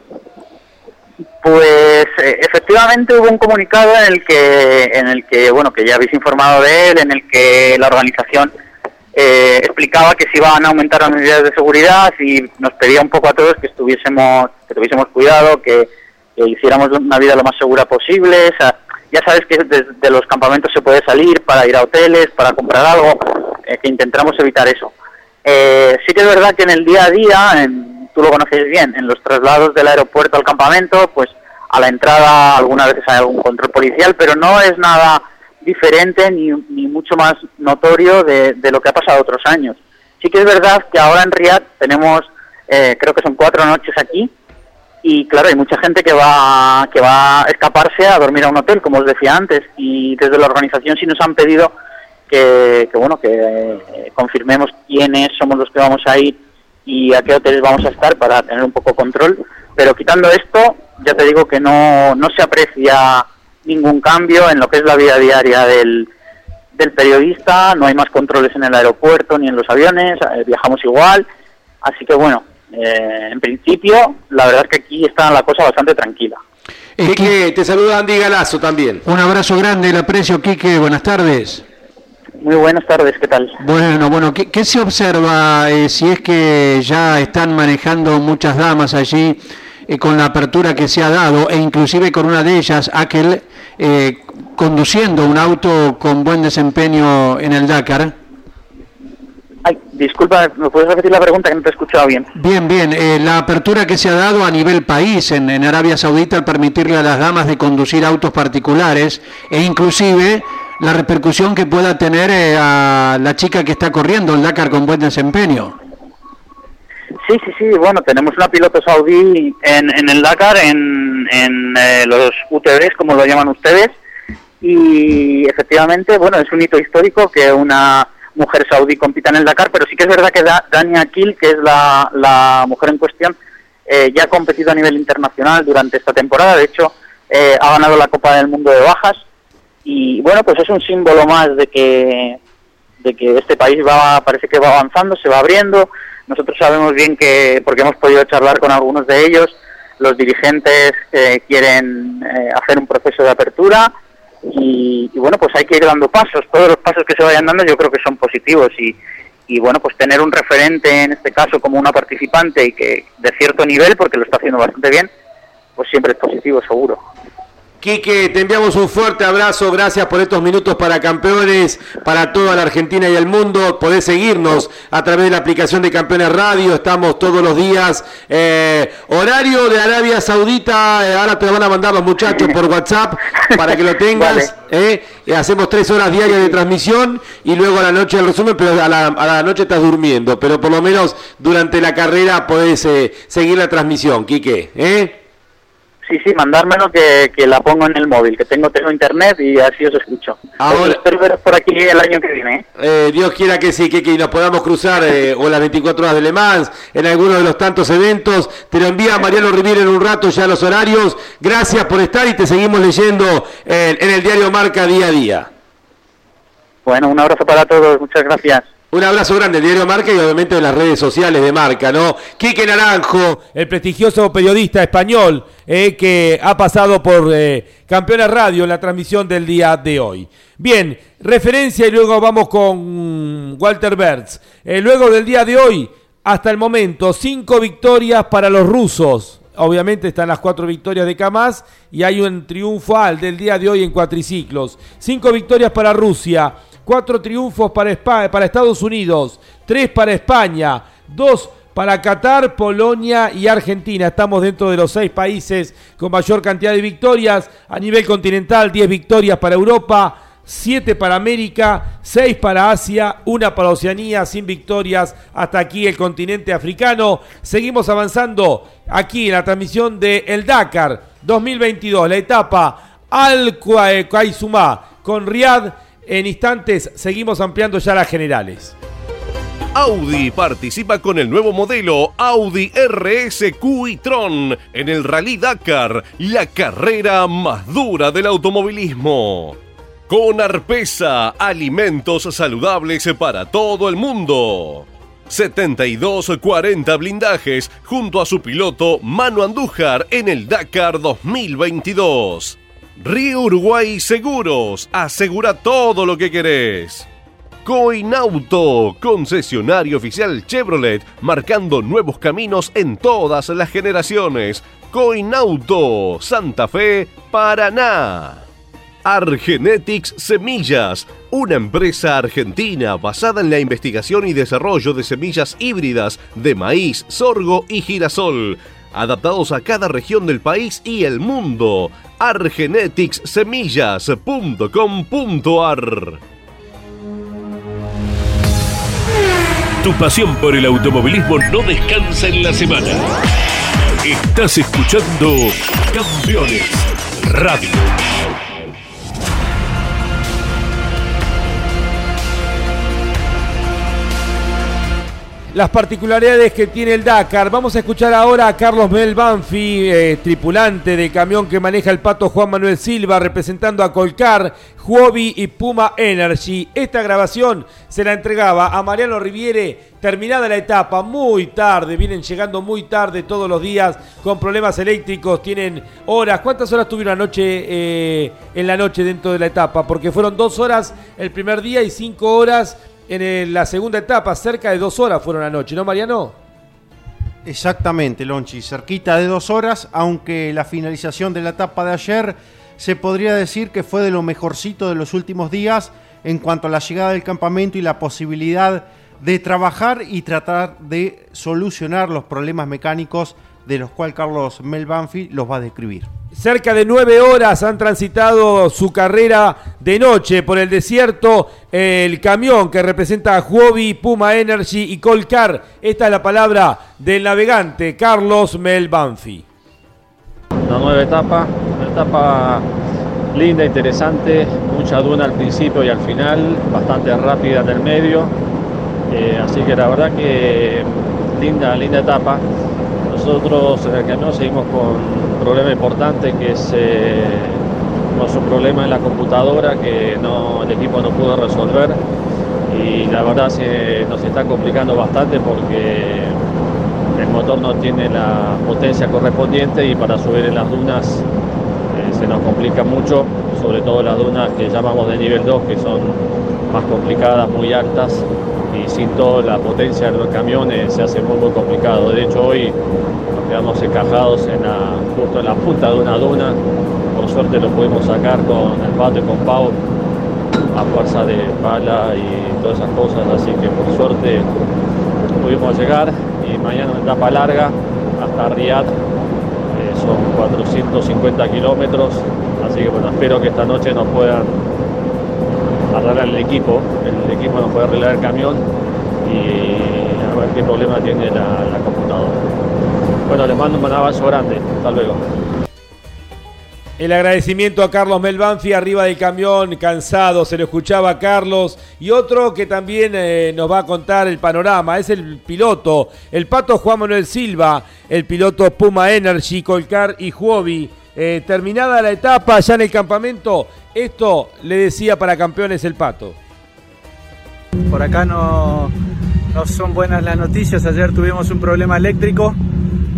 Pues eh, efectivamente hubo un comunicado en el que, en el que, bueno, que ya habéis informado de él, en el que la organización eh, explicaba que se iban a aumentar las medidas de seguridad y nos pedía un poco a todos que estuviésemos, que tuviésemos cuidado, que, hiciéramos una vida lo más segura posible. O sea, ya sabes que desde los campamentos se puede salir para ir a hoteles, para comprar algo, eh, que intentamos evitar eso. Eh, sí que es verdad que en el día a día, en, tú lo conoces bien, en los traslados del aeropuerto al campamento, pues a la entrada algunas veces hay algún control policial, pero no es nada diferente ni, ni mucho más notorio de, de, lo que ha pasado otros años. Sí que es verdad que ahora en Riyadh tenemos, eh, creo que son cuatro noches aquí, y claro, hay mucha gente que va, que va a escaparse a dormir a un hotel, como os decía antes, y desde la organización sí nos han pedido que, bueno, que eh, confirmemos quiénes somos los que vamos a ir y a qué hoteles vamos a estar para tener un poco control, pero quitando esto, ya te digo que no, no se aprecia ningún cambio en lo que es la vida diaria del, del periodista, no hay más controles en el aeropuerto ni en los aviones, eh, viajamos igual, así que bueno, eh, en principio la verdad es que aquí está la cosa bastante tranquila. Quique, te saluda Andy Galazo también. Un abrazo grande, el aprecio, Quique, buenas tardes. Muy buenas tardes, ¿qué tal? Bueno, bueno, ¿qué, qué se observa eh, si es que ya están manejando muchas damas allí eh, con la apertura que se ha dado e inclusive con una de ellas, aquel eh, conduciendo un auto con buen desempeño en el Dakar? Ay, disculpa, ¿me puedes repetir la pregunta que no te he escuchado bien? Bien, bien. Eh, la apertura que se ha dado a nivel país en, en, Arabia Saudita al permitirle a las damas de conducir autos particulares e inclusive la repercusión que pueda tener eh, a la chica que está corriendo el Dakar con buen desempeño. Sí, sí, sí. Bueno, tenemos una piloto saudí en, en el Dakar, en, en eh, los UTVs, como lo llaman ustedes, y efectivamente, bueno, es un hito histórico que una mujer saudí compita en el Dakar, pero sí que es verdad que da, Dania Kiel, que es la, la mujer en cuestión, eh, ya ha competido a nivel internacional durante esta temporada. De hecho, eh, ha ganado la Copa del Mundo de Bajas. Y bueno, pues es un símbolo más de que, de que este país va, parece que va avanzando, se va abriendo. Nosotros sabemos bien que, porque hemos podido charlar con algunos de ellos, los dirigentes eh, quieren eh, hacer un proceso de apertura y, y, bueno, pues hay que ir dando pasos. Todos los pasos que se vayan dando yo creo que son positivos y, y bueno, pues tener un referente en este caso como una participante y que de cierto nivel, porque lo está haciendo bastante bien, pues siempre es positivo, seguro. Quique, te enviamos un fuerte abrazo, gracias por estos minutos para campeones, para toda la Argentina y el mundo. Podés seguirnos a través de la aplicación de Campeones Radio, estamos todos los días. Eh, horario de Arabia Saudita, eh, ahora te van a mandar los muchachos por WhatsApp para que lo tengas. Vale. eh, hacemos tres horas diarias de transmisión y luego a la noche el resumen, pero a la, a la noche estás durmiendo. Pero por lo menos durante la carrera podés eh, seguir la transmisión, Quique. ¿eh? Sí, sí, mandármelo que, que, la pongo en el móvil, que tengo, tengo internet y así os escucho. Ahora, espero veros por aquí el año que viene. ¿eh? Eh, Dios quiera que sí, que, que nos podamos cruzar eh, o las 24 horas de Le Mans, en alguno de los tantos eventos. Te lo envía Mariano Riviera en un rato ya los horarios. Gracias por estar y te seguimos leyendo en el diario Marca día a día. Bueno, un abrazo para todos, muchas gracias. Un abrazo grande del diario Marca y obviamente de las redes sociales de Marca, ¿no? Quique Naranjo, el prestigioso periodista español eh, que ha pasado por eh, Campeona Radio en la transmisión del día de hoy. Bien, referencia y luego vamos con Walter Bertz. Eh, luego del día de hoy, hasta el momento, cinco victorias para los rusos. Obviamente están las cuatro victorias de Kamaz y hay un triunfo al del día de hoy en cuatriciclos. Cinco victorias para Rusia cuatro triunfos para, España, para Estados Unidos, tres para España, dos para Qatar, Polonia y Argentina. Estamos dentro de los seis países con mayor cantidad de victorias. A nivel continental, 10 victorias para Europa, 7 para América, 6 para Asia, una para Oceanía, sin victorias hasta aquí el continente africano. Seguimos avanzando aquí en la transmisión de El Dakar 2022, la etapa Al Qaisumá con Riyadh en instantes seguimos ampliando ya las generales. Audi participa con el nuevo modelo Audi RS Q e-tron en el Rally Dakar, la carrera más dura del automovilismo. Con Arpesa, alimentos saludables para todo el mundo. 72-40 blindajes junto a su piloto Manu Andújar en el Dakar 2022. Río Uruguay Seguros, asegura todo lo que querés. Coinauto, concesionario oficial Chevrolet, marcando nuevos caminos en todas las generaciones. Coinauto, Santa Fe, Paraná. Argenetics Semillas, una empresa argentina basada en la investigación y desarrollo de semillas híbridas de maíz, sorgo y girasol, adaptados a cada región del país y el mundo. argeneticssemillas.com.ar Tu pasión por el automovilismo no descansa en la semana. Estás escuchando Campeones Radio. Las particularidades que tiene el Dakar. Vamos a escuchar ahora a Carlos Mel Banfi, eh, tripulante del camión que maneja el pato Juan Manuel Silva, representando a Colcar, Huobi y Puma Energy. Esta grabación se la entregaba a Mariano Riviere, terminada la etapa, muy tarde, vienen llegando muy tarde todos los días con problemas eléctricos, tienen horas. ¿Cuántas horas tuvieron anoche eh, en la noche dentro de la etapa? Porque fueron dos horas el primer día y cinco horas en la segunda etapa, cerca de dos horas fueron anoche, ¿no, Mariano? Exactamente, Lonchi, cerquita de dos horas, aunque la finalización de la etapa de ayer se podría decir que fue de lo mejorcito de los últimos días en cuanto a la llegada del campamento y la posibilidad de trabajar y tratar de solucionar los problemas mecánicos de los cuales Carlos Mel Banfi los va a describir. Cerca de nueve horas han transitado su carrera de noche por el desierto. El camión que representa a Huobi, Puma Energy y Colcar. Esta es la palabra del navegante Carlos Mel Banfi. Una nueva etapa, una etapa linda, interesante, mucha duna al principio y al final, bastante rápida en el medio. Eh, así que la verdad que linda, linda etapa. Nosotros en el camión seguimos con un problema importante que es eh, un problema en la computadora que el equipo no pudo resolver. Y la verdad se nos está complicando bastante porque el motor no tiene la potencia correspondiente y para subir en las dunas eh, se nos complica mucho, sobre todo las dunas que llamamos de nivel 2 que son más complicadas, muy altas y sin toda la potencia de los camiones se hace muy muy complicado. De hecho hoy nos quedamos encajados en justo en la punta de una duna. Por suerte lo pudimos sacar con el pato y con Pau a fuerza de pala y todas esas cosas, así que por suerte pudimos llegar y mañana una etapa larga hasta Riyadh, eh, son 450 kilómetros, así que bueno, espero que esta noche nos puedan arreglar el equipo, el equipo nos puede arreglar el camión y a ver qué problema tiene la, computadora. Bueno, les mando un abrazo grande, hasta luego. El agradecimiento a Carlos Melbanfi arriba del camión, cansado, se lo escuchaba a Carlos. Y otro que también eh, nos va a contar el panorama es el piloto, el pato Juan Manuel Silva, el piloto Puma Energy, Colcar y Huobi. Eh, terminada la etapa ya en el campamento, esto le decía para campeones el pato. Por acá no, no son buenas las noticias. Ayer tuvimos un problema eléctrico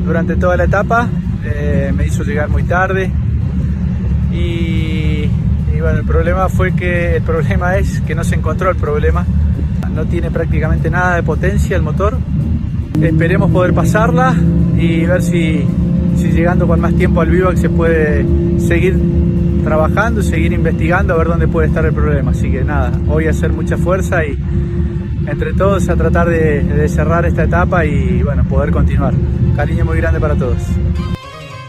durante toda la etapa. Eh, me hizo llegar muy tarde. Y, y, bueno, el problema fue que el problema es que no se encontró el problema. No tiene prácticamente nada de potencia el motor. Esperemos poder pasarla y ver si, si llegando con más tiempo al vivo se puede seguir trabajando, seguir investigando a ver dónde puede estar el problema. Así que nada, hoy hacer mucha fuerza y entre todos a tratar de, de cerrar esta etapa y bueno, poder continuar. Cariño muy grande para todos.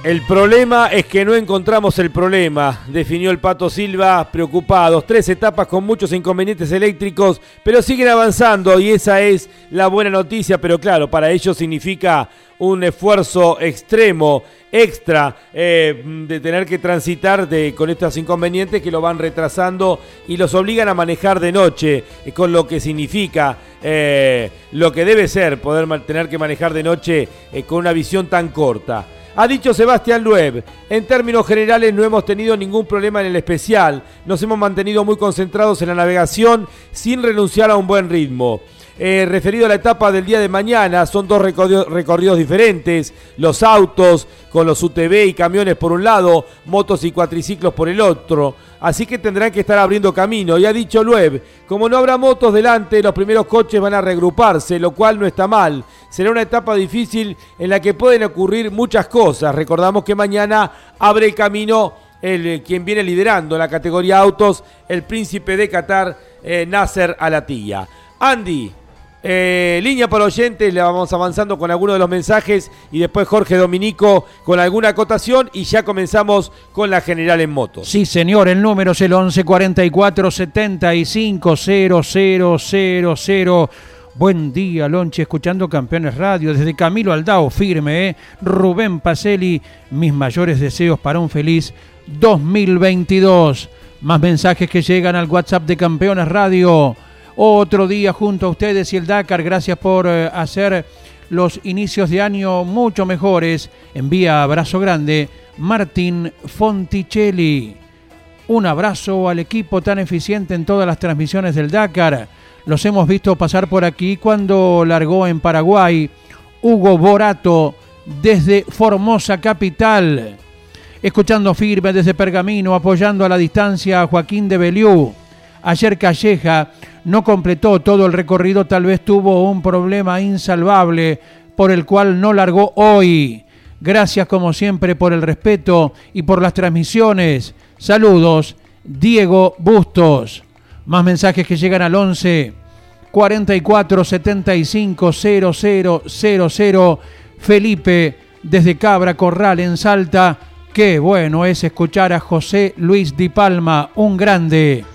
El problema es que no encontramos el problema, definió el Pato Silva preocupados. Tres etapas con muchos inconvenientes eléctricos, pero siguen avanzando y esa es la buena noticia, pero claro, para ellos significa un esfuerzo extremo, extra, eh, de tener que transitar con estos inconvenientes que lo van retrasando y los obligan a manejar de noche, eh, con lo que significa eh, lo que debe ser poder tener que manejar de noche con una visión tan corta. Ha dicho Sebastián Lueb, en términos generales no hemos tenido ningún problema en el especial, nos hemos mantenido muy concentrados en la navegación sin renunciar a un buen ritmo. Eh, referido a la etapa del día de mañana, son dos recorridos, diferentes, los autos con los UTV y camiones por un lado, motos y cuatriciclos por el otro, así que tendrán que estar abriendo camino. Y ha dicho Lueb, como no habrá motos delante, los primeros coches van a reagruparse, lo cual no está mal. Será una etapa difícil en la que pueden ocurrir muchas cosas. Recordamos que mañana abre el camino el, eh, quien viene liderando la categoría autos, el príncipe de Qatar, eh, Nasser Alatilla. Andy, eh, línea para oyentes, le vamos avanzando con algunos de los mensajes y después Jorge Dominico con alguna acotación y ya comenzamos con la general en motos. Sí, señor, el número es el 11 44 75 0000. Buen día, Lonche, escuchando Campeones Radio. Desde Camilo Aldao, firme, ¿eh? Rubén Pacelli, mis mayores deseos para un feliz 2022. Más mensajes que llegan al WhatsApp de Campeones Radio. Otro día junto a ustedes y el Dakar. Gracias por eh, hacer los inicios de año mucho mejores. Envía abrazo grande Martín Fonticelli. Un abrazo al equipo tan eficiente en todas las transmisiones del Dakar. Los hemos visto pasar por aquí cuando largó en Paraguay Hugo Borato desde Formosa Capital. Escuchando firme desde Pergamino, apoyando a la distancia a Joaquín de Beliú. Ayer Calleja no completó todo el recorrido, tal vez tuvo un problema insalvable por el cual no largó hoy. Gracias como siempre por el respeto y por las transmisiones. Saludos, Diego Bustos. Más mensajes que llegan al 11 44 75 0000. Felipe desde Cabra Corral en Salta. Qué bueno es escuchar a José Luis Di Palma, un grande.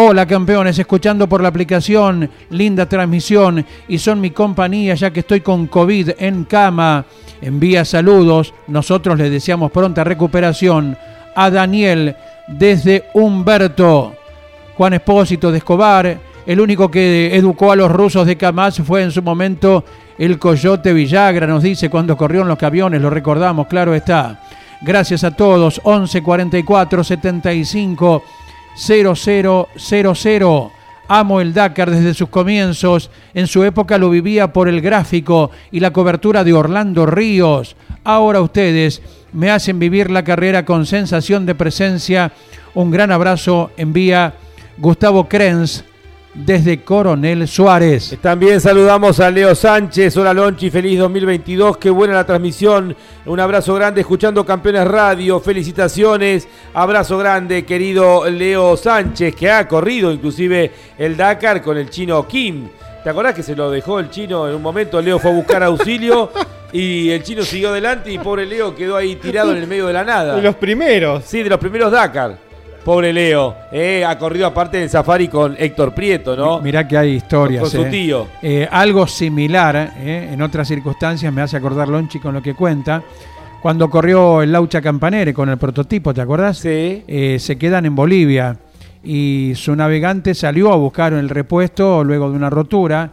Hola campeones, escuchando por la aplicación, linda transmisión y son mi compañía ya que estoy con COVID en cama. Envía saludos, nosotros le deseamos pronta recuperación a Daniel desde Humberto. Juan Espósito de Escobar, el único que educó a los rusos de Kamaz fue en su momento el Coyote Villagra, nos dice cuando corrió en los camiones, lo recordamos, claro está. Gracias a todos, 11 44 75 0000. Amo el Dakar desde sus comienzos. En su época lo vivía por el gráfico y la cobertura de Orlando Ríos. Ahora ustedes me hacen vivir la carrera con sensación de presencia. Un gran abrazo envía Gustavo Krenz desde Coronel Suárez. También saludamos a Leo Sánchez. Hola Lonchi, feliz 2022. Qué buena la transmisión. Un abrazo grande escuchando Campeones Radio. Felicitaciones. Abrazo grande, querido Leo Sánchez, que ha corrido inclusive el Dakar con el chino Kim. ¿Te acordás que se lo dejó el chino en un momento? Leo fue a buscar auxilio y el chino siguió adelante y pobre Leo quedó ahí tirado en el medio de la nada. De los primeros. Sí, de los primeros Dakar. Pobre Leo. Eh, ha corrido aparte en safari con Héctor Prieto, ¿no? Mirá que hay historias. Con su eh. tío. Eh, algo similar, en otras circunstancias, me hace acordar Lonchi con lo que cuenta. Cuando corrió el Laucha Campanere con el prototipo, ¿te acordás? Sí. Se quedan en Bolivia y su navegante salió a buscar el repuesto luego de una rotura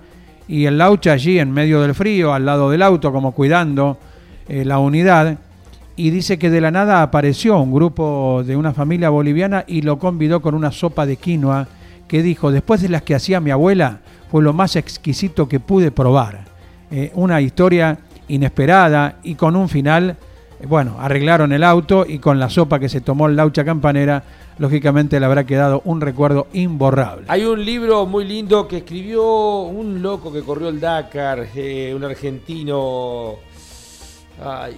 y el Laucha allí en medio del frío, al lado del auto, como cuidando la unidad. Y dice que de la nada apareció un grupo de una familia boliviana y lo convidó con una sopa de quinoa que dijo, después de las que hacía mi abuela, fue lo más exquisito que pude probar. Eh, una historia inesperada y con un final, eh, bueno, arreglaron el auto y con la sopa que se tomó el laucha campanera, lógicamente le habrá quedado un recuerdo imborrable. Hay un libro muy lindo que escribió un loco que corrió el Dakar, eh, un argentino. Ay,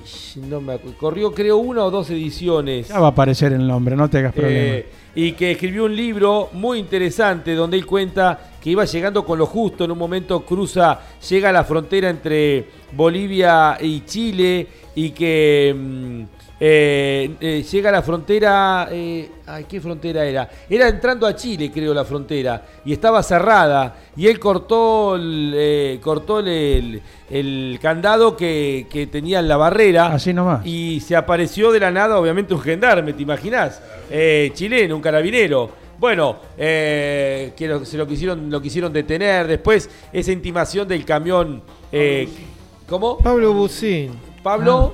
no me acuerdo. Corrió, creo, una o dos ediciones. Ya va a aparecer el nombre, no te hagas problema. Eh, y que escribió un libro muy interesante donde él cuenta que iba llegando con lo justo, en un momento cruza, llega a la frontera entre Bolivia y Chile y que mm, eh, eh, llega a la frontera, eh, ay, ¿qué frontera era? Era entrando a Chile, creo, la frontera, y estaba cerrada, y él cortó el, eh, cortó el, el candado que, que tenía en la barrera. Así nomás. Y se apareció de la nada, obviamente, un gendarme, ¿te imaginas? Eh, chileno, un carabinero. Bueno, eh, que lo- se lo quisieron, lo quisieron detener. Después, esa intimación del camión. eh, ¿Cómo? Pablo Bucín. Pablo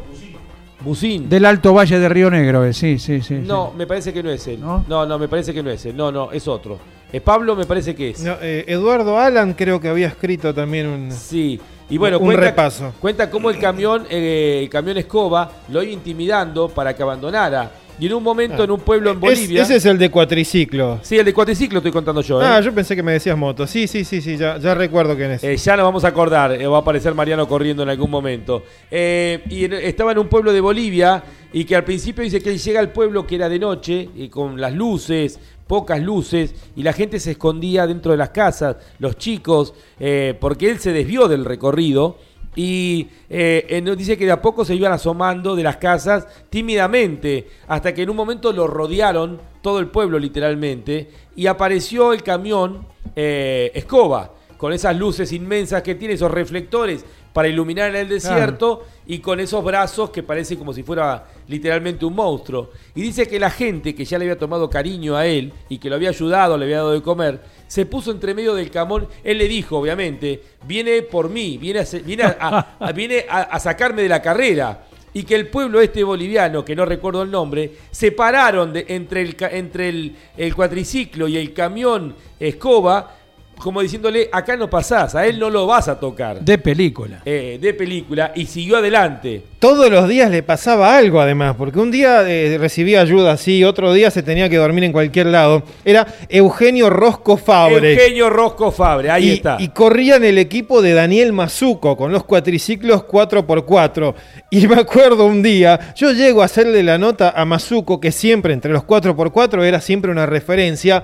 Bucín. Del Alto Valle de Río Negro, eh, sí, sí, sí. No, me parece que no es él. ¿No? no, me parece que no es él. No, no, es otro. Eh, Pablo me parece que es. No, eh, Eduardo Alan creo que había escrito también un, sí. Y bueno, un cuenta, repaso. cuenta cómo el camión, eh, el camión escoba lo iba intimidando para que abandonara. Y en un momento en un pueblo en Es- Bolivia. ese es el de cuatriciclo. Sí, el de cuatriciclo estoy contando yo. ¿eh? Ah, yo pensé que me decías moto. Sí, sí, sí, sí, ya, ya recuerdo quién es. Eh, ya nos vamos a acordar, eh, va a aparecer Mariano corriendo en algún momento. Eh, y en- estaba en un pueblo de Bolivia y que al principio dice que él llega al pueblo que era de noche, y con las luces, pocas luces, y la gente se escondía dentro de las casas, los chicos, eh, porque él se desvió del recorrido. Y eh, en- dice que de a poco se iban asomando de las casas tímidamente, hasta que en un momento lo rodearon, todo el pueblo literalmente, y apareció el camión eh, escoba, con esas luces inmensas que tiene, esos reflectores para iluminar en el desierto y con esos brazos que parecen como si fuera literalmente un monstruo. Y dice que la gente que ya le había tomado cariño a él y que lo había ayudado, le había dado de comer, se puso entre medio del camón. Él le dijo, obviamente, viene por mí, viene a, se- viene a- a- a- viene a- a sacarme de la carrera y que el pueblo este boliviano, que no recuerdo el nombre, separaron de, entre, el, entre el, el cuatriciclo y el camión escoba, como diciéndole, acá no pasás, a él no lo vas a tocar. De película. Eh, de película, y siguió adelante. Todos los días le pasaba algo además, porque un día eh, recibía ayuda así, otro día se tenía que dormir en cualquier lado. Era Eugenio Rosco Fabre. Eugenio Rosco Fabre, ahí y, está. Y corría en el equipo de Daniel Mazuco con los cuatriciclos 4x4. Y me acuerdo un día, yo llego a hacerle la nota a Mazuco, que siempre entre los 4x4 era siempre una referencia.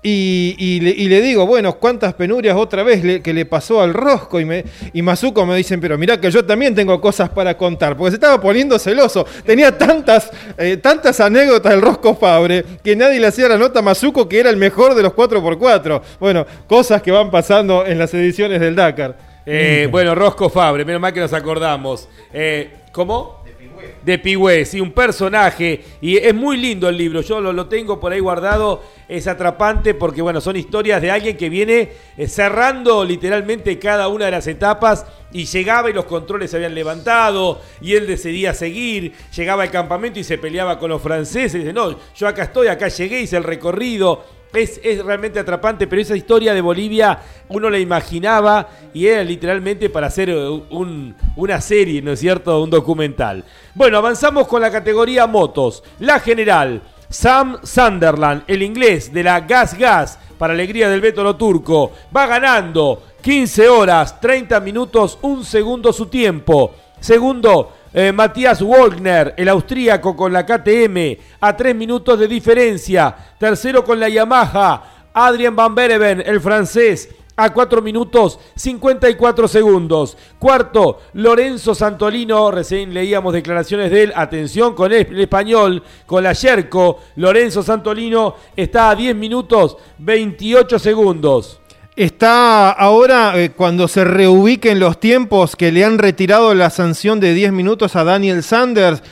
Y, y le, y le digo, bueno, cuántas penurias otra vez le- que le pasó al Rosco. Y, me, y Mazuco me dicen, pero mirá que yo también tengo cosas para contar. Porque se estaba poniendo celoso. Tenía tantas, eh, tantas anécdotas del Rosco Fabre que nadie le hacía la nota a Mazuco que era el mejor de los 4x4. Bueno, cosas que van pasando en las ediciones del Dakar. Eh, bueno, Rosco Fabre, menos mal que nos acordamos. Eh, ¿Cómo? De Pigüé, sí, un personaje. Y es muy lindo el libro. Yo lo, lo tengo por ahí guardado. Es atrapante porque, bueno, son historias de alguien que viene eh, cerrando literalmente cada una de las etapas. Y llegaba y los controles se habían levantado. Y él decidía seguir. Llegaba al campamento y se peleaba con los franceses. Dice, no, yo acá estoy, acá llegué, hice el recorrido. Es, es realmente atrapante, pero esa historia de Bolivia uno la imaginaba y era literalmente para hacer eh, un- una serie, ¿no es cierto? Un documental. Bueno, avanzamos con la categoría motos. La general, Sam Sunderland, el inglés de la Gas Gas, para alegría del Beto Lo Turco, va ganando 15 horas, 30 minutos, un segundo su tiempo. Segundo, eh, Matías Wagner, el austríaco con la KTM, a 3 minutos de diferencia. Tercero con la Yamaha, Adrien Van Bereven, el francés, a 4 minutos 54 segundos. Cuarto, Lorenzo Santolino, recién leíamos declaraciones de él, atención con el, español, con la Yerko, Lorenzo Santolino está a 10 minutos 28 segundos. Está ahora, eh, cuando se reubiquen los tiempos, que le han retirado la sanción de 10 minutos a Daniel Sanders,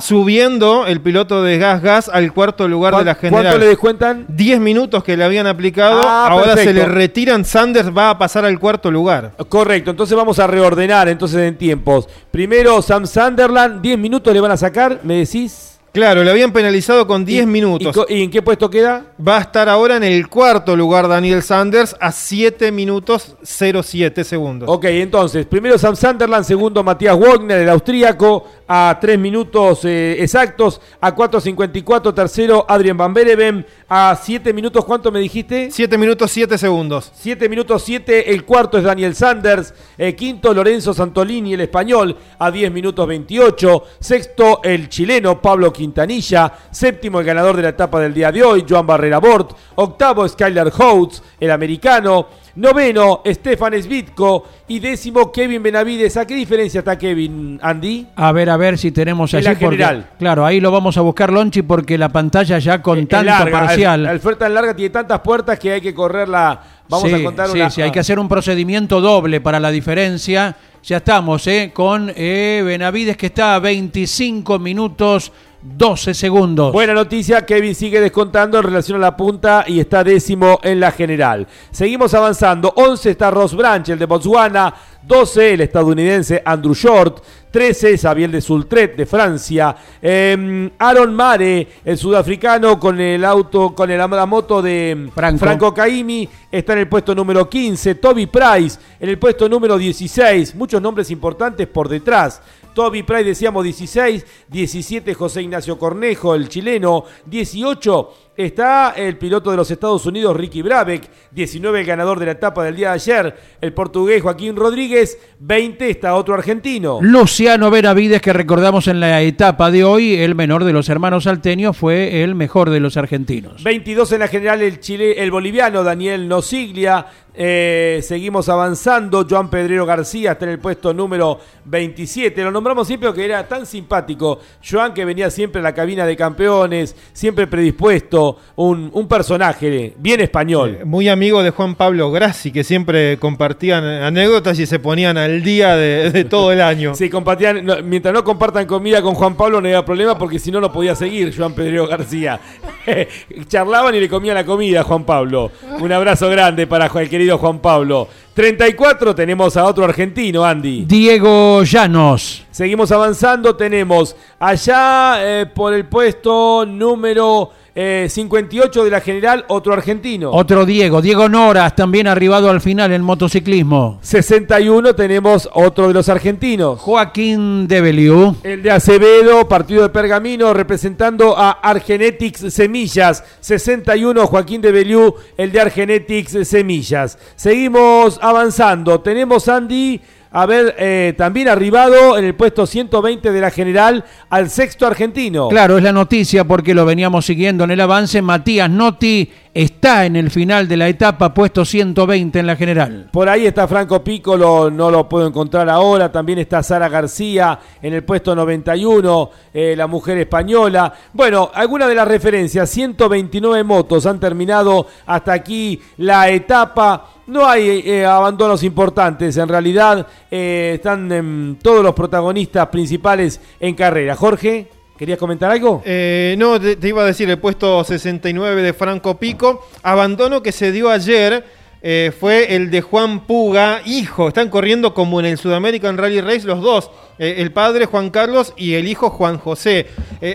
subiendo el piloto de Gas Gas al cuarto lugar de la general. ¿Cuánto le descuentan? 10 minutos que le habían aplicado, Ah, ahora se le retiran, Sanders va a pasar al cuarto lugar. Correcto, entonces vamos a reordenar entonces en tiempos. Primero Sam Sunderland, 10 minutos le van a sacar, me decís. Claro, le habían penalizado con 10 minutos. ¿Y, y en qué puesto queda? Va a estar ahora en el cuarto lugar Daniel Sanders a 7 minutos 07 segundos. Ok, entonces, primero Sam Sunderland, segundo Matías Wagner, el austríaco, a 3 minutos eh, exactos, a 4.54, tercero Adrien Van Bereven, a 7 minutos, ¿cuánto me dijiste? 7 minutos 7 segundos. 7 minutos 7, el cuarto es Daniel Sanders, eh, quinto Lorenzo Santolini, el español, a 10 minutos 28, sexto el chileno Pablo Quintana. Quintanilla. Séptimo, el ganador de la etapa del día de hoy, Joan Barrera Bort. Octavo, Skylar Holtz, el americano. Noveno, Stefan Svitko. Y décimo, Kevin Benavides. ¿A qué diferencia está Kevin, Andy? A ver, a ver si tenemos En allí. la porque- general. claro, ahí lo vamos a buscar, Lonchi, porque la pantalla ya con Es tanto larga, parcial. El fuerte tan larga tiene tantas puertas que hay que correrla. Vamos sí, a contar sí, una. sí, hay que hacer un procedimiento doble para la diferencia. Ya estamos eh, con eh, Benavides que está a 25 minutos 12 segundos. Buena noticia, Kevin sigue descontando en relación a la punta y está décimo en la general. Seguimos avanzando. 11 está Ross Branch, el de Botswana. 12 el estadounidense Andrew Short. 13 Xavier de Sultret de Francia. Eh, Aaron Mare, el sudafricano con el auto, con el- la moto de Franco. Franco Caimi, está en el puesto número 15. Toby Price en el puesto número 16. Muchos nombres importantes por detrás. Toby Price decíamos 16, 17 José Ignacio Cornejo, el chileno, 18 está el piloto de los Estados Unidos Ricky Brabeck, 19 el ganador de la etapa del día de ayer, el portugués Joaquín Rodríguez, 20 está otro argentino. Luciano Benavides, que recordamos en la etapa de hoy, el menor de los hermanos salteños, fue el mejor de los argentinos. 22 en la general el chile, el boliviano Daniel Nosiglia. Eh, seguimos avanzando. Joan Pedrero García está en el puesto número 27. Lo nombramos siempre porque era tan simpático. Joan que venía siempre a la cabina de campeones, siempre predispuesto. Un, un personaje bien español. Muy amigo de Juan Pablo Grassi, que siempre compartían anécdotas y se ponían al día de, de todo el año. Sí, compartían, no, mientras no compartan comida con Juan Pablo no había problema porque si no, no podía seguir Joan Pedrero García. Charlaban y le comían la comida a Juan Pablo. Un abrazo grande para el querido Juan Pablo. 34 tenemos a otro argentino, Andy. Diego Llanos. Seguimos avanzando, tenemos allá eh, por el puesto número eh, 58 de la general, otro argentino. Otro Diego, Diego Noras, también arribado al final en motociclismo. 61 tenemos otro de los argentinos. Joaquín Debeliu. El de Acevedo, partido de Pergamino, representando a Argenetics Semillas. 61, Joaquín de Beliú, el de Argenetics Semillas. Seguimos avanzando. Tenemos, Andy, a ver, eh, también arribado en el puesto 120 de la general al sexto argentino. Claro, es la noticia porque lo veníamos siguiendo en el avance. Matías Notti está en el final de la etapa, puesto 120 en la general. Por ahí está Franco Piccolo, no lo puedo encontrar ahora. También está Sara García en el puesto 91, eh, la mujer española. Bueno, algunas de las referencias, 129 motos han terminado hasta aquí la etapa. No hay eh, abandonos importantes, en realidad eh, están em, todos los protagonistas principales en carrera. Jorge, ¿querías comentar algo? Eh, no, te, iba a decir, el puesto 69 de Franco Pico. Abandono que se dio ayer eh, fue el de Juan Puga, hijo. Están corriendo como en el Sudamerican Rally Race los dos. Eh, el padre Juan Carlos y el hijo Juan José.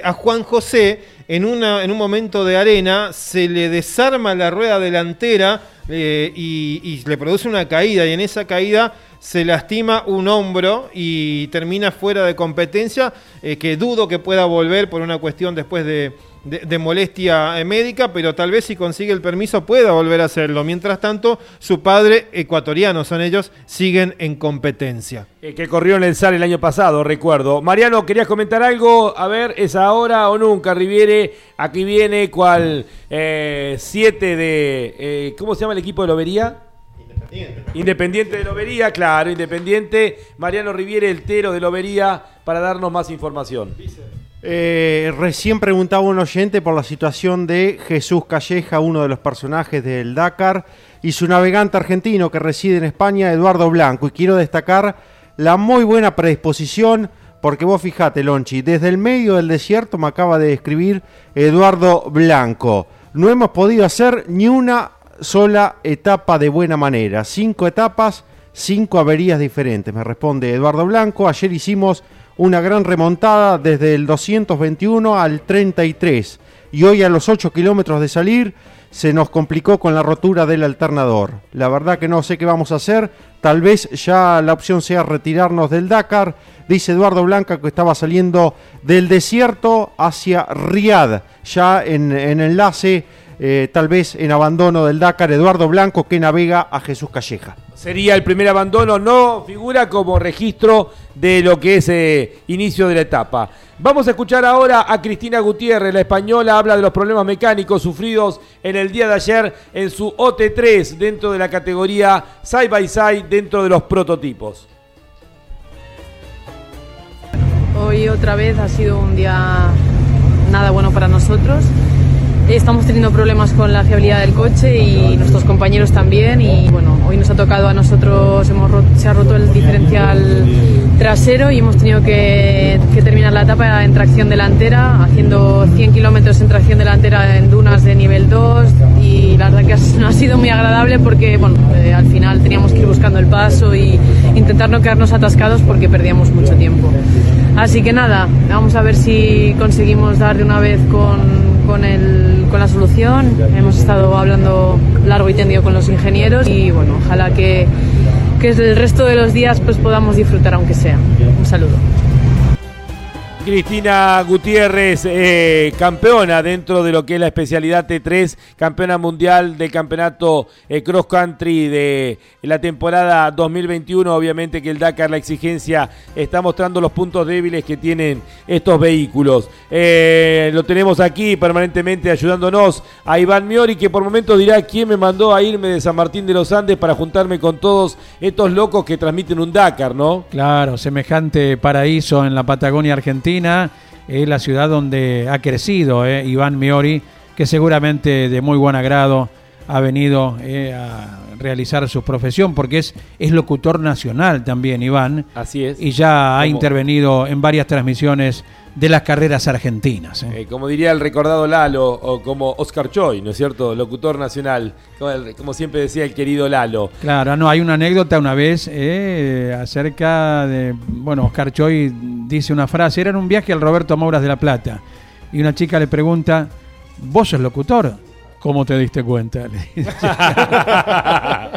A Juan José, en, una, en un momento de arena, se le desarma la rueda delantera y le produce una caída. Y en esa caída se lastima un hombro y termina fuera de competencia, eh, que dudo que pueda volver por una cuestión después de, de- molestia eh, médica, pero tal vez si consigue el permiso pueda volver a hacerlo. Mientras tanto, su padre, ecuatoriano son ellos, siguen en competencia. Eh, que corrió en el SAR el año pasado, recuerdo. Mariano, ¿querías comentar algo? A ver, ¿es ahora o nunca? Riviere, aquí viene cual 7 de... ¿Cómo se llama el equipo de Lobería? Independiente de Lobería, claro, Independiente. Mariano Riviere, el tero de Lobería, para darnos más información. Eh, recién preguntaba un oyente por la situación de Jesús Calleja, uno de los personajes del Dakar, y su navegante argentino que reside en España, Eduardo Blanco. Y quiero destacar la muy buena predisposición, porque vos fijate, Lonchi, desde el medio del desierto me acaba de escribir Eduardo Blanco. No hemos podido hacer ni una sola etapa de buena manera. Cinco etapas, cinco averías diferentes, me responde Eduardo Blanco. Ayer hicimos una gran remontada desde el 221 al 33 y hoy a los 8 kilómetros de salir se nos complicó con la rotura del alternador. La verdad que no sé qué vamos a hacer, tal vez ya la opción sea retirarnos del Dakar, dice Eduardo Blanca que estaba saliendo del desierto hacia Riad, ya en, en enlace eh, tal vez en abandono del Dakar Eduardo Blanco que navega a Jesús Calleja. Sería el primer abandono, no figura como registro de lo que es eh, inicio de la etapa. Vamos a escuchar ahora a Cristina Gutiérrez, la española, habla de los problemas mecánicos sufridos en el día de ayer en su OT3 dentro de la categoría side by side dentro de los prototipos. Hoy otra vez ha sido un día nada bueno para nosotros. Estamos teniendo problemas con la fiabilidad del coche y nuestros compañeros también. Y bueno, hoy nos ha tocado a nosotros, hemos se ha roto el diferencial trasero y hemos tenido que, que terminar la etapa en tracción delantera, haciendo 100 kilómetros en tracción delantera en dunas de nivel 2. Y la verdad que no ha sido muy agradable porque bueno, eh, al final teníamos que ir buscando el paso y intentar no quedarnos atascados porque perdíamos mucho tiempo. Así que nada, vamos a ver si conseguimos dar de una vez con, con, el, con la solución. Hemos estado hablando largo y tendido con los ingenieros y bueno, ojalá que, que el resto de los días pues podamos disfrutar aunque sea. Un saludo. Cristina Gutiérrez, eh, campeona dentro de lo que es la especialidad T3, campeona mundial del campeonato eh, cross country de la temporada 2021. Obviamente que el Dakar, la exigencia, está mostrando los puntos débiles que tienen estos vehículos. Eh, lo tenemos aquí permanentemente ayudándonos a Iván Miori, que por momentos dirá quién me mandó a irme de San Martín de los Andes para juntarme con todos estos locos que transmiten un Dakar, ¿no? Claro, semejante paraíso en la Patagonia Argentina es la ciudad donde ha crecido eh, Iván Miori, que seguramente de muy buen agrado ha venido eh, a realizar su profesión, porque es, es locutor nacional también, Iván. Así es. Y ya ha intervenido en varias transmisiones de las carreras argentinas. Eh, como diría el recordado Lalo, o como Oscar Choi, ¿no es cierto? Locutor nacional, como, el- como siempre decía el querido Lalo. Claro, no, hay una anécdota una vez eh, acerca de, bueno, Oscar Choi dice una frase, era en un viaje al Roberto Mouras de La Plata, y una chica le pregunta, ¿vos sos locutor? ¿Cómo te diste cuenta?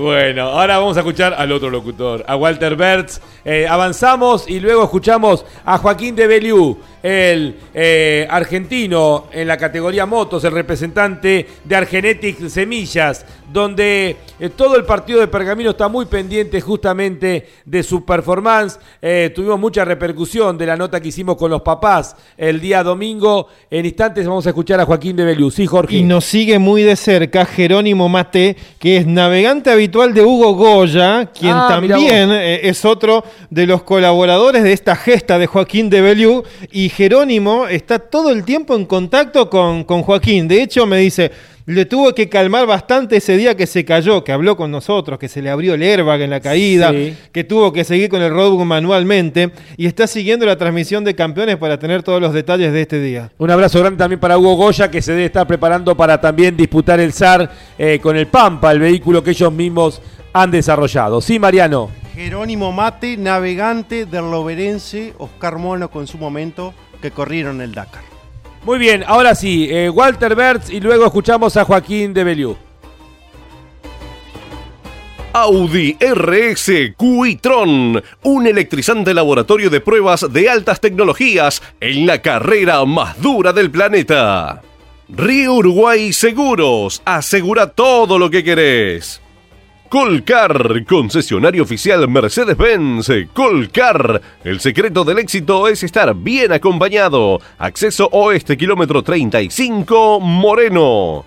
Bueno, ahora vamos a escuchar al otro locutor, a Walter Bertz. Eh, avanzamos y luego escuchamos a Joaquín de Beliú, el eh, argentino en la categoría motos, el representante de Argenetic Semillas, donde eh, todo el partido de Pergamino está muy pendiente justamente de su performance. Eh, tuvimos mucha repercusión de la nota que hicimos con los papás el día domingo. En instantes vamos a escuchar a Joaquín de Beliú. Sí, Jorge. Y nos sigue muy de cerca Jerónimo Mate, que es navegante habitual de Hugo Goya, quien Ah, también eh, es otro de los colaboradores de esta gesta de Joaquín de Beliú. Y Jerónimo está todo el tiempo en contacto con, con Joaquín. De hecho, me dice, le tuvo que calmar bastante ese día que se cayó, que habló con nosotros, que se le abrió el airbag en la caída, Sí. que tuvo que seguir con el roadbook manualmente. Y está siguiendo la transmisión de campeones para tener todos los detalles de este día. Un abrazo grande también para Hugo Goya, que se debe estar preparando para también disputar el SAR eh, con el Pampa, el vehículo que ellos mismos han desarrollado. Sí, Mariano. Jerónimo Mate, navegante del Loberense, Oscar Mono con su momento, que corrieron el Dakar. Muy bien, ahora sí, eh, Walter Bertz y luego escuchamos a Joaquín de Beliú. Audi RS Quitron, un electrizante laboratorio de pruebas de altas tecnologías en la carrera más dura del planeta. Río Uruguay Seguros, asegura todo lo que querés. Colcar, concesionario oficial Mercedes-Benz. Colcar, el secreto del éxito es estar bien acompañado. Acceso oeste, kilómetro 35, Moreno.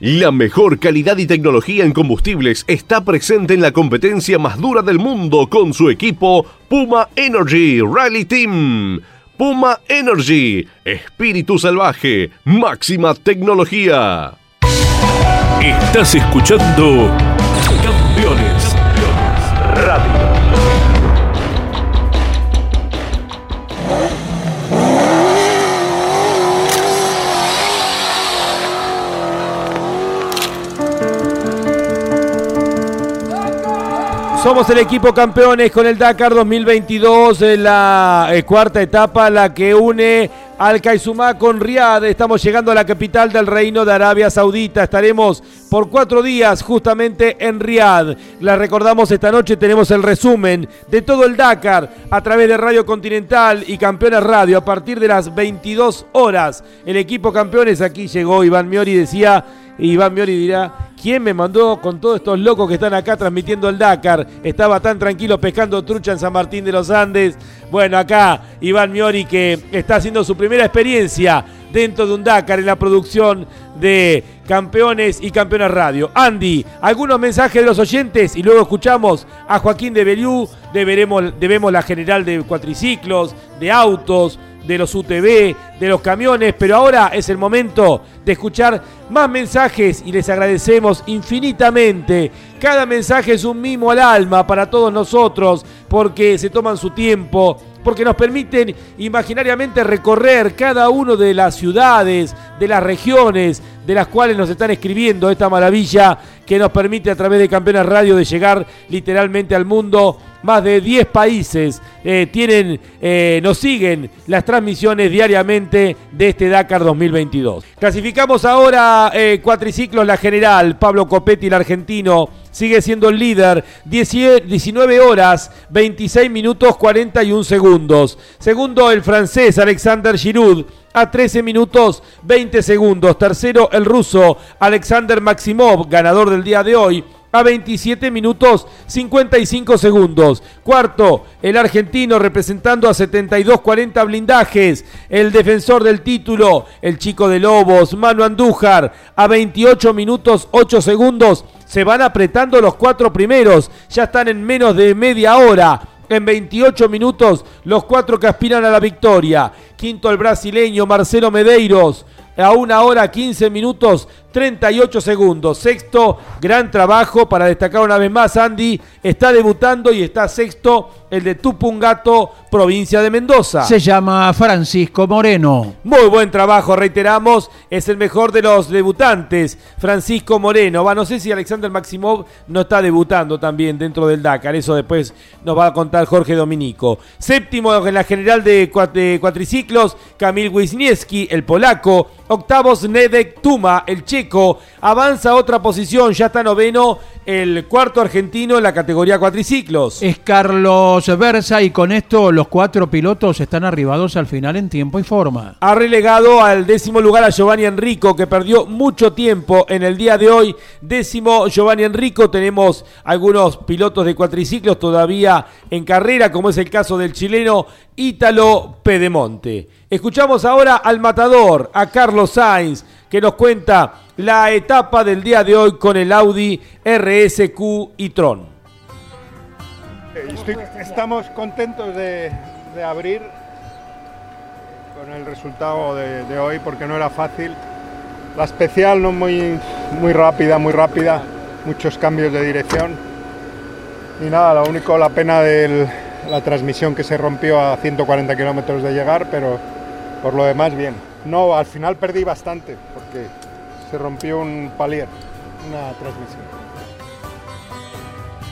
La mejor calidad y tecnología en combustibles está presente en la competencia más dura del mundo con su equipo Puma Energy Rally Team. Puma Energy, espíritu salvaje, máxima tecnología. Estás escuchando Somos el equipo campeones con el Dakar 2022, en la eh, cuarta etapa, la que une al Kaizumá con Riad. Estamos llegando a la capital del Reino de Arabia Saudita. Estaremos por cuatro días justamente en Riad. La recordamos esta noche, tenemos el resumen de todo el Dakar a través de Radio Continental y Campeones Radio a partir de las 22 horas. El equipo campeones aquí llegó, Iván Miori decía, Iván Miori dirá, ¿Quién me mandó con todos estos locos que están acá transmitiendo el Dakar? Estaba tan tranquilo pescando trucha en San Martín de los Andes. Bueno, acá Iván Miori que está haciendo su primera experiencia dentro de un Dakar en la producción de Campeones y Campeonas Radio. Andy, algunos mensajes de los oyentes y luego escuchamos a Joaquín de Beliú, debemos la general de cuatriciclos, de autos, de los UTV, de los camiones, pero ahora es el momento de escuchar más mensajes y les agradecemos infinitamente. Cada mensaje es un mimo al alma para todos nosotros porque se toman su tiempo, porque nos permiten imaginariamente recorrer cada una de las ciudades, de las regiones de las cuales nos están escribiendo esta maravilla que nos permite a través de Campeones Radio de llegar literalmente al mundo más de 10 países eh, tienen, eh, nos siguen las transmisiones diariamente de este Dakar 2022. Clasificamos ahora eh, cuatriciclos la general, Pablo Copetti, el argentino, sigue siendo el líder, 19 horas, 26 minutos 41 segundos. Segundo el francés Alexander Giroud a 13 minutos 20 segundos. Tercero el ruso Alexander Maximov, ganador del día de hoy a 27 minutos 55 segundos. Cuarto, el argentino representando a 72-40 blindajes. El defensor del título, el chico de Lobos, Manu Andújar, a 28 minutos 8 segundos. Se van apretando los cuatro primeros. Ya están en menos de media hora. En 28 minutos, los cuatro que aspiran a la victoria. Quinto, el brasileño Marcelo Medeiros a una hora 15 minutos 38 segundos. Sexto, gran trabajo para destacar una vez más, Andy. Está debutando y está sexto el de Tupungato, provincia de Mendoza. Se llama Francisco Moreno. Muy buen trabajo, reiteramos. Es el mejor de los debutantes, Francisco Moreno. Va, no sé si Alexander Maximov no está debutando también dentro del Dakar. Eso después nos va a contar Jorge Dominico. Séptimo en la general de, cuatriciclos, Kamil Wisniewski, el polaco. Octavos, Nedek Tuma, el checo avanza otra posición, ya está noveno el cuarto argentino en la categoría cuatriciclos. Es Carlos Versa y con esto los cuatro pilotos están arribados al final en tiempo y forma. Ha relegado al décimo lugar a Giovanni Enrico que perdió mucho tiempo en el día de hoy. Décimo Giovanni Enrico, tenemos algunos pilotos de cuatriciclos todavía en carrera como es el caso del chileno Ítalo Pedemonte. Escuchamos ahora al matador, a Carlos Sainz, que nos cuenta la etapa del día de hoy con el Audi RSQ y Tron. estamos contentos de, abrir con el resultado de, hoy porque no era fácil. La especial no muy, muy rápida, muy rápida, muchos cambios de dirección. Y nada, lo único, la pena de la transmisión que se rompió a 140 kilómetros de llegar, pero por lo demás bien. No, al final perdí bastante porque se rompió un palier, una transmisión.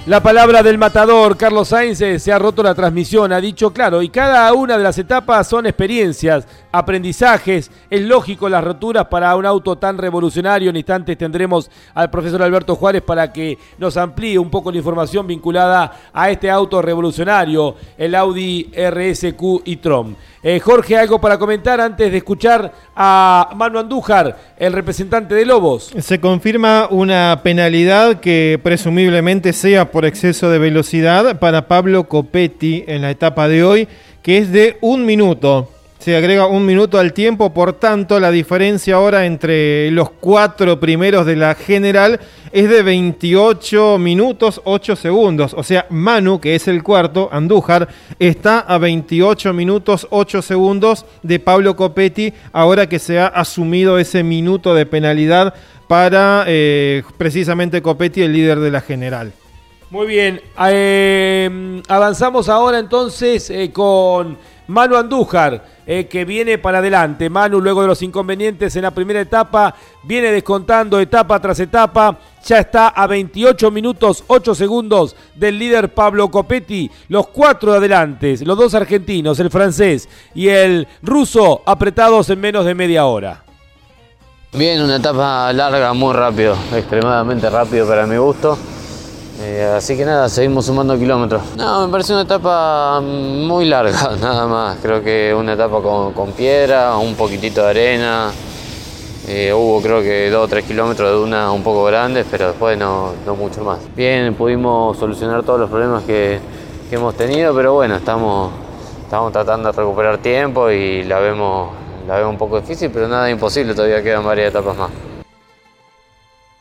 La palabra del matador, Carlos Sainz, eh, se ha roto la transmisión, ha dicho claro, y cada una de las etapas son experiencias, aprendizajes. Es lógico las roturas para un auto tan revolucionario. En instantes tendremos al profesor Alberto Juárez para que nos amplíe un poco la información vinculada a este auto revolucionario, el Audi RSQ y Tron. Eh, Jorge, algo para comentar antes de escuchar a Manu Andújar, el representante de Lobos. Se confirma una penalidad que presumiblemente sea por exceso de velocidad para Pablo Copetti en la etapa de hoy, que es de un minuto se agrega un minuto al tiempo, por tanto la diferencia ahora entre los cuatro primeros de la general es de 28 minutos 8 segundos. O sea, Manu, que es el cuarto, Andújar, está a 28 minutos 8 segundos de Pablo Copetti, ahora que se ha asumido ese minuto de penalidad para eh, precisamente Copetti, el líder de la general. Muy bien, eh, avanzamos ahora entonces eh, con Manu Andújar, eh, que viene para adelante. Manu, luego de los inconvenientes en la primera etapa, viene descontando etapa tras etapa. Ya está a 28 minutos 8 segundos del líder Pablo Copetti. Los cuatro de adelante, los dos argentinos, el francés y el ruso, apretados en menos de media hora. Bien, una etapa larga, muy rápido, extremadamente rápido para mi gusto. Eh, así que nada, seguimos sumando kilómetros. No, me parece una etapa muy larga, nada más. Creo que una etapa con, con piedra, un poquitito de arena. Eh, hubo creo que dos o tres kilómetros de dunas un poco grandes, pero después no, no mucho más. Bien, pudimos solucionar todos los problemas que, que hemos tenido, pero bueno, estamos, estamos tratando de recuperar tiempo y la vemos, la vemos un poco difícil, pero nada imposible, todavía quedan varias etapas más.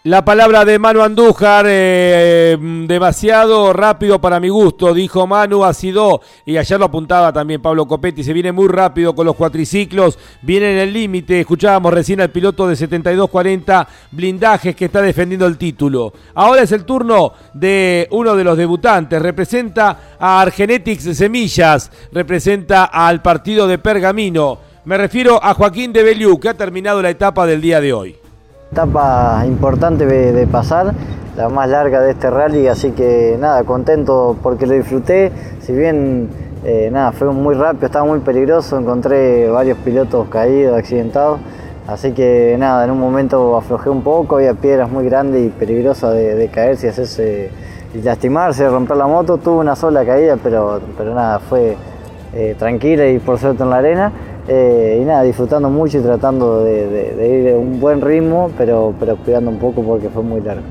La palabra de Manu Andújar, eh, demasiado rápido para mi gusto, dijo Manu, ha sido, y ayer lo apuntaba también Pablo Copetti, se viene muy rápido con los cuatriciclos, viene en el límite, escuchábamos recién al piloto de 72-40 blindajes que está defendiendo el título. Ahora es el turno de uno de los debutantes, representa a Argenetics Semillas, representa al partido de Pergamino, me refiero a Joaquín de Beliú, que ha terminado la etapa del día de hoy. Etapa importante de, pasar, la más larga de este rally, así que nada, contento porque lo disfruté. Si bien eh, nada, fue muy rápido, estaba muy peligroso, encontré varios pilotos caídos, accidentados. Así que nada, en un momento aflojé un poco, había piedras muy grandes y peligrosas de, de caerse y hacerse y lastimarse, romper la moto. Tuve una sola caída, pero, pero nada, fue eh, tranquila y por suerte en la arena. Eh, y nada, disfrutando mucho y tratando de, de- de ir a un buen ritmo, pero, pero cuidando un poco porque fue muy largo.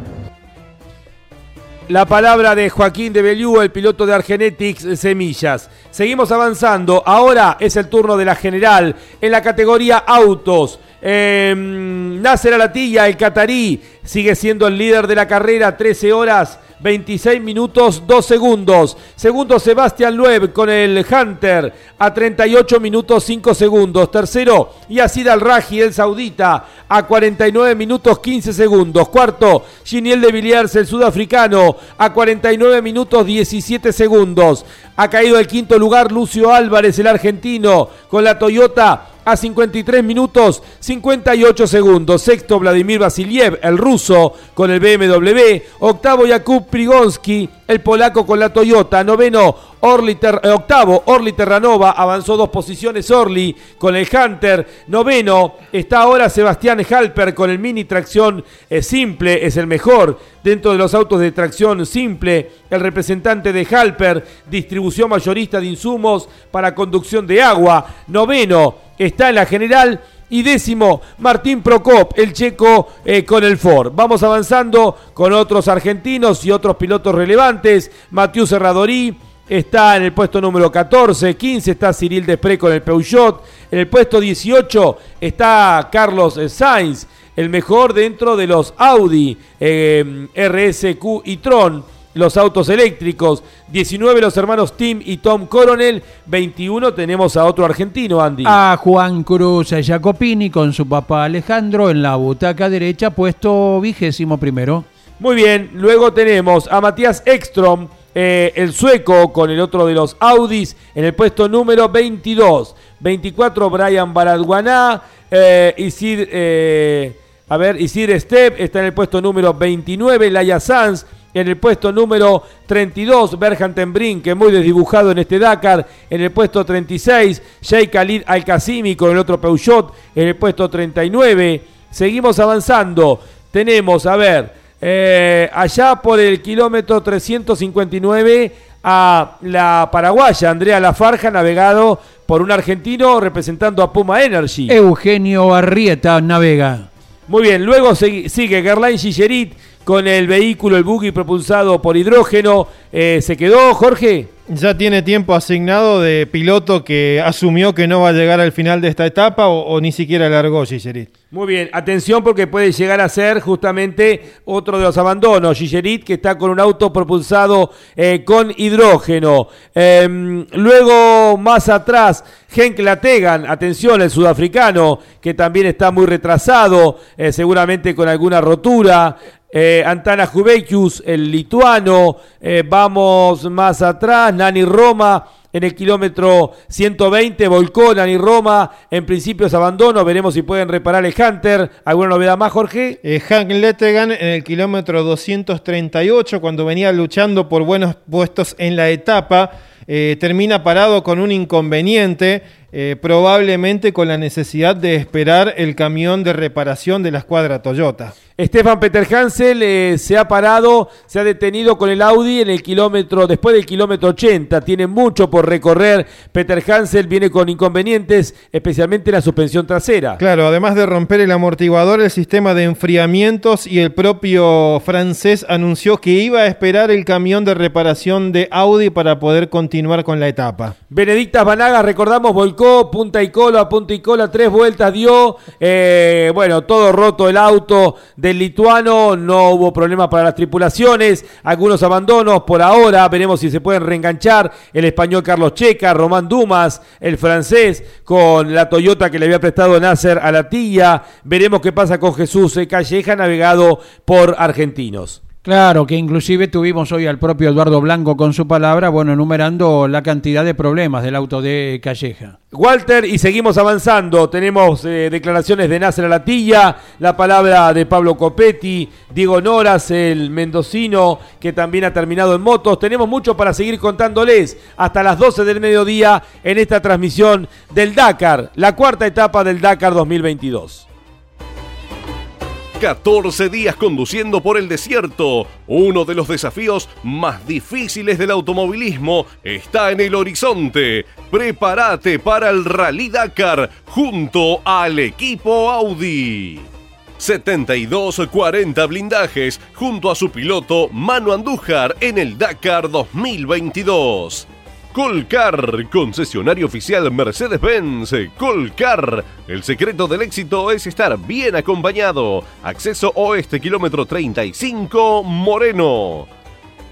La palabra de Joaquín de Beliú, el piloto de Argenetics Semillas. Seguimos avanzando. Ahora es el turno de la general en la categoría autos. Eh, Nasser Alatilla, el catarí, sigue siendo el líder de la carrera. 13 horas, 26 minutos, 2 segundos. Segundo, Sebastián Loeb con el Hunter a 38 minutos, 5 segundos. Tercero, Yacid Al-Raji, el saudita, a 49 minutos, 15 segundos. Cuarto, Giniel de Villiers, el sudafricano, a 49 minutos, 17 segundos. Ha caído el quinto lugar Lucio Álvarez, el argentino, con la Toyota a 53 minutos 58 segundos. Sexto Vladimir Vasiliev, el ruso, con el BMW. Octavo Jakub Prigonsky, el polaco con la Toyota. Noveno Orly Ter- eh, octavo Orly Terranova, avanzó dos posiciones Orly con el Hunter. Noveno está ahora Sebastián Halper con el Mini tracción eh, simple, es el mejor dentro de los autos de tracción simple. El representante de Halper, distribución mayorista de insumos para conducción de agua. Noveno está en la general. Y décimo, Martín Procop, el checo eh, con el Ford. Vamos avanzando con otros argentinos y otros pilotos relevantes. Mathieu Serradorí está en el puesto número 14. 15 está Cyril Desprez con el Peugeot. En el puesto 18 está Carlos eh, Sainz, el mejor dentro de los Audi eh, RSQ y Tron los autos eléctricos. 19 los hermanos Tim y Tom Coronel. 21 tenemos a otro argentino, Andy. A Juan Cruz Jacopini con su papá Alejandro en la butaca derecha, puesto vigésimo primero. Muy bien, luego tenemos a Matías Ekstrom, eh, el sueco, con el otro de los Audis, en el puesto número 22. 24 Brian Baradwaná, eh, Isid, eh, a ver, Isid Step está en el puesto número 29, Laia Sanz en el puesto número 32, Berhan Tembrin, que muy desdibujado en este Dakar, en el puesto 36, Sheikh Khalid Al-Qasimi con el otro Peugeot, en el puesto 39. Seguimos avanzando. Tenemos, a ver, eh, allá por el kilómetro 359 a la paraguaya Andrea Lafarja, navegado por un argentino representando a Puma Energy. Eugenio Arrieta navega. Muy bien, luego sigue Gerlain Gillerit con el vehículo, el buggy propulsado por hidrógeno. Eh, ¿Se quedó, Jorge? Ya tiene tiempo asignado de piloto que asumió que no va a llegar al final de esta etapa o, o ni siquiera largó Gigerit. Muy bien, atención porque puede llegar a ser justamente otro de los abandonos. Gillerit que está con un auto propulsado eh, con hidrógeno. Em, luego más atrás, Henk Lategan, atención, el sudafricano que también está muy retrasado, eh, seguramente con alguna rotura. Eh, Antana Juvekius, el lituano. Eh, vamos más atrás, Nani Roma en el kilómetro 120, volcó Nani Roma, en principio es abandono, veremos si pueden reparar el Hunter. ¿Alguna novedad más, Jorge? Eh, Hank Lettegan en el kilómetro 238, cuando venía luchando por buenos puestos en la etapa, termina parado con un inconveniente, probablemente con la necesidad de esperar el camión de reparación de la escuadra Toyota. Stefan Peter Hansel eh, se ha parado, se ha detenido con el Audi en el kilómetro, después del kilómetro 80. Tiene mucho por recorrer. Peter Hansel viene con inconvenientes, especialmente en la suspensión trasera. Claro, además de romper el amortiguador, el sistema de enfriamientos y el propio francés anunció que iba a esperar el camión de reparación de Audi para poder continuar con la etapa. Benedictas Vanagas, recordamos, volcó punta y cola, punta y cola, tres vueltas dio. eh, bueno, todo roto el auto del lituano, no hubo problema para las tripulaciones, algunos abandonos por ahora, veremos si se pueden reenganchar el español Carlos Checa, Román Dumas, el francés con la Toyota que le había prestado Nasser a la tía, veremos qué pasa con Jesús Calleja, navegado por argentinos. Claro, que inclusive tuvimos hoy al propio Eduardo Blanco con su palabra, bueno, enumerando la cantidad de problemas del auto de Calleja. Walter, y seguimos avanzando. Tenemos eh, declaraciones de Nasser Alatilla, la palabra de Pablo Copetti, Diego Noras, el mendocino que también ha terminado en motos. Tenemos mucho para seguir contándoles hasta las 12 del mediodía en esta transmisión del Dakar, la cuarta etapa del Dakar 2022. 14 días conduciendo por el desierto. Uno de los desafíos más difíciles del automovilismo está en el horizonte. Prepárate para el Rally Dakar junto al equipo Audi. 72-40 blindajes junto a su piloto Manu Andújar en el Dakar 2022. Colcar, concesionario oficial Mercedes-Benz. Colcar, el secreto del éxito es estar bien acompañado. Acceso oeste, kilómetro 35, Moreno.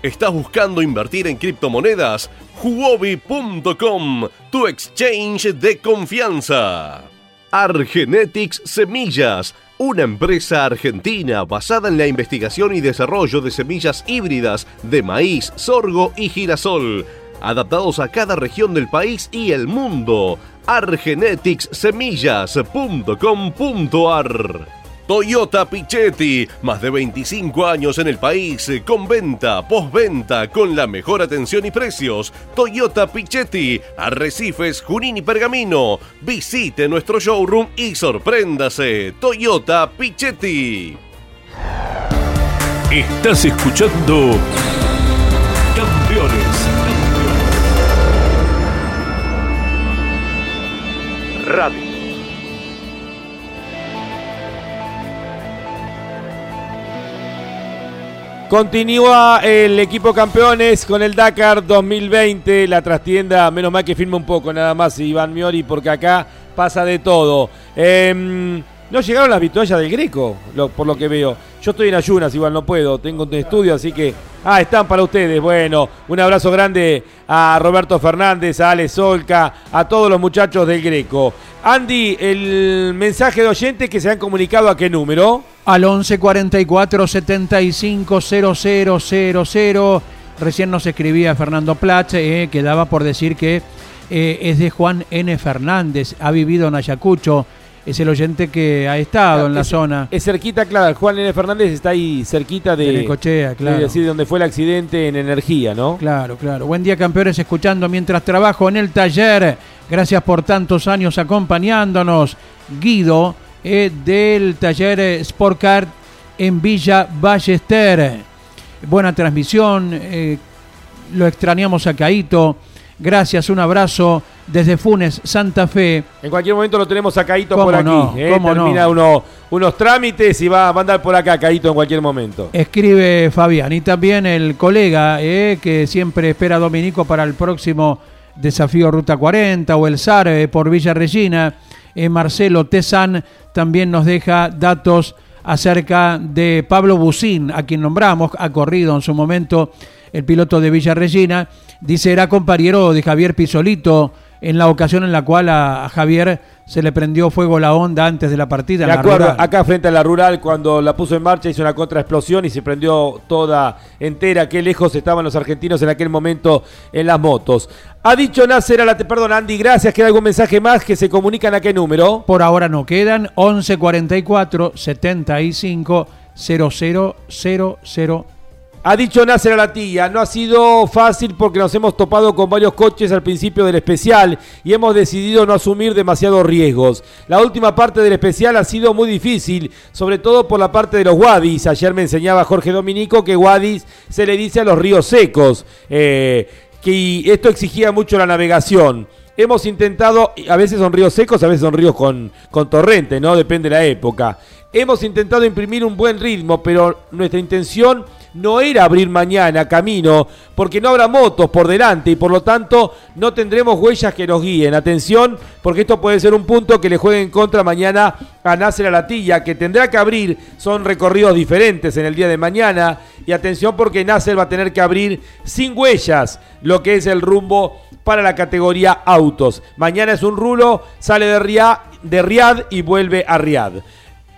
¿Estás buscando invertir en criptomonedas? Huobi.com, tu exchange de confianza. Argenetics Semillas, una empresa argentina basada en la investigación y desarrollo de semillas híbridas de maíz, sorgo y girasol adaptados a cada región del país y el mundo. argeneticssemillas.com.ar Toyota Pichetti, más de 25 años en el país, con venta, postventa, con la mejor atención y precios. Toyota Pichetti, Arrecifes, Junín y Pergamino. Visite nuestro showroom y sorpréndase. Toyota Pichetti. Estás escuchando Continúa el equipo campeones con el Dakar 2020, la trastienda, menos mal que firma un poco nada más Iván Miori, porque acá pasa de todo. Em, no llegaron las vituallas del Greco, por lo que veo. Yo estoy en ayunas, igual no puedo, tengo un estudio, así que... Ah, están para ustedes. Bueno, un abrazo grande a Roberto Fernández, a Ale Solca, a todos los muchachos del Greco. Andy, el mensaje de oyentes que se han comunicado a qué número? Al 11 44 75 0000. Recién nos escribía Fernando Platz, eh, que daba por decir que eh, es de Juan N. Fernández, ha vivido en Ayacucho, es el oyente que ha estado en la es, zona. Es cerquita, claro. Juan N. Fernández está ahí cerquita de. Necochea, claro. Es decir, donde fue el accidente en energía, ¿no? Claro, claro. Buen día, campeones, escuchando mientras trabajo en el taller. Gracias por tantos años acompañándonos. Guido, eh, del taller eh, Sport Car en Villa Ballester. Buena transmisión. eh, lo extrañamos a Caito. Gracias, un abrazo desde Funes, Santa Fe. En cualquier momento lo tenemos a Caito ¿Cómo por aquí. no? ¿eh? ¿Cómo Termina no? uno- unos trámites y va a mandar por acá Caito en cualquier momento. Escribe Fabián y también el colega eh, que siempre espera a Dominico para el próximo desafío Ruta 40 o el SAR eh, por Villa Regina. Eh, Marcelo Tezán también nos deja datos acerca de Pablo Bucín, a quien nombramos, ha corrido en su momento el piloto de Villa Regina. Dice, era compañero de Javier Pisolito en la ocasión en la cual a, a Javier se le prendió fuego la onda antes de la partida. De acuerdo, rural. acá frente a la rural, cuando la puso en marcha, hizo una contraexplosión y se prendió toda entera. Qué lejos estaban los argentinos en aquel momento en las motos. Ha dicho Nasser Alate, perdón, Andy, gracias. ¿Queda algún mensaje más que se comunican a qué número? Por ahora no quedan 11 44 75 0000. Ha dicho Nasser Alatilla, no ha sido fácil porque nos hemos topado con varios coches al principio del especial y hemos decidido no asumir demasiados riesgos. La última parte del especial ha sido muy difícil, sobre todo por la parte de los wadis. Ayer me enseñaba Jorge Dominico que wadis se le dice a los ríos secos, eh, que esto exigía mucho la navegación. Hemos intentado, a veces son ríos secos, a veces son ríos con, con torrente, ¿no? Depende de la época. Hemos intentado imprimir un buen ritmo, pero nuestra intención no era abrir mañana camino, porque no habrá motos por delante y por lo tanto no tendremos huellas que nos guíen. Atención, porque esto puede ser un punto que le juegue en contra mañana a Nasser Alatilla, que tendrá que abrir, son recorridos diferentes en el día de mañana. Y atención porque Nasser va a tener que abrir sin huellas lo que es el rumbo para la categoría autos. Mañana es un rulo, sale de Riad, de Riad y vuelve a Riad.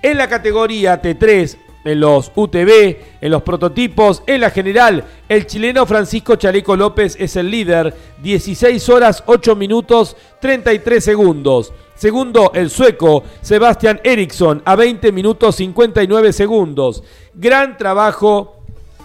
En la categoría T3, en los UTV, en los prototipos, en la general, el chileno Francisco Chaleco López es el líder, 16 horas 8 minutos 33 segundos. Segundo, el sueco Sebastian Eriksson a 20 minutos 59 segundos. Gran trabajo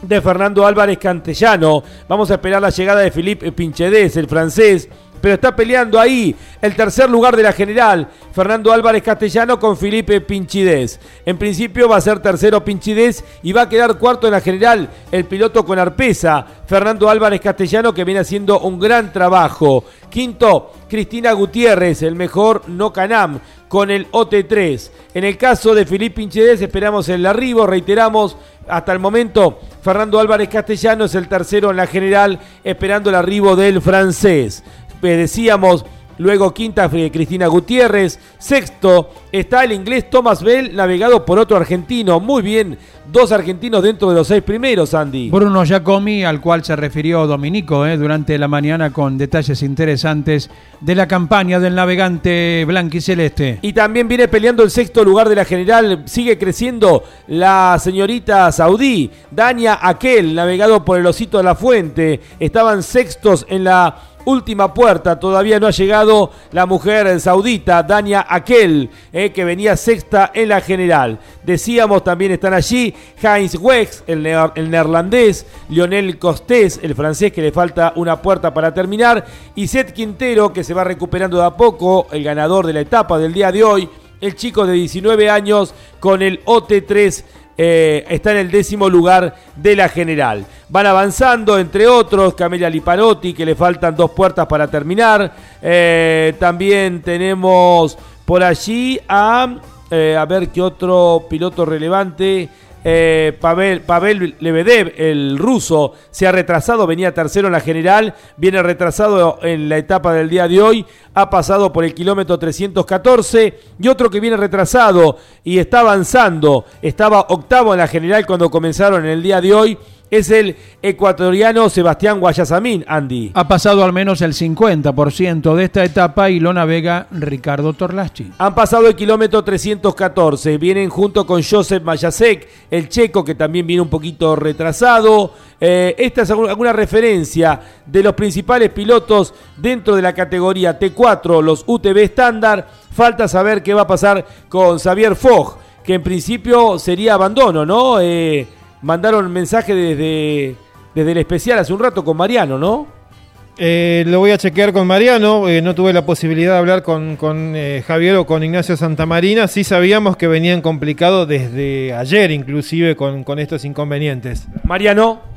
de Fernando Álvarez Cantellano. Vamos a esperar la llegada de Philippe Pinchedes, el francés. Pero está peleando ahí el tercer lugar de la general. Fernando Álvarez Castellano con Felipe Pinchidez. En principio va a ser tercero Pinchidez y va a quedar cuarto en la general el piloto con arpesa. Fernando Álvarez Castellano que viene haciendo un gran trabajo. Quinto, Cristina Gutiérrez, el mejor no Canam con el OT3. En el caso de Felipe Pinchedés esperamos el arribo, reiteramos, hasta el momento Fernando Álvarez Castellano es el tercero en la general, esperando el arribo del francés. Eh, Decíamos, luego quinta Cristina Gutiérrez, sexto está el inglés Thomas Bell, navegado por otro argentino. Muy bien, dos argentinos dentro de los seis primeros, Andy. Bruno Giacomi, al cual se refirió Dominico eh, durante la mañana con detalles interesantes de la campaña del navegante blanquiceleste. Y también viene peleando el sexto lugar de la general. Sigue creciendo la señorita saudí, Dania Aquel, navegado por el Osito de la Fuente. Estaban sextos en la última puerta. Todavía no ha llegado la mujer saudita, Dania Aquel, eh, que venía sexta en la general. Decíamos también están allí Heinz Wex, el, neerlandés, Lionel Costés, el francés que le falta una puerta para terminar, y Seth Quintero, que se va recuperando de a poco, el ganador de la etapa del día de hoy. El chico de 19 años con el OT3 eh, está en el décimo lugar de la general. Van avanzando, entre otros, Camelia Lipanotti, que le faltan dos puertas para terminar. Eh, también tenemos por allí a, eh, a ver qué otro piloto relevante. Eh, Pavel, Pavel Lebedev, el ruso, se ha retrasado, venía tercero en la general, viene retrasado en la etapa del día de hoy, ha pasado por el kilómetro 314 y otro que viene retrasado y está avanzando, estaba octavo en la general cuando comenzaron en el día de hoy, es el ecuatoriano Sebastián Guayasamín, Andy. Ha pasado al menos el 50% de esta etapa y lo navega Ricardo Torlaschi. Han pasado el kilómetro 314. Vienen junto con Joseph Mayasek, el checo que también viene un poquito retrasado. Eh, esta es algu- alguna referencia de los principales pilotos dentro de la categoría T4, los UTV estándar. Falta saber qué va a pasar con Xavier Fogg, que en principio sería abandono, ¿no? Eh, mandaron mensaje desde, desde el especial hace un rato con Mariano, ¿no? Eh, lo voy a chequear con Mariano. eh, no tuve la posibilidad de hablar con, con, eh, Javier o con Ignacio Santamarina. Sí sabíamos que venían complicados desde ayer, inclusive, con, con estos inconvenientes. Mariano.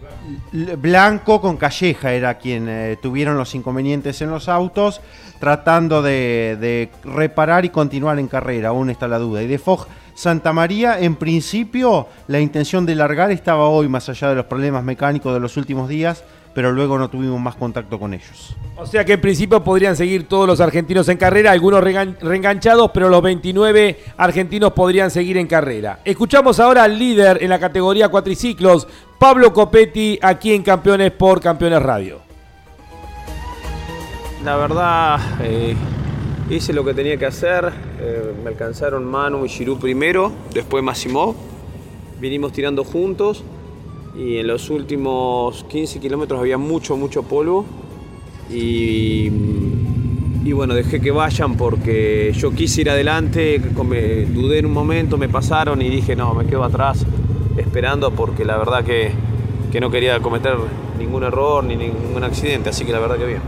Blanco con Calleja era quien eh, tuvieron los inconvenientes en los autos, tratando de, de reparar y continuar en carrera, aún está la duda. Y de Fog Santa María, en principio, la intención de largar estaba hoy, más allá de los problemas mecánicos de los últimos días, pero luego no tuvimos más contacto con ellos. O sea que en principio podrían seguir todos los argentinos en carrera, algunos reenganchados, pero los 29 argentinos podrían seguir en carrera. Escuchamos ahora al líder en la categoría cuatriciclos, Pablo Copetti, aquí en Campeones por Campeones Radio. la verdad eh, hice lo que tenía que hacer. Eh, me alcanzaron Manu y Giroud primero, después Massimo. Vinimos tirando juntos y en los últimos 15 kilómetros había mucho, mucho polvo. Y, y bueno, dejé que vayan porque yo quise ir adelante, me- dudé en un momento, me pasaron y dije no, me quedo atrás esperando porque la verdad que, que no quería cometer ningún error ni ningún accidente, así que la verdad que bien.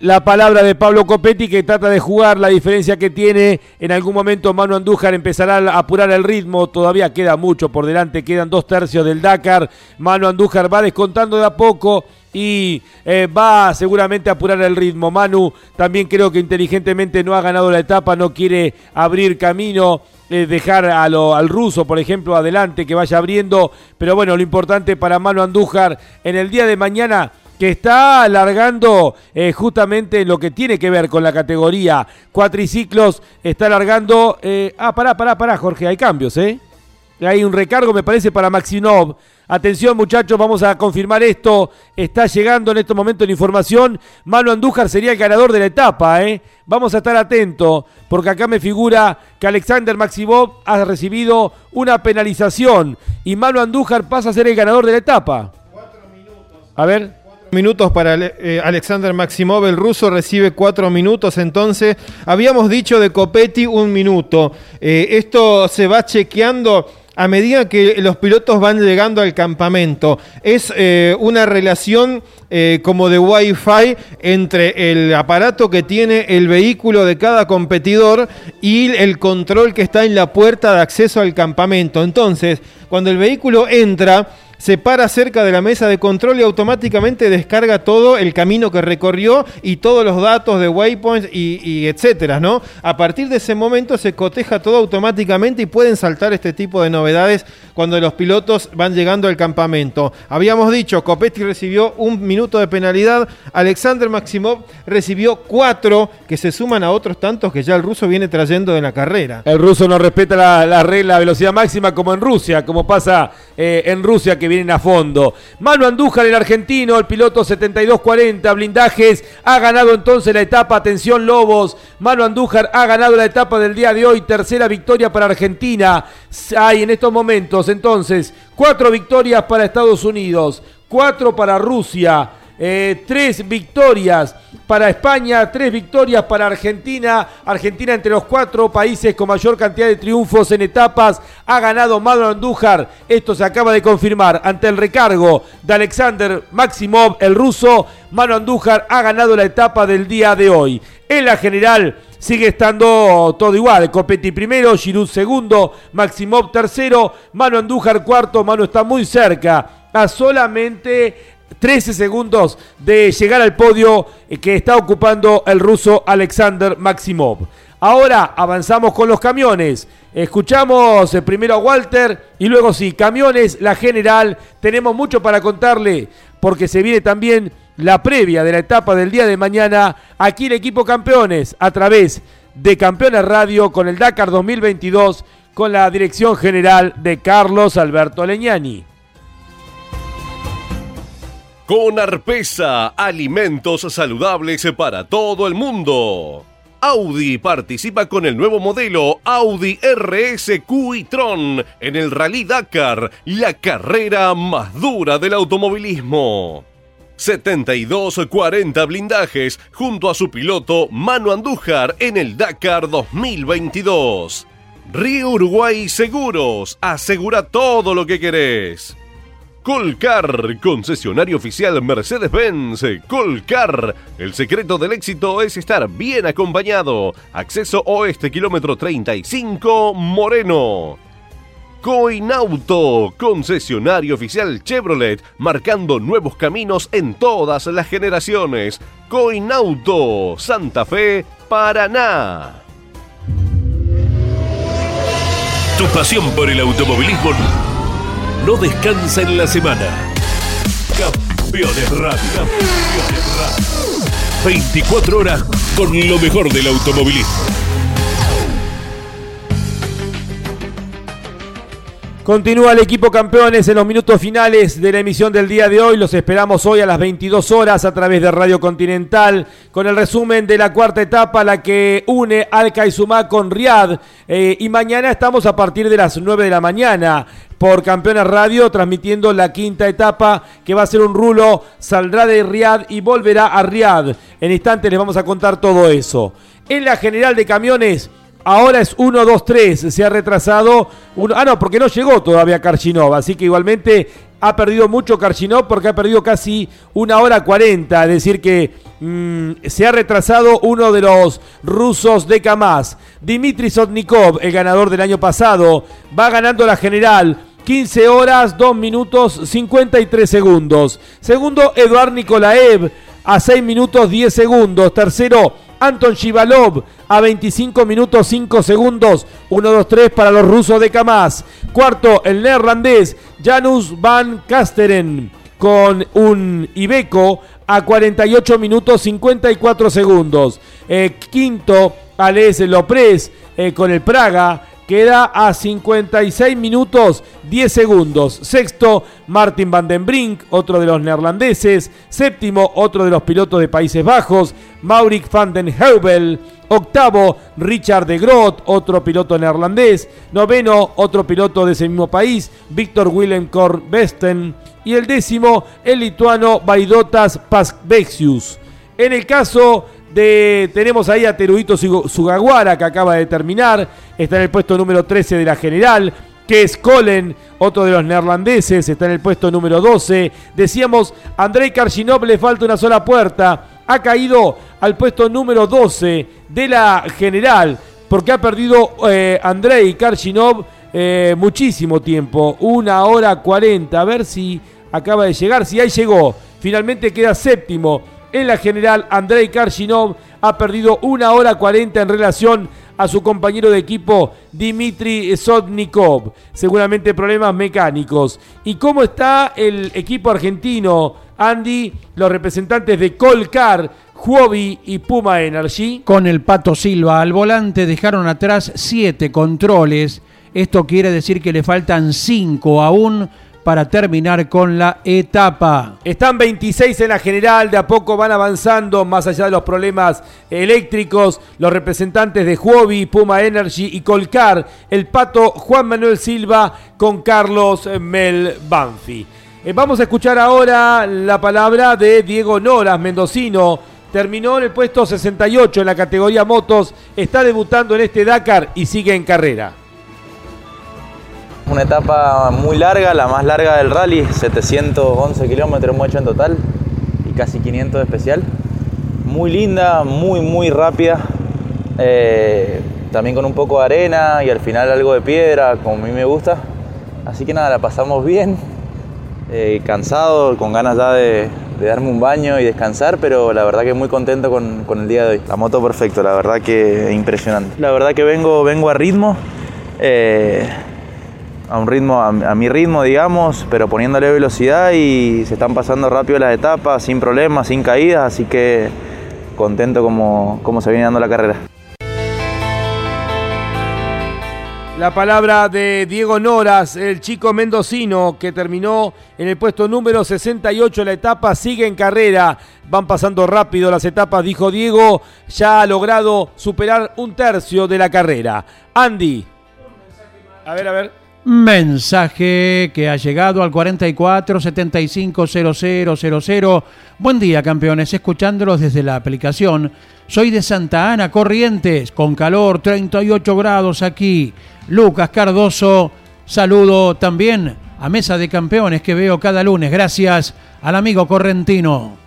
La palabra de Pablo Copetti que trata de jugar la diferencia que tiene. En algún momento Manu Andújar empezará a apurar el ritmo. Todavía queda mucho por delante. Quedan dos tercios del Dakar. Manu Andújar va descontando de a poco y eh, va seguramente a apurar el ritmo. Manu también creo que inteligentemente no ha ganado la etapa. No quiere abrir camino. eh, dejar a lo- al ruso, por ejemplo, adelante, que vaya abriendo. Pero bueno, lo importante para Manu Andújar en el día de mañana que está alargando eh, justamente lo que tiene que ver con la categoría cuatriciclos, está alargando... eh, ah, pará, pará, pará, Jorge, hay cambios, ¿eh? Hay un recargo, me parece, para Maxinov. Atención, muchachos, vamos a confirmar esto. Está llegando en estos momentos la información. Manu Andújar sería el ganador de la etapa, ¿eh? Vamos a estar atentos, porque acá me figura que Alexander Maximov ha recibido una penalización y Manu Andújar pasa a ser el ganador de la etapa. A ver. Minutos para Ale- eh, Alexander Maximov, el ruso recibe cuatro minutos, entonces habíamos dicho de Copetti un minuto. Eh, esto se va chequeando a medida que los pilotos van llegando al campamento. Es eh, una relación eh, como de Wi-Fi entre el aparato que tiene el vehículo de cada competidor y el control que está en la puerta de acceso al campamento. Entonces, cuando el vehículo entra, se para cerca de la mesa de control y automáticamente descarga todo el camino que recorrió y todos los datos de waypoints y, etcétera, ¿no? A partir de ese momento se coteja todo automáticamente y pueden saltar este tipo de novedades cuando los pilotos van llegando al campamento. Habíamos dicho, Copetti recibió un minuto de penalidad, Alexander Maximov recibió cuatro que se suman a otros tantos que ya el ruso viene trayendo de la carrera. El ruso no respeta la, la regla velocidad máxima como en Rusia, como pasa eh, en Rusia que vienen a fondo. Manu Andújar, el argentino, el piloto 7240, blindajes, ha ganado entonces la etapa. Atención Lobos, Manu Andújar ha ganado la etapa del día de hoy, tercera victoria para Argentina. Hay en estos momentos entonces cuatro victorias para Estados Unidos, cuatro para Rusia. Eh, tres victorias para España, tres victorias para Argentina. Argentina entre los cuatro países con mayor cantidad de triunfos en etapas. Ha ganado Manu Andújar. Esto se acaba de confirmar ante el recargo de Alexander Maximov, el ruso. Manu Andújar ha ganado la etapa del día de hoy. En la general sigue estando todo igual. Copetti primero, Giroud segundo, Maximov tercero, Manu Andújar cuarto. Manu está muy cerca. A solamente 13 segundos de llegar al podio eh, que está ocupando el ruso Alexander Maximov. Ahora avanzamos con los camiones. Escuchamos eh, primero a Walter y luego sí, camiones, la general. Tenemos mucho para contarle porque se viene también la previa de la etapa del día de mañana. Aquí el equipo campeones a través de Campeones Radio con el Dakar 2022 con la dirección general de Carlos Alberto Leñani. Con Arpesa, alimentos saludables para todo el mundo. Audi participa con el nuevo modelo Audi RSQ y Tron en el Rally Dakar, la carrera más dura del automovilismo. 72-40 blindajes junto a su piloto Manu Andújar en el Dakar 2022. Río Uruguay Seguros, asegura todo lo que querés. Colcar, concesionario oficial Mercedes-Benz. Colcar, el secreto del éxito es estar bien acompañado. Acceso oeste, kilómetro 35, Moreno. Coinauto, concesionario oficial Chevrolet, marcando nuevos caminos en todas las generaciones. Coinauto, Santa Fe, Paraná. Tu pasión por el automovilismo no descansa en la semana. Campeones Radio. Campeones Radio. 24 horas con lo mejor del automovilismo. Continúa el equipo campeones en los minutos finales de la emisión del día de hoy. Los esperamos hoy a las 22 horas a través de Radio Continental con el resumen de la cuarta etapa, la que une Al Kaizumá con Riad. Eh, y mañana estamos a partir de las 9 de la mañana por Campeones Radio transmitiendo la quinta etapa que va a ser un rulo. Saldrá de Riad y volverá a Riad. En instantes les vamos a contar todo eso. En la general de camiones. Ahora es 1, 2, 3. Se ha retrasado. Uno, ah, no, porque no llegó todavía Karchinov. Así que igualmente ha perdido mucho Karchinov porque ha perdido casi una hora 40. Es decir, que mm, se ha retrasado uno de los rusos de Kamaz. Dimitri Sotnikov, el ganador del año pasado, va ganando la general. 15 horas, 2 minutos, 53 segundos. Segundo, Eduard Nikolaev a 6 minutos, 10 segundos. Tercero, Anton Shivalov a 25 minutos 5 segundos. 1-2-3 para los rusos de Kamaz. Cuarto, el neerlandés Janus Van Kasteren con un Ibeco a 48 minutos 54 segundos. Eh, quinto, Alex Lopres eh, con el Praga queda a 56 minutos 10 segundos. Sexto, Martin van den Brink, otro de los neerlandeses. Séptimo, otro de los pilotos de Países Bajos, Maurik van den Heuvel. Octavo, Richard de Groot, otro piloto neerlandés. Noveno, otro piloto de ese mismo país, Víctor Willem Korbesten. Y el décimo, el lituano Vaidotas Pasvexius. En el caso tenemos ahí a Teruito Sugawara que acaba de terminar, está en el puesto número 13 de la general, que es Colen, otro de los neerlandeses, está en el puesto número 12. Decíamos, Andrei Karchinov le falta una sola puerta, ha caído al puesto número 12 de la general, porque ha perdido eh, Andrei Karchinov eh, muchísimo tiempo, una hora 40, a ver si acaba de llegar, si ahí llegó, finalmente queda séptimo en la general, Andrei Karchinov ha perdido una hora 40 en relación a su compañero de equipo Dimitri Sotnikov. Seguramente problemas mecánicos. ¿Y cómo está el equipo argentino, Andy? Los representantes de Colcar, Huobi y Puma Energy. Con el Pato Silva al volante dejaron atrás siete controles. Esto quiere decir que le faltan cinco aún para terminar con la etapa. Están 26 en la general, de a poco van avanzando más allá de los problemas eléctricos, los representantes de Huobi, Puma Energy y Colcar, el pato Juan Manuel Silva con Carlos Mel Banfi. Eh, vamos a escuchar ahora la palabra de Diego Noras, mendocino. Terminó en el puesto 68 en la categoría motos, está debutando en este Dakar y sigue en carrera. Una etapa muy larga, la más larga del rally, 711 kilómetros hemos hecho en total y casi 500 de especial. Muy linda, muy, muy rápida. Eh, también con un poco de arena y al final algo de piedra, como a mí me gusta. Así que nada, la pasamos bien, eh, cansado, con ganas ya de, darme un baño y descansar, pero la verdad que muy contento con, el día de hoy. La moto perfecto, la verdad que impresionante. La verdad que vengo, vengo a ritmo. Eh, a un ritmo, a, mi ritmo, digamos, pero poniéndole velocidad y se están pasando rápido las etapas, sin problemas, sin caídas, así que contento como, como se viene dando la carrera. La palabra de Diego Noras, el chico mendocino que terminó en el puesto número 68 la etapa, sigue en carrera. Van pasando rápido las etapas, dijo Diego, ya ha logrado superar un tercio de la carrera. Andy. A ver, a ver. Mensaje que ha llegado al 44 75 Buen día, campeones. Escuchándolos desde la aplicación. Soy de Santa Ana, Corrientes, con calor, 38 grados aquí. Lucas Cardoso, saludo también a Mesa de Campeones que veo cada lunes. Gracias al amigo correntino.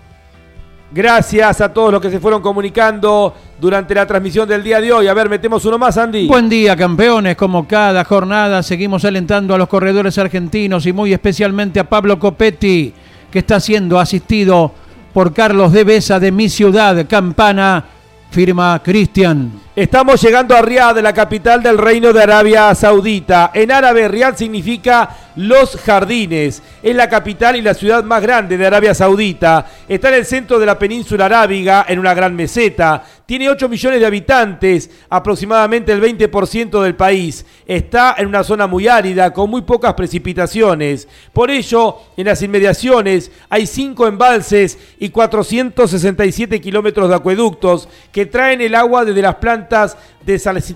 Gracias a todos los que se fueron comunicando durante la transmisión del día de hoy. A ver, metemos uno más, Andy. Buen día, campeones. Como cada jornada, seguimos alentando a los corredores argentinos y muy especialmente a Pablo Copetti, que está siendo asistido por Carlos de Besa de mi ciudad, Campana, firma Cristian. Estamos llegando a Riad, la capital del Reino de Arabia Saudita. En árabe, Riad significa los jardines. Es la capital y la ciudad más grande de Arabia Saudita. Está en el centro de la península arábiga, en una gran meseta. Tiene 8 millones de habitantes, aproximadamente el 20% del país. Está en una zona muy árida, con muy pocas precipitaciones. Por ello, en las inmediaciones hay 5 embalses y 467 kilómetros de acueductos que traen el agua desde las plantas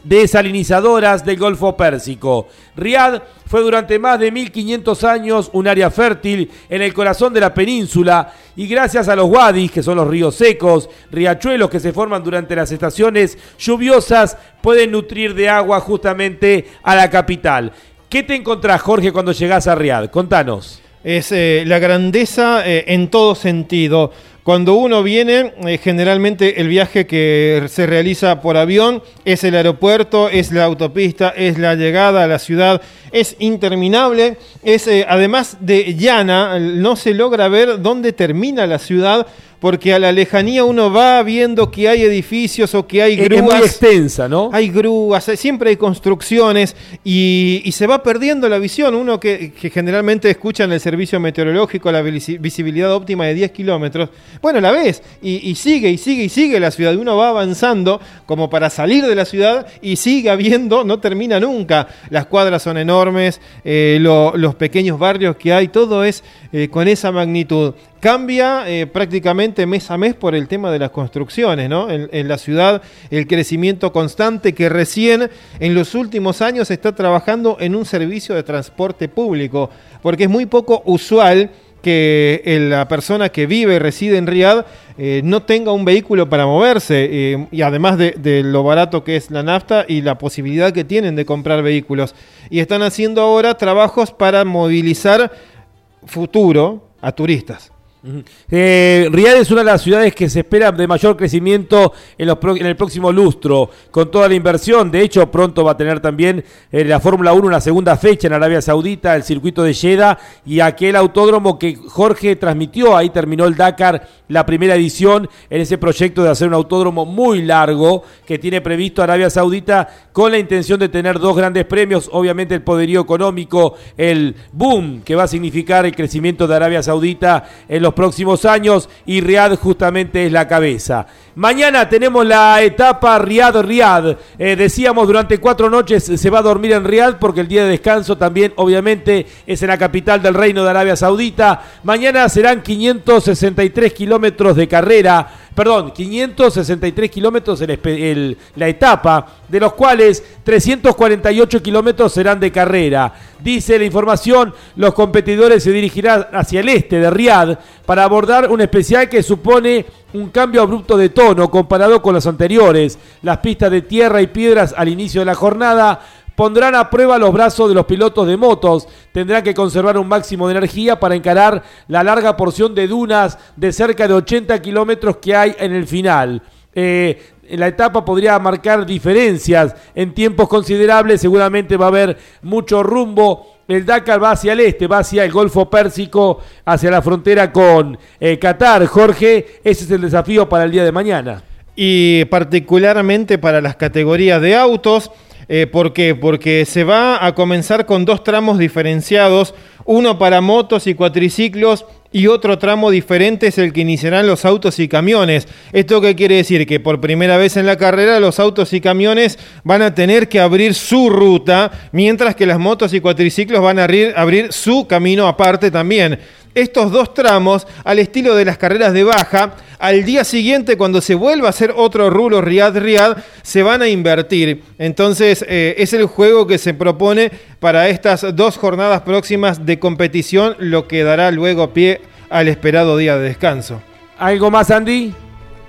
desalinizadoras del Golfo Pérsico. Riad fue durante más de 1500 años un área fértil en el corazón de la península y gracias a los wadis, que son los ríos secos, riachuelos que se forman durante las estaciones lluviosas, pueden nutrir de agua justamente a la capital. ¿Qué te encontrás, Jorge, cuando llegás a Riad? Contanos. Es eh, la grandeza eh, en todo sentido. Cuando uno viene, eh, generalmente el viaje que se realiza por avión es el aeropuerto, es la autopista, es la llegada a la ciudad, es interminable, es además de llana, no se logra ver dónde termina la ciudad porque a la lejanía uno va viendo que hay edificios o que hay grúas. Es muy extensa, ¿no? Hay grúas, siempre hay construcciones y, se va perdiendo la visión. Uno que, generalmente escucha en el servicio meteorológico la visibilidad óptima de 10 kilómetros, bueno, la ves y, sigue y sigue y sigue la ciudad. Uno va avanzando como para salir de la ciudad y sigue habiendo, no termina nunca. Las cuadras son enormes, eh, los pequeños barrios que hay, todo es eh, con esa magnitud cambia eh, prácticamente mes a mes por el tema de las construcciones, ¿no? En, la ciudad, el crecimiento constante que recién en los últimos años está trabajando en un servicio de transporte público, porque es muy poco usual que eh, la persona que vive y reside en Riad no tenga un vehículo para moverse y además de, de, lo barato que es la nafta y la posibilidad que tienen de comprar vehículos. Y están haciendo ahora trabajos para movilizar futuro a turistas. Eh, Riyadh es una de las ciudades que se espera de mayor crecimiento en, el próximo lustro, con toda la inversión. De hecho, pronto va a tener también eh, la Fórmula 1 una segunda fecha en Arabia Saudita, el circuito de Jeddah y aquel autódromo que Jorge transmitió. Ahí terminó el Dakar, la primera edición, en ese proyecto de hacer un autódromo muy largo que tiene previsto Arabia Saudita con la intención de tener dos grandes premios. Obviamente, el poderío económico, el boom que va a significar el crecimiento de Arabia Saudita en los próximos años y Riad justamente es la cabeza. Mañana tenemos la etapa Riad-Riad. Eh, decíamos durante cuatro noches se va a dormir en Riad porque el día de descanso también obviamente es en la capital del Reino de Arabia Saudita. Mañana serán 563 kilómetros de carrera perdón, 563 kilómetros en la etapa, de los cuales 348 kilómetros serán de carrera. Dice la información, los competidores se dirigirán hacia el este de Riad para abordar un especial que supone un cambio abrupto de tono comparado con los anteriores. Las pistas de tierra y piedras al inicio de la jornada pondrán a prueba los brazos de los pilotos de motos. Tendrán que conservar un máximo de energía para encarar la larga porción de dunas de cerca de 80 kilómetros que hay en el final. Eh, la etapa podría marcar diferencias en tiempos considerables, seguramente va a haber mucho rumbo. El Dakar va hacia el este, va hacia el Golfo Pérsico, hacia la frontera con eh, Qatar. Jorge, ese es el desafío para el día de mañana. Y particularmente para las categorías de autos. Eh, ¿Por qué? Porque se va a comenzar con dos tramos diferenciados, uno para motos y cuatriciclos y otro tramo diferente es el que iniciarán los autos y camiones. ¿Esto qué quiere decir? Que por primera vez en la carrera los autos y camiones van a tener que abrir su ruta, mientras que las motos y cuatriciclos van a abrir, abrir su camino aparte también estos dos tramos al estilo de las carreras de baja. Al día siguiente, cuando se vuelva a hacer otro rulo Riad-Riad, se van a invertir. Entonces, eh, es el juego que se propone para estas dos jornadas próximas de competición, lo que dará luego pie al esperado día de descanso. ¿Algo más, Andy?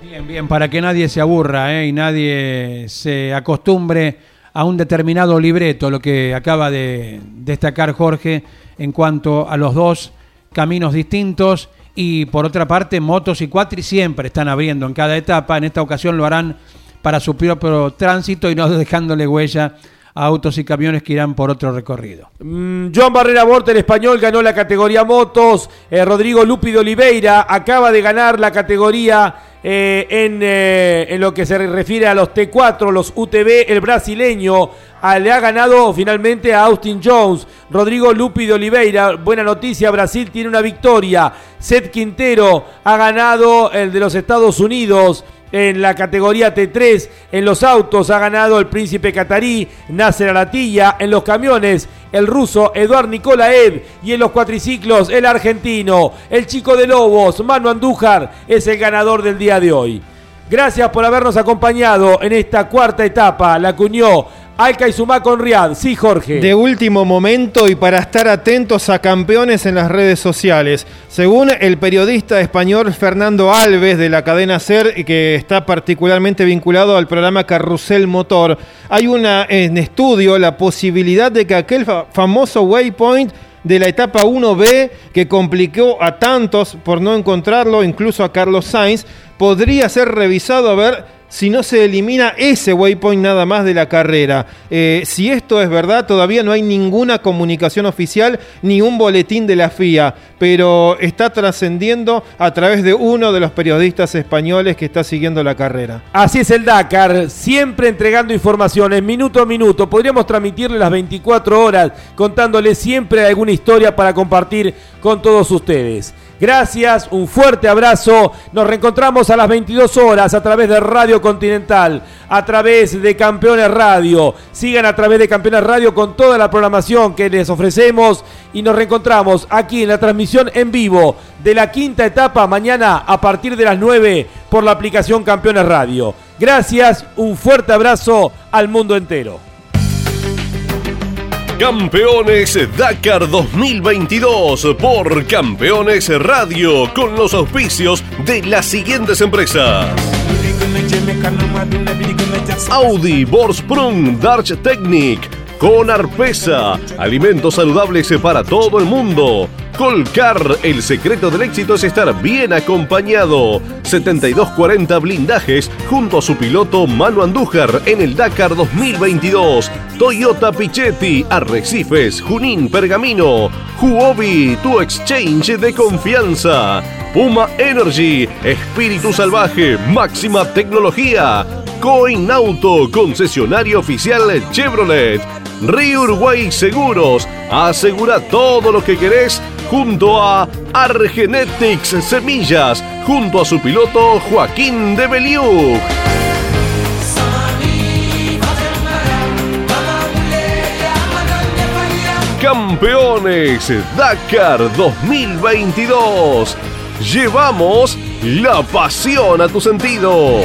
Bien, bien, para que nadie se aburra ¿eh? y nadie se acostumbre a un determinado libreto, lo que acaba de destacar Jorge en cuanto a los dos caminos distintos y por otra parte motos y cuatri siempre están abriendo en cada etapa. En esta ocasión lo harán para su propio tránsito y no dejándole huella autos y camiones que irán por otro recorrido. Mm, John Barrera Borte, el español, ganó la categoría motos. Eh, Rodrigo Lupi de Oliveira acaba de ganar la categoría eh, en, eh, en lo que se refiere a los T4, los UTV, el brasileño ah, le ha ganado finalmente a Austin Jones. Rodrigo Lupi de Oliveira, buena noticia, Brasil tiene una victoria. Seth Quintero ha ganado el de los Estados Unidos en la categoría T3. En los autos ha ganado el príncipe catarí Nasser Alatilla. En los camiones el ruso Eduard Nikolaev. Y en los cuatriciclos el argentino, el chico de Lobos, Manu Andújar, es el ganador del día de hoy. Gracias por habernos acompañado en esta cuarta etapa. La cuñó Alca y Sumá con Riad. Sí, Jorge. De último momento y para estar atentos a campeones en las redes sociales. Según el periodista español Fernando Alves de la cadena SER, que está particularmente vinculado al programa Carrusel Motor, hay una en estudio la posibilidad de que aquel fa- famoso waypoint de la etapa 1B que complicó a tantos por no encontrarlo, incluso a Carlos Sainz, podría ser revisado a ver si no se elimina ese waypoint nada más de la carrera. Eh, si esto es verdad, todavía no hay ninguna comunicación oficial ni un boletín de la FIA, pero está trascendiendo a través de uno de los periodistas españoles que está siguiendo la carrera. Así es el Dakar, siempre entregando informaciones minuto a minuto. Podríamos transmitirle las 24 horas contándole siempre alguna historia para compartir con todos ustedes. Gracias, un fuerte abrazo. Nos reencontramos a las 22 horas a través de Radio Continental, a través de Campeones Radio. Sigan a través de Campeones Radio con toda la programación que les ofrecemos y nos reencontramos aquí en la transmisión en vivo de la quinta etapa mañana a partir de las 9 por la aplicación Campeones Radio. Gracias, un fuerte abrazo al mundo entero. Campeones Dakar 2022 por Campeones Radio con los auspicios de las siguientes empresas. Audi, Borsprung, Darch Technic, con Arpesa, alimentos saludables para todo el mundo. Colcar, el secreto del éxito es estar bien acompañado. 7240 blindajes junto a su piloto Manu Andújar en el Dakar 2022. Toyota Pichetti, Arrecifes, Junín Pergamino. Huobi, tu exchange de confianza. Puma Energy, espíritu salvaje, máxima tecnología. Coin Auto, concesionario oficial Chevrolet. Río Uruguay Seguros, asegura todo lo que querés junto a Argenetics Semillas, junto a su piloto Joaquín de Beliú. Campeones Dakar 2022. Llevamos la pasión a tus sentidos.